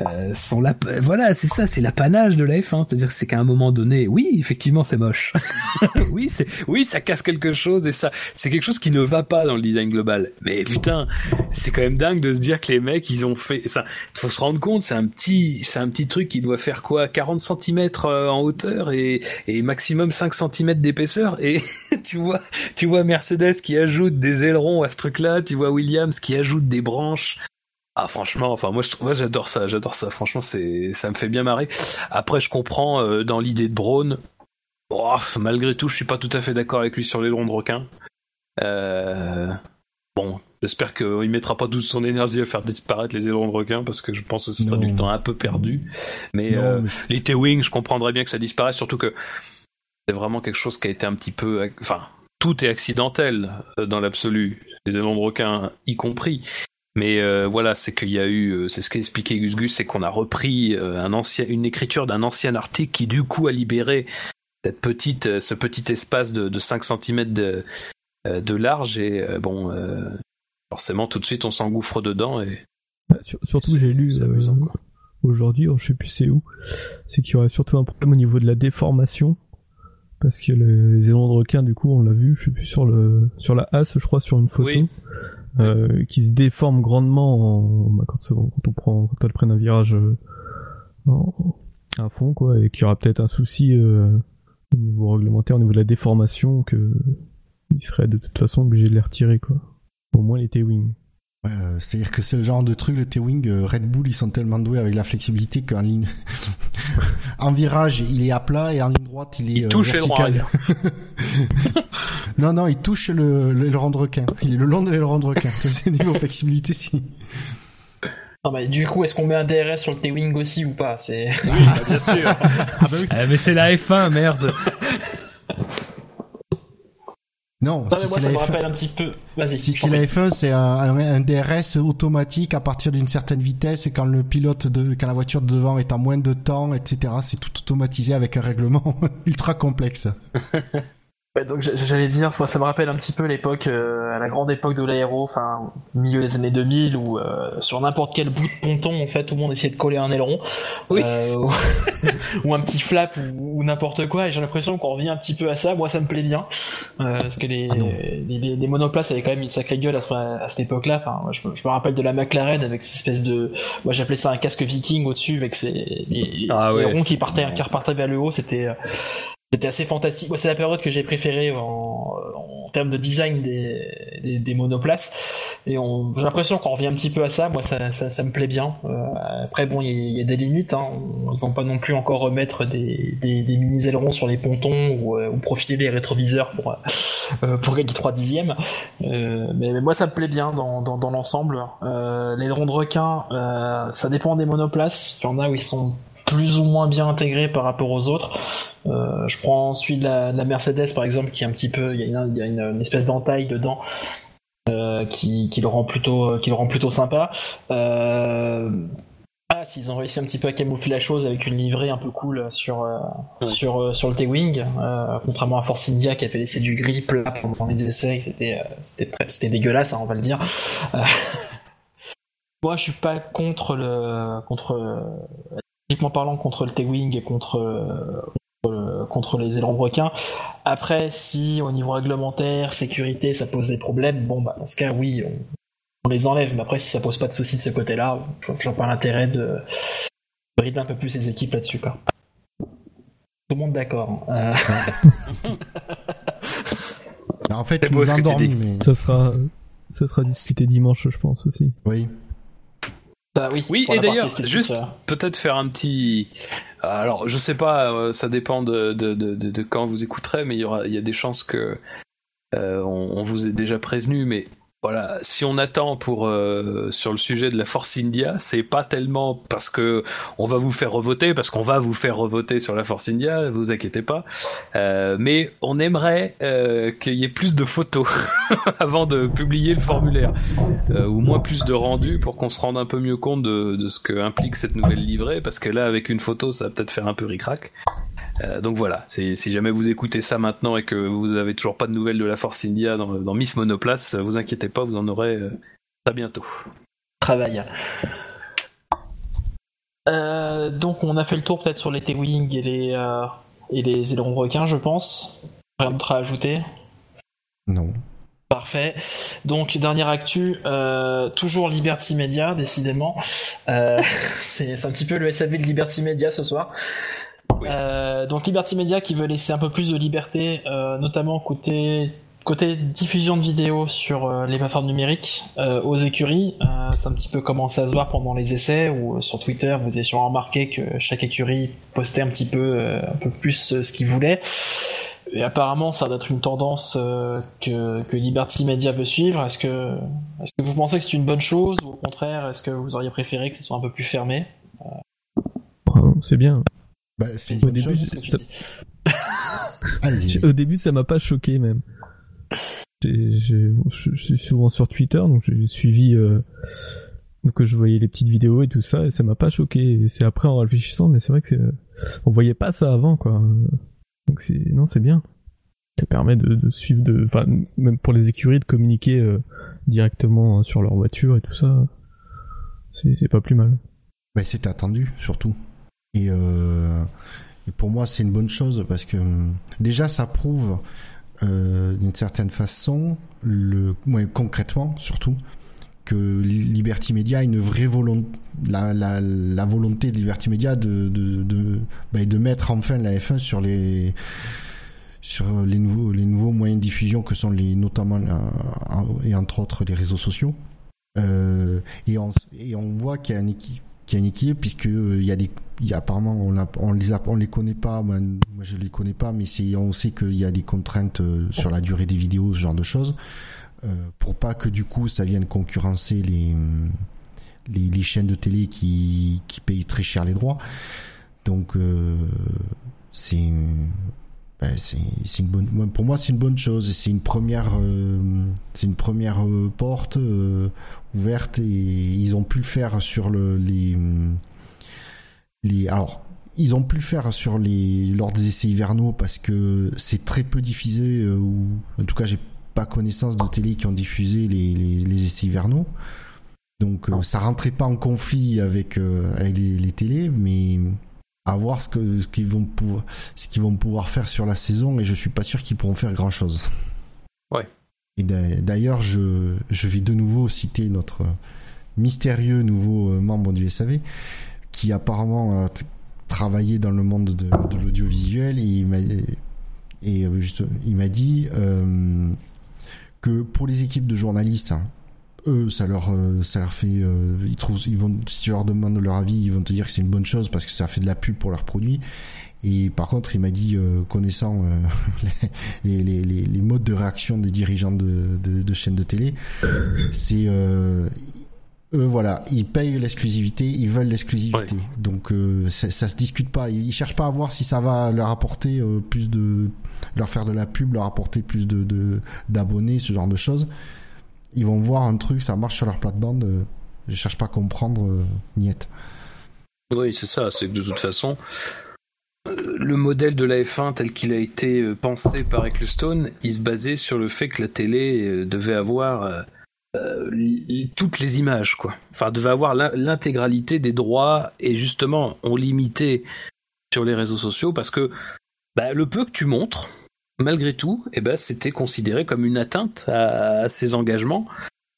euh, sont la, voilà, c'est ça, c'est l'apanage de la F1. C'est-à-dire c'est qu'à un moment donné, oui, effectivement, c'est moche. oui, c'est, oui, ça casse quelque chose et ça, c'est quelque chose qui ne va pas dans le design global. Mais putain, c'est quand même dingue de se dire que les mecs, ils ont fait ça. Faut se rendre compte, c'est un petit, c'est un petit truc qui doit faire quoi, 40 cm en hauteur et, et maximum 5 cm d'épaisseur. Et tu vois, tu vois Mercedes qui ajoute des ailerons à ce truc-là, tu vois Williams qui ajoute des branches. Ah franchement, enfin moi je trouve, moi j'adore ça, j'adore ça. Franchement, c'est, ça me fait bien marrer. Après, je comprends euh, dans l'idée de Braun. Oh, malgré tout, je suis pas tout à fait d'accord avec lui sur l'aileron de requin. Euh, Bon, j'espère qu'il mettra pas toute son énergie à faire disparaître les ailerons de requin parce que je pense que ce sera Non. du temps un peu perdu. Mais, Non, euh, mais je- les T-Wing, je comprendrais bien que ça disparaisse, surtout que c'est vraiment quelque chose qui a été un petit peu. Enfin, tout est accidentel dans l'absolu, les ailerons de requin y compris. Mais euh, voilà, c'est qu'il y a eu, euh, c'est ce qu'a expliqué Gus Gus, c'est qu'on a repris euh, un ancien, une écriture d'un ancien article qui du coup a libéré cette petite, ce petit espace de, de 5 cm de, de large et bon, euh, forcément tout de suite on s'engouffre dedans et Bah, sur- surtout, j'ai lu euh, aujourd'hui, je sais plus c'est où, c'est qu'il y aurait surtout un problème au niveau de la déformation. Parce que le- les ailerons de requin, du coup, on l'a vu, je sais plus sur le sur la as, je crois, sur une photo, Oui. Euh, qui se déforme grandement en, bah, quand, on prend prennent un virage euh, à fond, quoi, et qu'il y aura peut-être un souci euh, au niveau réglementaire, au niveau de la déformation, que il serait de toute façon obligé de les retirer, quoi. Au moins les T-Wing. Ouais, euh, C'est-à-dire que c'est le genre de truc, le T-Wing, euh, Red Bull, ils sont tellement doués avec la flexibilité qu'en ligne, en virage, il est à plat et en ligne droite, il est Il euh, touche les droits vertical. non, non, il touche le le- de requin. Il est le long de l'aileron de requin. C'est niveau flexibilité, si. Non, mais du coup, est-ce qu'on met un DRS sur le T-Wing aussi ou pas? C'est Oui, bah, bien sûr. Ah bah oui. Ah, mais c'est la F1, merde Non, Non, mais si moi, c'est ça me F1, rappelle un petit peu. Vas-y. si c'est la prie. F1, c'est un, un- un DRS automatique à partir d'une certaine vitesse et quand le pilote de, quand la voiture de devant est en moins de temps, etc. C'est tout automatisé avec un règlement ultra complexe. Donc j'allais dire, ça me rappelle un petit peu l'époque, euh, à la grande époque de l'aéro, enfin milieu des années 2000, où euh, sur n'importe quel bout de ponton, en fait, tout le monde essayait de coller un aileron, Oui. Euh, ou, ou un petit flap ou, ou n'importe quoi. Et j'ai l'impression qu'on revient un petit peu à ça. Moi, ça me plaît bien, euh, parce que les, Ah les, les- les monoplaces avaient quand même une sacrée gueule à, ce- à cette époque-là. Enfin, je, me- je me rappelle de la McLaren avec cette espèce de, moi j'appelais ça un casque viking au-dessus avec ses les, Ah les ouais, ronds qui partaient, qui repartaient vers le haut. C'était euh, c'était assez fantastique. C'est la période que j'ai préférée en, en termes de design des, des, des monoplaces. Et j'ai l'impression qu'on revient un petit peu à ça. Moi, ça, ça, ça me plaît bien. Euh, après, bon, il y, y a des limites. Hein. Ne va pas non plus encore remettre des, des, des mini ailerons sur les pontons ou, euh, ou profiler les rétroviseurs pour, euh, pour gagner 3 dixièmes. Euh, mais, mais moi, ça me plaît bien dans, dans, dans l'ensemble. Euh, l'aileron de requin, euh, ça dépend des monoplaces. Il y en a où ils sont plus ou moins bien intégrés par rapport aux autres. Euh, je prends celui de la, de la Mercedes par exemple qui est un petit peu, il y a une, il y a une, une espèce d'entaille dedans euh, qui, qui le rend plutôt, qui le rend plutôt sympa. Euh, ah, s'ils ont réussi un petit peu à camoufler la chose avec une livrée un peu cool sur euh, Ouais. sur sur le T-wing, contrairement à Force India qui avait laissé du gris plat pendant les essais, c'était c'était c'était dégueulasse, hein, on va le dire. Moi, je suis pas contre le contre euh, Techniquement parlant, contre le T-Wing et contre, euh, contre, le- contre les élans de requin. Après, si au niveau réglementaire, sécurité, ça pose des problèmes, bon, bah, dans ce cas, oui, on, on les enlève. Mais après, si ça pose pas de soucis de ce côté-là, je vois pas l'intérêt de, de brider un peu plus les équipes là-dessus, quoi. Tout le monde d'accord. hein. Euh, En fait, C'est ils beau nous ce que tu endorment, dis. mais... Ça sera, ça sera discuté dimanche, je pense aussi. Oui. Ça, oui. Et d'ailleurs, juste peut-être faire un petit. Alors, je sais pas, euh, ça dépend de, de, de, de- de quand vous écouterez, mais il y aura, il y a des chances que euh, on, on vous ait déjà prévenu, mais voilà, si on attend pour euh, sur le sujet de la Force India, c'est pas tellement parce que on va vous faire revoter, parce qu'on va vous faire revoter sur la Force India, vous inquiétez pas, Euh, mais on aimerait euh, qu'il y ait plus de photos avant de publier le formulaire. Euh, ou moins plus de rendu pour qu'on se rende un peu mieux compte de, de ce que implique cette nouvelle livrée parce que là avec une photo ça va peut-être faire un peu ric-rac Euh, donc voilà, si jamais vous écoutez ça maintenant et que vous avez toujours pas de nouvelles de la Force India dans, dans Miss Monoplace, vous inquiétez pas, vous en aurez euh, très bientôt. travail. Euh, donc on a fait le tour peut-être sur les T-Wing et les euh, et les ailerons requins, je pense. Rien d'autre à ajouter? Non. Parfait. Donc dernière actu, euh, toujours Liberty Media, décidément. Euh, c'est c'est un petit peu le SAV de Liberty Media ce soir. Oui. Euh, donc Liberty Media qui veut laisser un peu plus de liberté, euh, notamment côté côté diffusion de vidéos sur euh, les plateformes numériques euh, aux écuries. Euh, c'est un petit peu commencé à se voir pendant les essais ou euh, sur Twitter, vous avez sûrement remarqué que chaque écurie postait un petit peu euh, un peu plus euh, ce qu'il voulait. Et apparemment, ça doit être une tendance euh, que, que Liberty Media veut suivre. Est-ce que, vous pensez que c'est une bonne chose ou au contraire, est-ce que vous auriez préféré que ce soit un peu plus fermé? C'est bien. Bah, c'est une Au bonne début, chose. C'est ça- dis. Allez-y. Au début, ça m'a pas choqué même. Je suis souvent sur Twitter, donc j'ai suivi euh, que je voyais les petites vidéos et tout ça, et ça m'a pas choqué. C'est après en réfléchissant, mais c'est vrai que c'est- on voyait pas ça avant, quoi. Donc c'est non, c'est bien. Ça permet de, de suivre, de, enfin même pour les écuries de communiquer euh, directement sur leur voiture et tout ça. C'est c'est pas plus mal. Bah, c'était attendu, surtout. Et, euh, et pour moi, c'est une bonne chose parce que déjà, ça prouve euh, d'une certaine façon, le, ouais, concrètement surtout, que Liberty Media a une vraie volonté, la, volonté de Liberty Media de, de, de, bah, de mettre enfin la F1 sur les sur les nouveaux les nouveaux moyens de diffusion que sont les notamment euh, et entre autres les réseaux sociaux. Et on et on voit qu'il y a une équipe qu'il y a une équipe puisque euh, il y a des apparemment on, a, les a, on les connaît pas moi, moi je les connais pas mais on sait qu'il y a des contraintes euh, sur la durée des vidéos ce genre de choses euh, pour pas que du coup ça vienne concurrencer les, les, chaînes de télé qui, qui payent très cher les droits. Donc c'est ben, c'est une bonne pour moi c'est une bonne chose c'est une première euh, c'est une première euh, porte euh, ouverte et ils ont pu le faire sur le les les alors ils ont pu le faire sur les lors des essais hivernaux parce que c'est très peu diffusé ou en tout cas j'ai pas connaissance de télé qui ont diffusé les, les, les essais hivernaux. Donc ça rentrait pas en conflit avec, avec les, les, télés, mais à voir ce que ce qu'ils vont pouvoir ce qu'ils vont pouvoir faire sur la saison et je suis pas sûr qu'ils pourront faire grand chose. Ouais. Et d'ailleurs je, je vais de nouveau citer notre mystérieux nouveau euh, membre du SAV qui apparemment a travaillé dans le monde de, de l'audiovisuel et il m'a et juste il m'a dit euh, que pour les équipes de journalistes, hein, eux, ça leur, euh, ça leur fait, euh, ils trouvent, ils vont, si tu leur demandes leur avis, ils vont te dire que c'est une bonne chose parce que ça fait de la pub pour leurs produits. Et par contre, il m'a dit, euh, connaissant euh, les, les, les, les, modes de réaction des dirigeants de, de, de chaînes de télé, c'est eux, voilà, ils payent l'exclusivité, ils veulent l'exclusivité. Ouais. Donc ça, ça se discute pas. Ils cherchent pas à voir si ça va leur apporter plus de, leur faire de la pub, leur apporter plus de d'abonnés, ce genre de choses. Ils vont voir un truc, ça marche sur leur plate-bande. Euh, je cherche pas à comprendre, euh, niette. Oui, c'est ça. C'est que de toute façon, le modèle de la F1 tel qu'il a été pensé par Ecclestone, il se basait sur le fait que la télé devait avoir euh, toutes les images, quoi. Enfin, devait avoir l'intégralité des droits et justement, on limitait sur les réseaux sociaux parce que bah, le peu que tu montres, malgré tout, eh ben, c'était considéré comme une atteinte à, ces engagements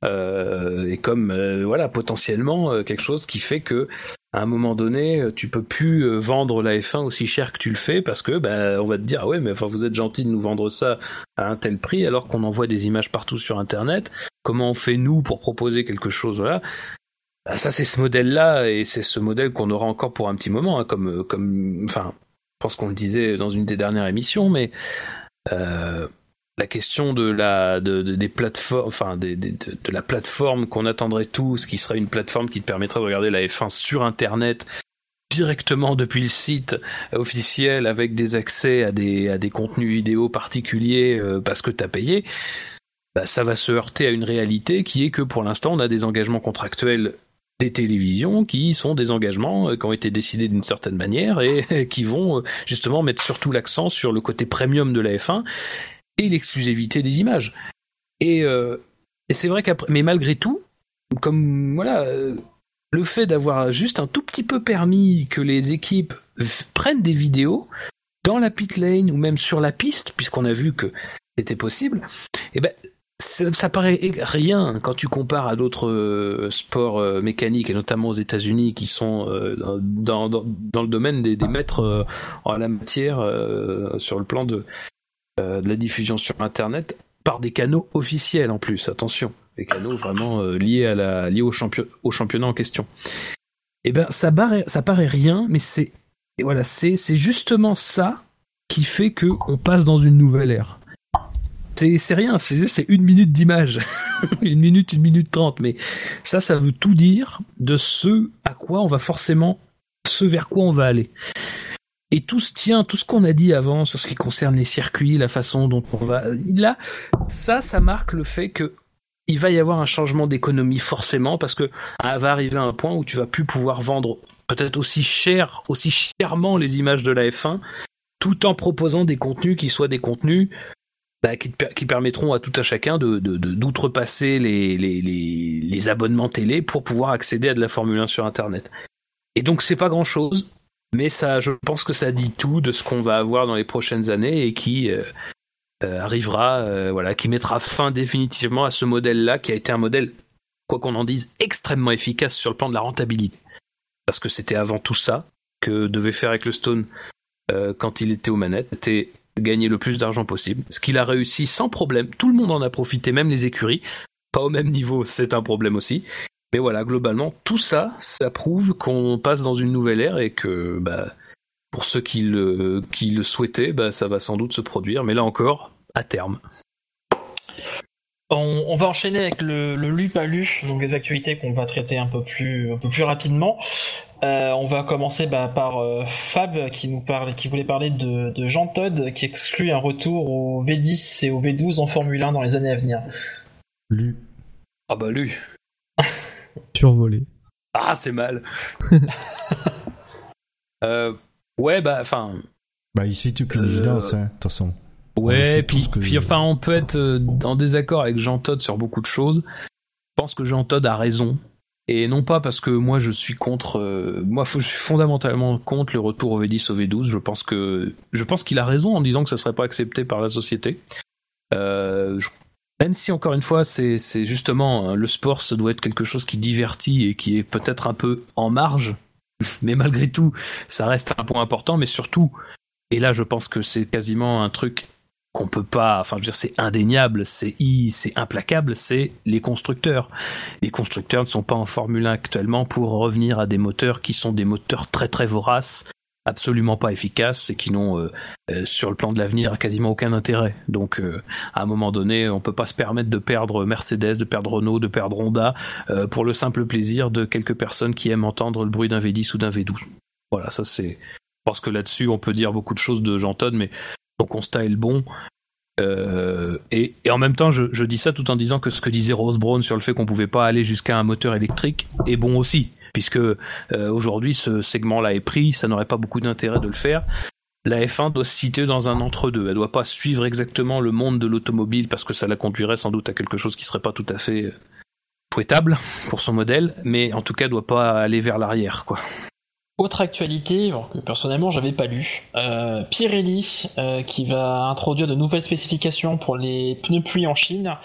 euh, et comme euh, voilà potentiellement euh, quelque chose qui fait que à un moment donné, tu peux plus vendre la F1 aussi cher que tu le fais parce que bah, on va te dire ah ouais mais enfin vous êtes gentil de nous vendre ça à un tel prix alors qu'on envoie des images partout sur internet. Comment on fait nous pour proposer quelque chose voilà bah, Ça c'est ce modèle là et c'est ce modèle qu'on aura encore pour un petit moment hein, comme comme enfin je pense qu'on le disait dans une des dernières émissions mais euh, la question de la de, de, des plateformes enfin de, la plateforme qu'on attendrait tous qui serait une plateforme qui te permettrait de regarder la F1 sur internet directement depuis le site officiel avec des accès à des à des contenus vidéo particuliers euh, parce que tu as payé bah, ça va se heurter à une réalité qui est que pour l'instant on a des engagements contractuels des télévisions qui sont des engagements qui ont été décidés d'une certaine manière et qui vont justement mettre surtout l'accent sur le côté premium de la F1 et l'exclusivité des images. Et, euh, et c'est vrai qu'après, mais malgré tout, comme voilà, euh, le fait d'avoir juste un tout petit peu permis que les équipes prennent des vidéos dans la pit lane ou même sur la piste, puisqu'on a vu que c'était possible, et eh ben ça, paraît rien quand tu compares à d'autres euh, sports euh, mécaniques et notamment aux États-Unis qui sont euh, dans, dans, le domaine des, des maîtres en la matière sur le plan de, de la diffusion sur Internet par des canaux officiels en plus. Attention, des canaux vraiment liés à la liés au, champion, au championnat en question. Et ben ça paraît ça paraît rien, mais c'est voilà justement ça qui fait que on passe dans une nouvelle ère c'est rien, c'est une minute d'image. une minute, une minute trente. Mais ça, ça veut tout dire de ce à quoi on va forcément, ce vers quoi on va aller. Et tout se tient, tout ce qu'on a dit avant sur ce qui concerne les circuits, la façon dont on va. Là, ça, ça marque le fait que il va y avoir un changement d'économie forcément parce que ah, va arriver un point où tu vas plus pouvoir vendre peut-être aussi cher, aussi chèrement les images de la F1 tout en proposant des contenus qui soient des contenus bah, qui, permettront à tout à chacun de, d'outrepasser les, abonnements télé pour pouvoir accéder à de la Formule 1 sur Internet. Et donc c'est pas grand chose, mais ça, je pense que ça dit tout de ce qu'on va avoir dans les prochaines années et qui euh, euh, arrivera, euh, voilà, qui mettra fin définitivement à ce modèle-là, qui a été un modèle quoi qu'on en dise, extrêmement efficace sur le plan de la rentabilité. Parce que c'était avant tout ça que devait faire Ecclestone quand il était aux manettes, c'était gagner le plus d'argent possible. Ce qu'il a réussi sans problème. Tout le monde en a profité, même les écuries. Pas au même niveau, c'est un problème aussi. Mais voilà, globalement, tout ça, ça prouve qu'on passe dans une nouvelle ère et que, bah, pour ceux qui le, qui le souhaitaient, bah, ça va sans doute se produire. Mais là encore, à terme. On, va enchaîner avec le, le lu pas lu, donc les actualités qu'on va traiter un peu plus, un peu plus rapidement. Euh, on va commencer bah, par euh, Fab qui nous parle, qui voulait parler de, de, Jean Todd qui exclut un retour au V10 et au V12 en Formule 1 dans les années à venir. Lu. Ah bah lu. Survolé. Ah c'est mal. euh, ouais bah enfin. Bah ici tu qu'une évidence, hein, de toute façon. Ouais, puis, puis enfin, on peut être euh, en désaccord avec Jean Todd sur beaucoup de choses. Je pense que Jean Todd a raison. Et non pas parce que moi je suis contre, euh, moi je suis fondamentalement contre le retour au V10 au V12. Je pense que je pense qu'il a raison en disant que ça serait pas accepté par la société. Euh, même si encore une fois c'est justement hein, le sport, ça doit être quelque chose qui divertit et qui est peut-être un peu en marge, mais malgré tout ça reste un point important. Mais surtout, et là je pense que c'est quasiment un truc qu'on peut pas, enfin je veux dire c'est indéniable, c'est c'est implacable, c'est les constructeurs. Les constructeurs ne sont pas en Formule 1 actuellement pour revenir à des moteurs qui sont des moteurs très très voraces, absolument pas efficaces et qui n'ont euh, euh, sur le plan de l'avenir quasiment aucun intérêt. Donc euh, à un moment donné, on peut pas se permettre de perdre Mercedes, de perdre Renault, de perdre Honda pour le simple plaisir de quelques personnes qui aiment entendre le bruit d'un V10 ou d'un V12. Voilà, ça c'est je pense que là-dessus, on peut dire beaucoup de choses de Jean mais son constat est le bon. Euh, et, en même temps, je, dis ça tout en disant que ce que disait Rose Brown sur le fait qu'on pouvait pas aller jusqu'à un moteur électrique est bon aussi, puisque euh, aujourd'hui ce segment-là est pris, ça n'aurait pas beaucoup d'intérêt de le faire. La F1 doit se situer dans un entre-deux. Elle doit pas suivre exactement le monde de l'automobile parce que ça la conduirait sans doute à quelque chose qui serait pas tout à fait euh, souhaitable pour son modèle, mais en tout cas, doit pas aller vers l'arrière, quoi. Autre actualité que personnellement j'avais pas lu, euh, Pirelli euh, qui va introduire de nouvelles spécifications pour les pneus pluie en Chine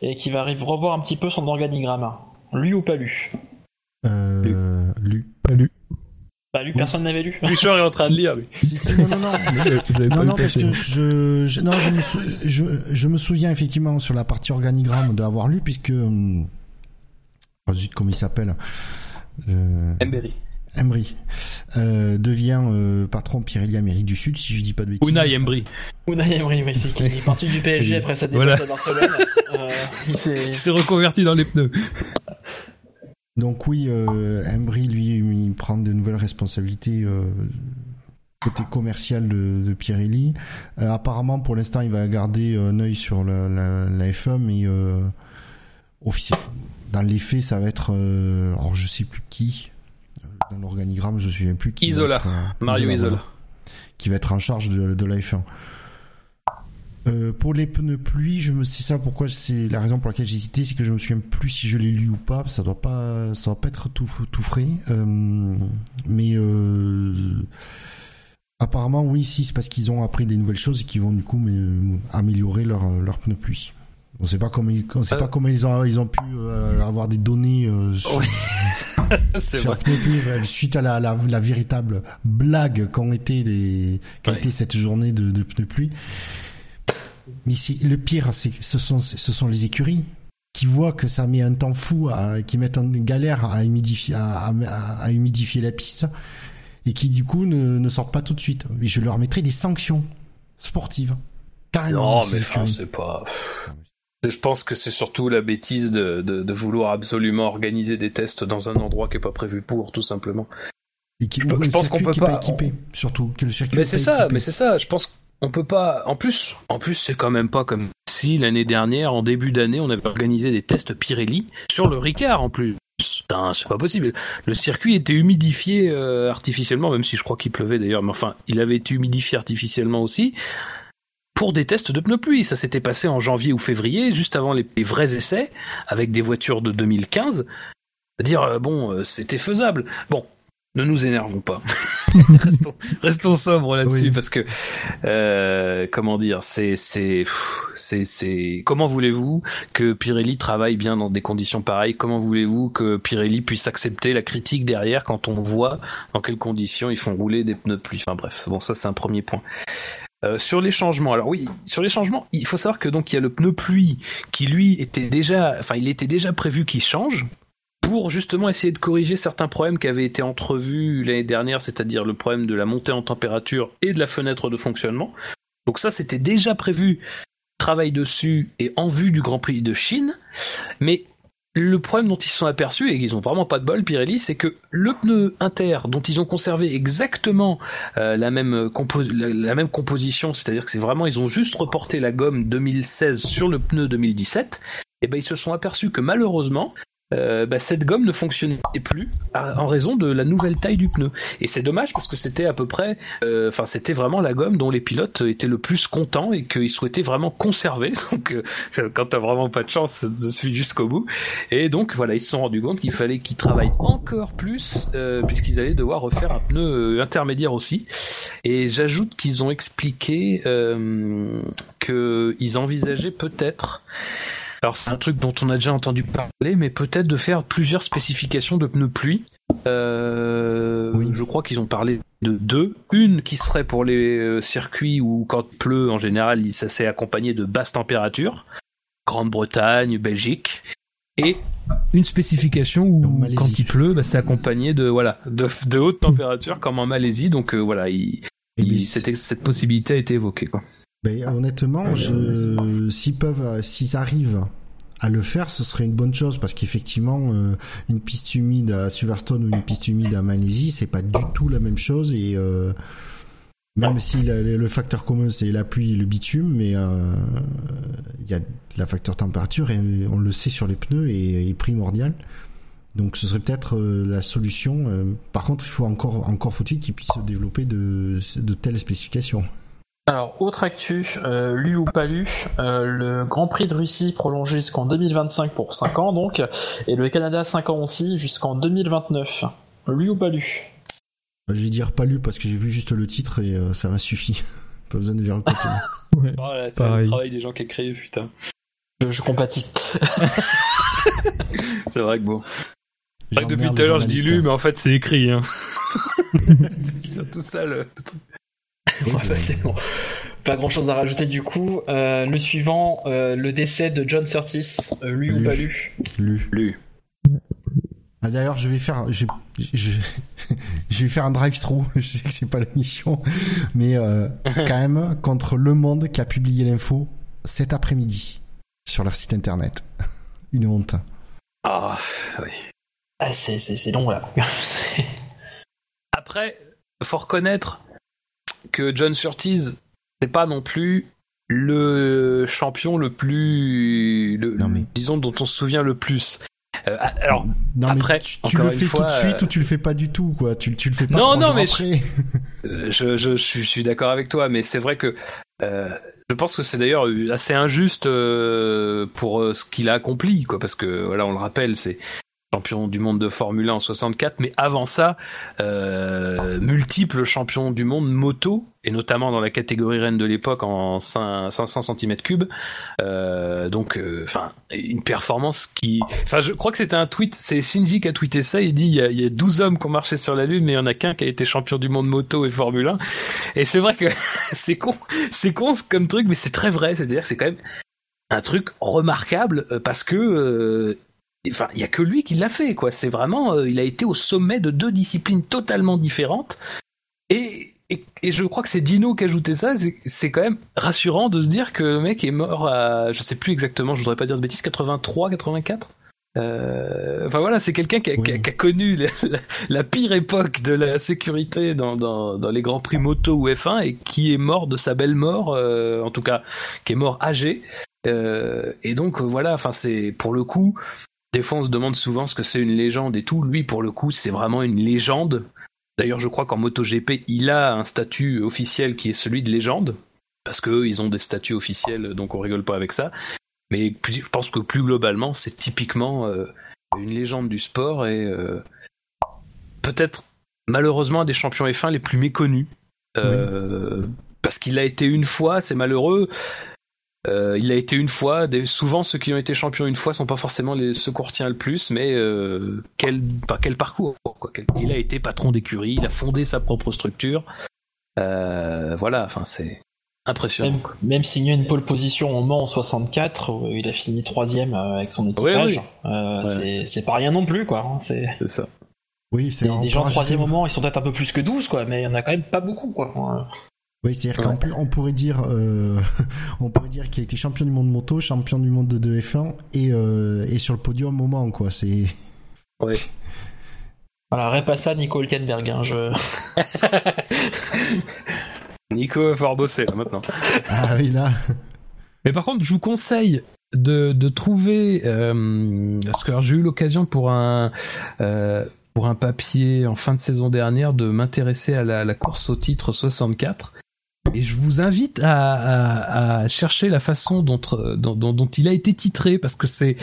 et qui va revoir un petit peu son organigramme. Lu ou pas lu euh, Lu. Pas lu. Pas lu, personne n'avait lu. Richard est en train de lire, lui. non, non, non. non, non, parce que je, je, non, je, me je, me souviens effectivement sur la partie organigramme d'avoir lu, puisque. Hum, oh, zut, comment il s'appelle euh... Embry euh, devient euh, patron Pirelli Amérique du Sud, si je dis pas de bêtises. Unai Embry. Unai Embry, oui, c'est qui est parti du PSG après sa défaite à Barcelone. Euh, il s'est reconverti dans les pneus. Donc oui, Embry, lui, il prend de nouvelles responsabilités côté commercial de, de Pirelli. apparemment, pour l'instant, il va garder un œil sur la, la, la F1, mais officiellement, dans les faits, ça va être... alors, je sais plus qui dans l'organigramme, je ne me souviens plus qui. Isola, euh, Mario Isola. Qui va être en charge de, de la F1. Euh, pour les pneus pluie, je me sais ça pourquoi c'est la raison pour laquelle j'ai hésité, c'est que je me souviens plus si je l'ai lu ou pas. Ça doit pas, ça doit pas être tout tout frais. Euh, mais apparemment oui, si c'est parce qu'ils ont appris des nouvelles choses et qu'ils vont du coup améliorer leur leur pneus pluie. On sait pas comment ils, on sait pas comment ils ont ils ont pu avoir des données sur, suite à la, la, la véritable blague qu'ont été, les, qu été cette journée de, de, de pluie. Mais le pire, c'est ce sont, ce sont les écuries qui voient que ça met un temps fou, à, qui mettent en galère à humidifier, à, à, à humidifier la piste et qui du coup ne, ne sortent pas tout de suite. Et je leur mettrai des sanctions sportives. Carrément. Non, mais c'est pas. Je pense que c'est surtout la bêtise de, de, de, vouloir absolument organiser des tests dans un endroit qui est pas prévu pour, tout simplement. Et qui, je, je pense qu'on peut pas. Équipé, surtout que le circuit. Mais c'est ça, mais c'est ça. Je pense qu'on peut pas. En plus, en plus, c'est quand même pas comme si l'année dernière, en début d'année, on avait organisé des tests Pirelli sur le Ricard en plus. Putain, c'est pas possible. Le circuit était humidifié euh, artificiellement, même si je crois qu'il pleuvait d'ailleurs, mais enfin, il avait été humidifié artificiellement aussi pour des tests de pneus pluie. Ça s'était passé en janvier ou février, juste avant les, vrais essais, avec des voitures de 2015. C'est-à-dire, euh, bon, euh, c'était faisable. Bon, ne nous énervons pas. restons, restons sobres là-dessus parce que euh, comment dire, c'est c'est c'est c'est comment voulez-vous que Pirelli travaille bien dans des conditions pareilles? Comment voulez-vous que Pirelli puisse accepter la critique derrière quand on voit dans quelles conditions ils font rouler des pneus de pluie? Enfin bref, bon ça c'est un premier point. Euh, sur les changements, alors oui, sur les changements, il faut savoir que donc il y a le pneu pluie qui lui était déjà, enfin il était déjà prévu qu'il change, pour justement essayer de corriger certains problèmes qui avaient été entrevus l'année dernière, c'est-à-dire le problème de la montée en température et de la fenêtre de fonctionnement. Donc ça, c'était déjà prévu, travail dessus et en vue du Grand Prix de Chine. Mais le problème dont ils se sont aperçus, et qu'ils ont vraiment pas de bol, Pirelli, c'est que le pneu inter, dont ils ont conservé exactement euh, la, même la, même composition, c'est-à-dire que c'est vraiment, ils ont juste reporté la gomme 2016 sur le pneu 2017, et ben ils se sont aperçus que malheureusement, euh, bah, cette gomme ne fonctionnait plus en raison de la nouvelle taille du pneu. Et c'est dommage parce que c'était à peu près, euh, enfin c'était vraiment la gomme dont les pilotes étaient le plus contents et qu'ils souhaitaient vraiment conserver. Donc euh, quand t'as vraiment pas de chance, ça se suit jusqu'au bout. Et donc voilà, ils se sont rendus compte qu'il fallait qu'ils travaillent encore plus puisqu'ils allaient devoir refaire un pneu intermédiaire aussi. Et j'ajoute qu'ils ont expliqué qu'ils envisageaient peut-être alors c'est un truc dont on a déjà entendu parler, mais peut-être de faire plusieurs spécifications de pneus pluie. Euh, oui. Je crois qu'ils ont parlé de deux. Une qui serait pour les euh, circuits où quand il pleut en général, ça s'est accompagné de basses températures. Grande-Bretagne, Belgique. Et une spécification où quand il pleut, bah, c'est accompagné de voilà de, de hautes températures comme en Malaisie. Donc euh, voilà, il, il, cette, cette possibilité a été évoquée quoi. Ben, honnêtement, je... s'ils peuvent, s'ils arrivent à le faire, ce serait une bonne chose parce qu'effectivement, euh, une piste humide à Silverstone ou une piste humide à Malaisie, c'est pas du tout la même chose et euh, même si le facteur commun c'est la pluie et le bitume, mais euh, il y a la facteur température et on le sait sur les pneus est, est primordial. Donc ce serait peut-être la solution. par contre, il faut encore encore faut-il qu'ils puissent développer de, de telles spécifications. Alors, autre actu, euh, lu ou pas lu, euh, le Grand Prix de Russie prolongé jusqu'en 2025 pour 5 ans donc, et le Canada 5 ans aussi jusqu'en 2029. Lu ou pas lu? Je vais dire pas lu parce que j'ai vu juste le titre et euh, ça m'a suffi. pas besoin de lire le contenu. ouais, oh c'est le travail des gens qui écrivent, putain. Je, je compatis. c'est vrai que bon. Vrai que depuis tout à l'heure je dis lu, mais en fait c'est écrit. Hein. c'est surtout ça le truc. Pas grand chose à rajouter du coup. Euh, le suivant, euh, le décès de John Surtis, euh, lu, ou pas lu Lu. Lu. Ah, D'ailleurs, je vais faire, je, je, je, vais faire un drive-through. Je sais que c'est pas la mission, mais quand même contre Le Monde qui a publié l'info cet après-midi sur leur site internet. Une honte. Ah oui. Ah, c'est long là. Après, faut reconnaître que John Surtees, c'est pas non plus le champion le plus, le, disons, dont on se souvient le plus. Euh, alors après, tu, le fais tout de suite ou tu le fais pas du tout, quoi. Tu, tu le fais pas. Non, non, mais je, je, je, suis d'accord avec toi, mais c'est vrai que euh, je pense que c'est d'ailleurs assez injuste euh, pour ce qu'il a accompli, quoi, parce que voilà, on le rappelle, c'est champion du monde de Formule 1 en 64, mais avant ça, euh, multiple champion du monde moto, et notamment dans la catégorie reine de l'époque en 500 cm3. Euh, donc, euh, enfin, une performance qui... Enfin, je crois que c'était un tweet, c'est Shinji qui a tweeté ça, il dit il y, a, il y a 12 hommes qui ont marché sur la Lune, mais il y en a qu'un qui a été champion du monde moto et Formule 1. Et c'est vrai que c'est con, c'est con comme truc, mais c'est très vrai, c'est-à-dire que c'est quand même un truc remarquable parce que Enfin, il y a que lui qui l'a fait, quoi. C'est vraiment, euh, il a été au sommet de deux disciplines totalement différentes. Et, et, je crois que c'est Dino qui a ajouté ça. C'est quand même rassurant de se dire que le mec est mort à, je sais plus exactement, je voudrais pas dire de bêtises, 83, 84. Euh, enfin voilà, c'est quelqu'un qui, a connu la, pire époque de la sécurité dans, dans, dans, les grands prix moto ou F1 et qui est mort de sa belle mort, euh, en tout cas qui est mort âgé. Euh, et donc voilà, enfin c'est pour le coup, des fois, on se demande souvent ce que c'est une légende et tout. Lui, pour le coup, c'est vraiment une légende. D'ailleurs, je crois qu'en MotoGP, il a un statut officiel qui est celui de légende. Parce qu'eux, ils ont des statuts officiels, donc on rigole pas avec ça. Mais je pense que plus globalement, c'est typiquement euh, une légende du sport et euh, peut-être malheureusement un des champions F1 les plus méconnus. Euh, Parce qu'il a été une fois, c'est malheureux. Euh, il a été une fois. Des, souvent, ceux qui ont été champions une fois sont pas forcément les, ceux qu'on retient le plus, mais euh, quel, pas quel parcours. Quoi, quel- il a été patron d'écurie, il a fondé sa propre structure. Euh, voilà, enfin c'est impressionnant. Même, même signé une pole position au Mans en 64, où il a fini troisième avec son équipage. oui. Euh, Ouais. c'est- pas rien non plus, quoi. hein. C'est ça. Oui, c'est des, des gens troisième au Mans, ils sont peut-être un peu plus que 12, quoi, mais il y en a quand même pas beaucoup, quoi. Oui, c'est-à-dire qu'en plus, on pourrait dire, euh, on pourrait dire qu'il a été champion du monde moto, champion du monde de F1 et, euh, et sur le podium au moment, quoi. C'est. Ouais. Voilà, répasse ça, Nico Hülkenberg. Hein, je... Nico va falloir bosser là maintenant. Ah oui, là. Mais par contre, je vous conseille de, de trouver euh, parce que j'ai eu l'occasion pour un euh, pour un papier en fin de saison dernière de m'intéresser à la, la course au titre 64. Et je vous invite à, à, à chercher la façon dont, dont, dont, dont il a été titré parce que c'est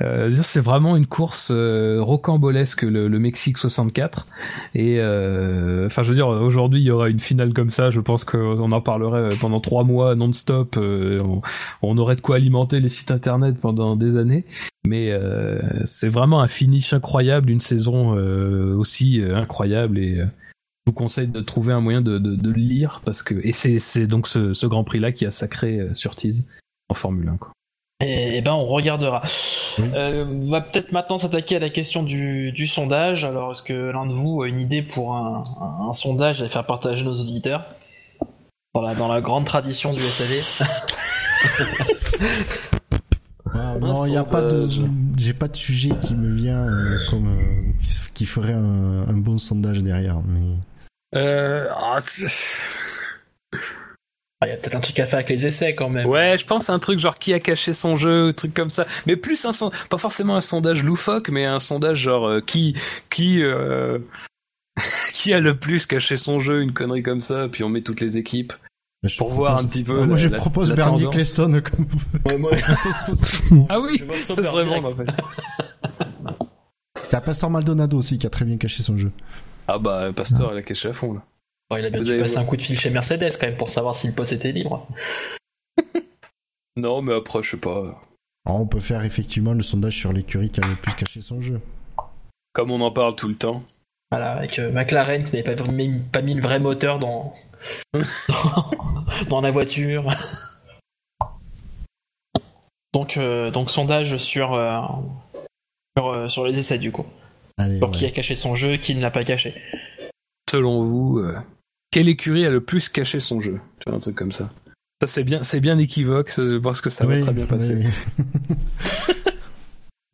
euh, vraiment une course euh, rocambolesque le, le Mexique 64 et euh, enfin je veux dire aujourd'hui il y aura une finale comme ça. Je pense qu'on en parlerait pendant trois mois non-stop. Euh, on, on aurait de quoi alimenter les sites internet pendant des années. Mais euh, c'est vraiment un finish incroyable une saison euh, aussi euh, incroyable et euh, je vous conseille de trouver un moyen de, de, de le lire parce que et c'est c'est donc ce, ce Grand Prix là qui a sacré euh, Surtees en Formule 1 quoi. Et, et ben, on regardera. Oui. Euh, on va peut-être maintenant s'attaquer à la question du, du sondage. Alors, est-ce que l'un de vous a une idée pour un, un- un sondage à faire partager nos auditeurs? Dans la, dans la grande tradition du SAV Ah, non, il n'y a pas de. J'ai pas de sujet qui me vient euh, comme euh, qui- qui ferait un, un bon sondage derrière, mais. Euh, ah, Ah, Il y a peut-être un truc à faire avec les essais quand même. Ouais, je pense à un truc genre qui a caché son jeu, un truc comme ça. Mais plus un son... pas forcément un sondage loufoque, mais un sondage genre euh, qui qui euh, qui a le plus caché son jeu, une connerie comme ça, puis on met toutes les équipes je pour propose- voir un petit peu. Ah, moi, la- je la- propose la Bernie. Cleston comme. Ouais, moi- Ah oui, ça serait bon en fait. T'as Pastor Maldonado aussi qui a très bien caché son jeu. Ah bah Pasteur, il a caché à fond là. Bon, il a bien dû passer un coup de fil chez Mercedes quand même pour savoir si le poste était libre. Non, mais après je sais pas. Alors, on peut faire effectivement le sondage sur l'écurie qui a le plus caché son jeu. Comme on en parle tout le temps. Voilà, avec euh, McLaren qui n'avait pas, mis- pas mis le vrai moteur dans, dans, dans la voiture. Donc, euh, donc sondage sur, euh, sur, euh, sur les essais du coup. Allez, ouais. qui a caché son jeu, qui ne l'a pas caché. Selon vous, euh, quelle écurie a le plus caché son jeu? Tu vois, un truc comme ça. Ça c'est bien, c'est bien équivoque. ça, je pense que ça va Oui, très bien passer. oui.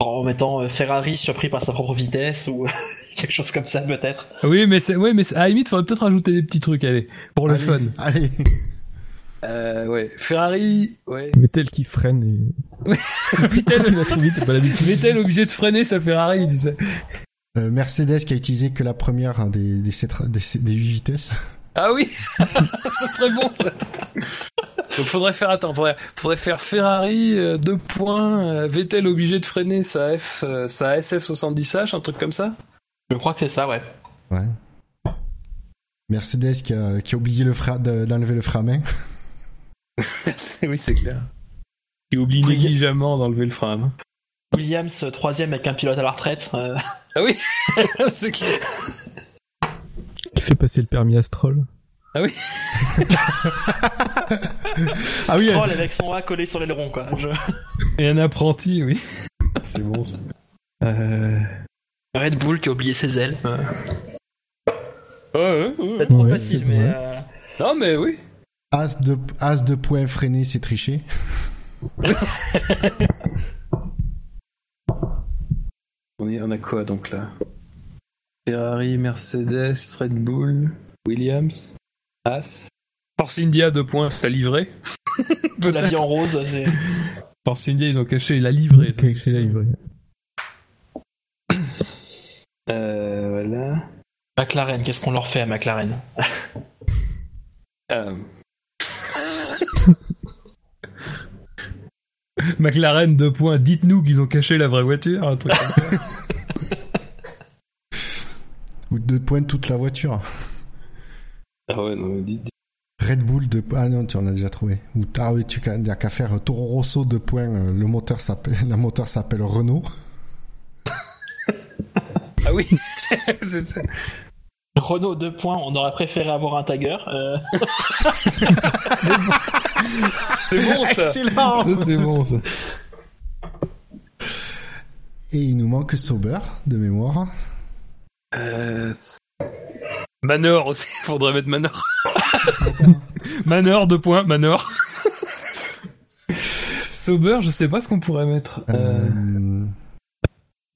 En mettant euh, Ferrari surpris par sa propre vitesse ou quelque chose comme ça peut-être. Oui, mais c'est, ouais, mais c'est- à la limite, faudrait peut-être rajouter des petits trucs, allez, pour le Allez, fun. Allez. Euh, ouais, Ferrari, ouais. Vettel qui freine et. Vitesse, il va trop vite, t'as pas l'habitude. Vettel obligé de freiner sa Ferrari, tu sais. Euh, Mercedes qui a utilisé que la première hein, des, des, sept- des, des 8 vitesses. Ah oui, ça serait bon ça. Donc faudrait faire attends, faudrait, faudrait faire Ferrari euh, deux points, euh, Vettel obligé de freiner sa F, euh, sa SF70H, un truc comme ça? Je crois que c'est ça, ouais. Ouais. Mercedes qui a, qui a oublié le fra- d'enlever le frein à main. Oui, c'est clair. Qui oublie négligemment d'enlever le frein. à main. Williams euh, troisième avec un pilote à la retraite. Ah oui, c'est clair. Qui fait passer le permis Astrol. Ah oui, Stroll avec son A collé sur l'aileron quoi. Je- Et un apprenti, oui. c'est bon ça. Euh... Red Bull qui a oublié ses ailes. euh, Ouais, ouais, ouais. Peut-être trop Ouais, facile, mais. euh, Non mais oui. As de, as de points freinés, c'est triché. On, est, on a quoi donc là? Ferrari, Mercedes, Red Bull, Williams, As. Force India, deux points, c'est livré. La vie en rose, c'est. Force India, ils ont caché la livrée. ça, caché la livrée. Euh, voilà. McLaren, qu'est-ce qu'on leur fait à McLaren? Euh. McLaren, deux points. Dites-nous qu'ils ont caché la vraie voiture, un truc comme ça. Ou de points toute la voiture. Ah ouais, non, Red Bull de ah non tu en as déjà trouvé ou ah oui tu n'as qu'à faire Toro Rosso de points euh, le moteur s'appelle la moteur s'appelle Renault Ah oui, c'est ça. Renault 2 points, on aurait préféré avoir un tagger. euh, C'est bon ça. excellent Ça c'est bon ça. et il nous manque Sauber de mémoire Euh... Manor aussi, faudrait mettre Manor. Manor, deux points, Manor. Sauber, je sais pas ce qu'on pourrait mettre. Euh...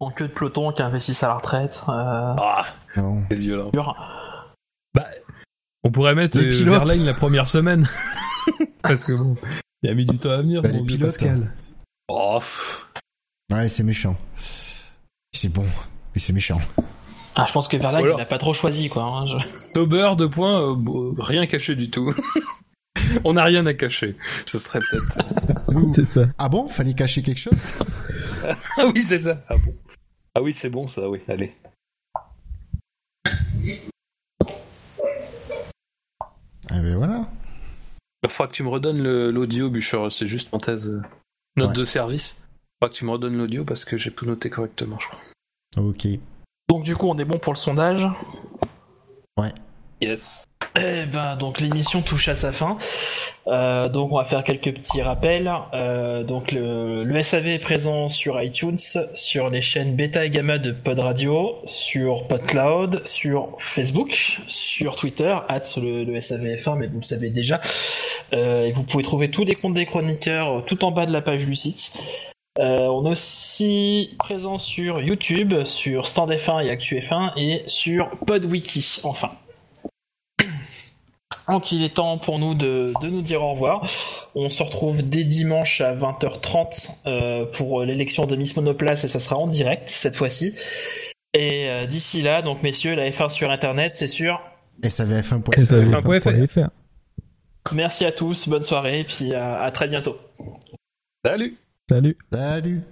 En queue de peloton qui investissent à la retraite. Euh, Ah, c'est violent. Bah, on pourrait mettre Les euh, pilotes. Verlaine la première semaine. Parce que bon, il a mis du temps à venir, Bah, les pilotes, Pascal. Oh, ouais c'est méchant c'est bon mais c'est méchant Ah, je pense que Verlaine, alors- il a pas trop choisi, quoi. hein, je- deux points, euh, bon, rien caché du tout. on n'a rien à cacher. Ce serait peut-être. C'est ça. ah bon? Fallait cacher quelque chose? Ah oui, c'est ça. Ah bon. Ah oui, c'est bon ça, oui. Allez. ah ben voilà Il faudra que tu me redonnes l'audio, Bûcher. C'est juste parenthèse. euh, Note Ouais. de service. Il faudra que tu me redonnes l'audio parce que j'ai tout noté correctement, je crois. ok Donc, du coup, on est bon pour le sondage? Yes. Eh ben, donc l'émission touche à sa fin. Euh, donc on va faire quelques petits rappels. Euh, donc le, SAV est présent sur iTunes, sur les chaînes Beta et Gamma de Pod Radio, sur PodCloud, sur Facebook, sur Twitter, at le, le SAVF1, mais vous le savez déjà. Euh, et vous pouvez trouver tous les comptes des chroniqueurs tout en bas de la page du site. On est aussi présent sur YouTube, sur Stand F1 et ActuF1 et sur PodWiki, enfin. Donc il est temps pour nous de, de nous dire au revoir. On se retrouve dès dimanche à 20h30 euh, pour l'élection de Miss Monoplace et ça sera en direct cette fois-ci. Et euh, d'ici là, donc messieurs, la F1 sur internet, c'est sûr. SAVF1.fr Et ça F1.fr. va faire. Merci à tous, bonne soirée et puis à- à très bientôt. Salut Salut. salut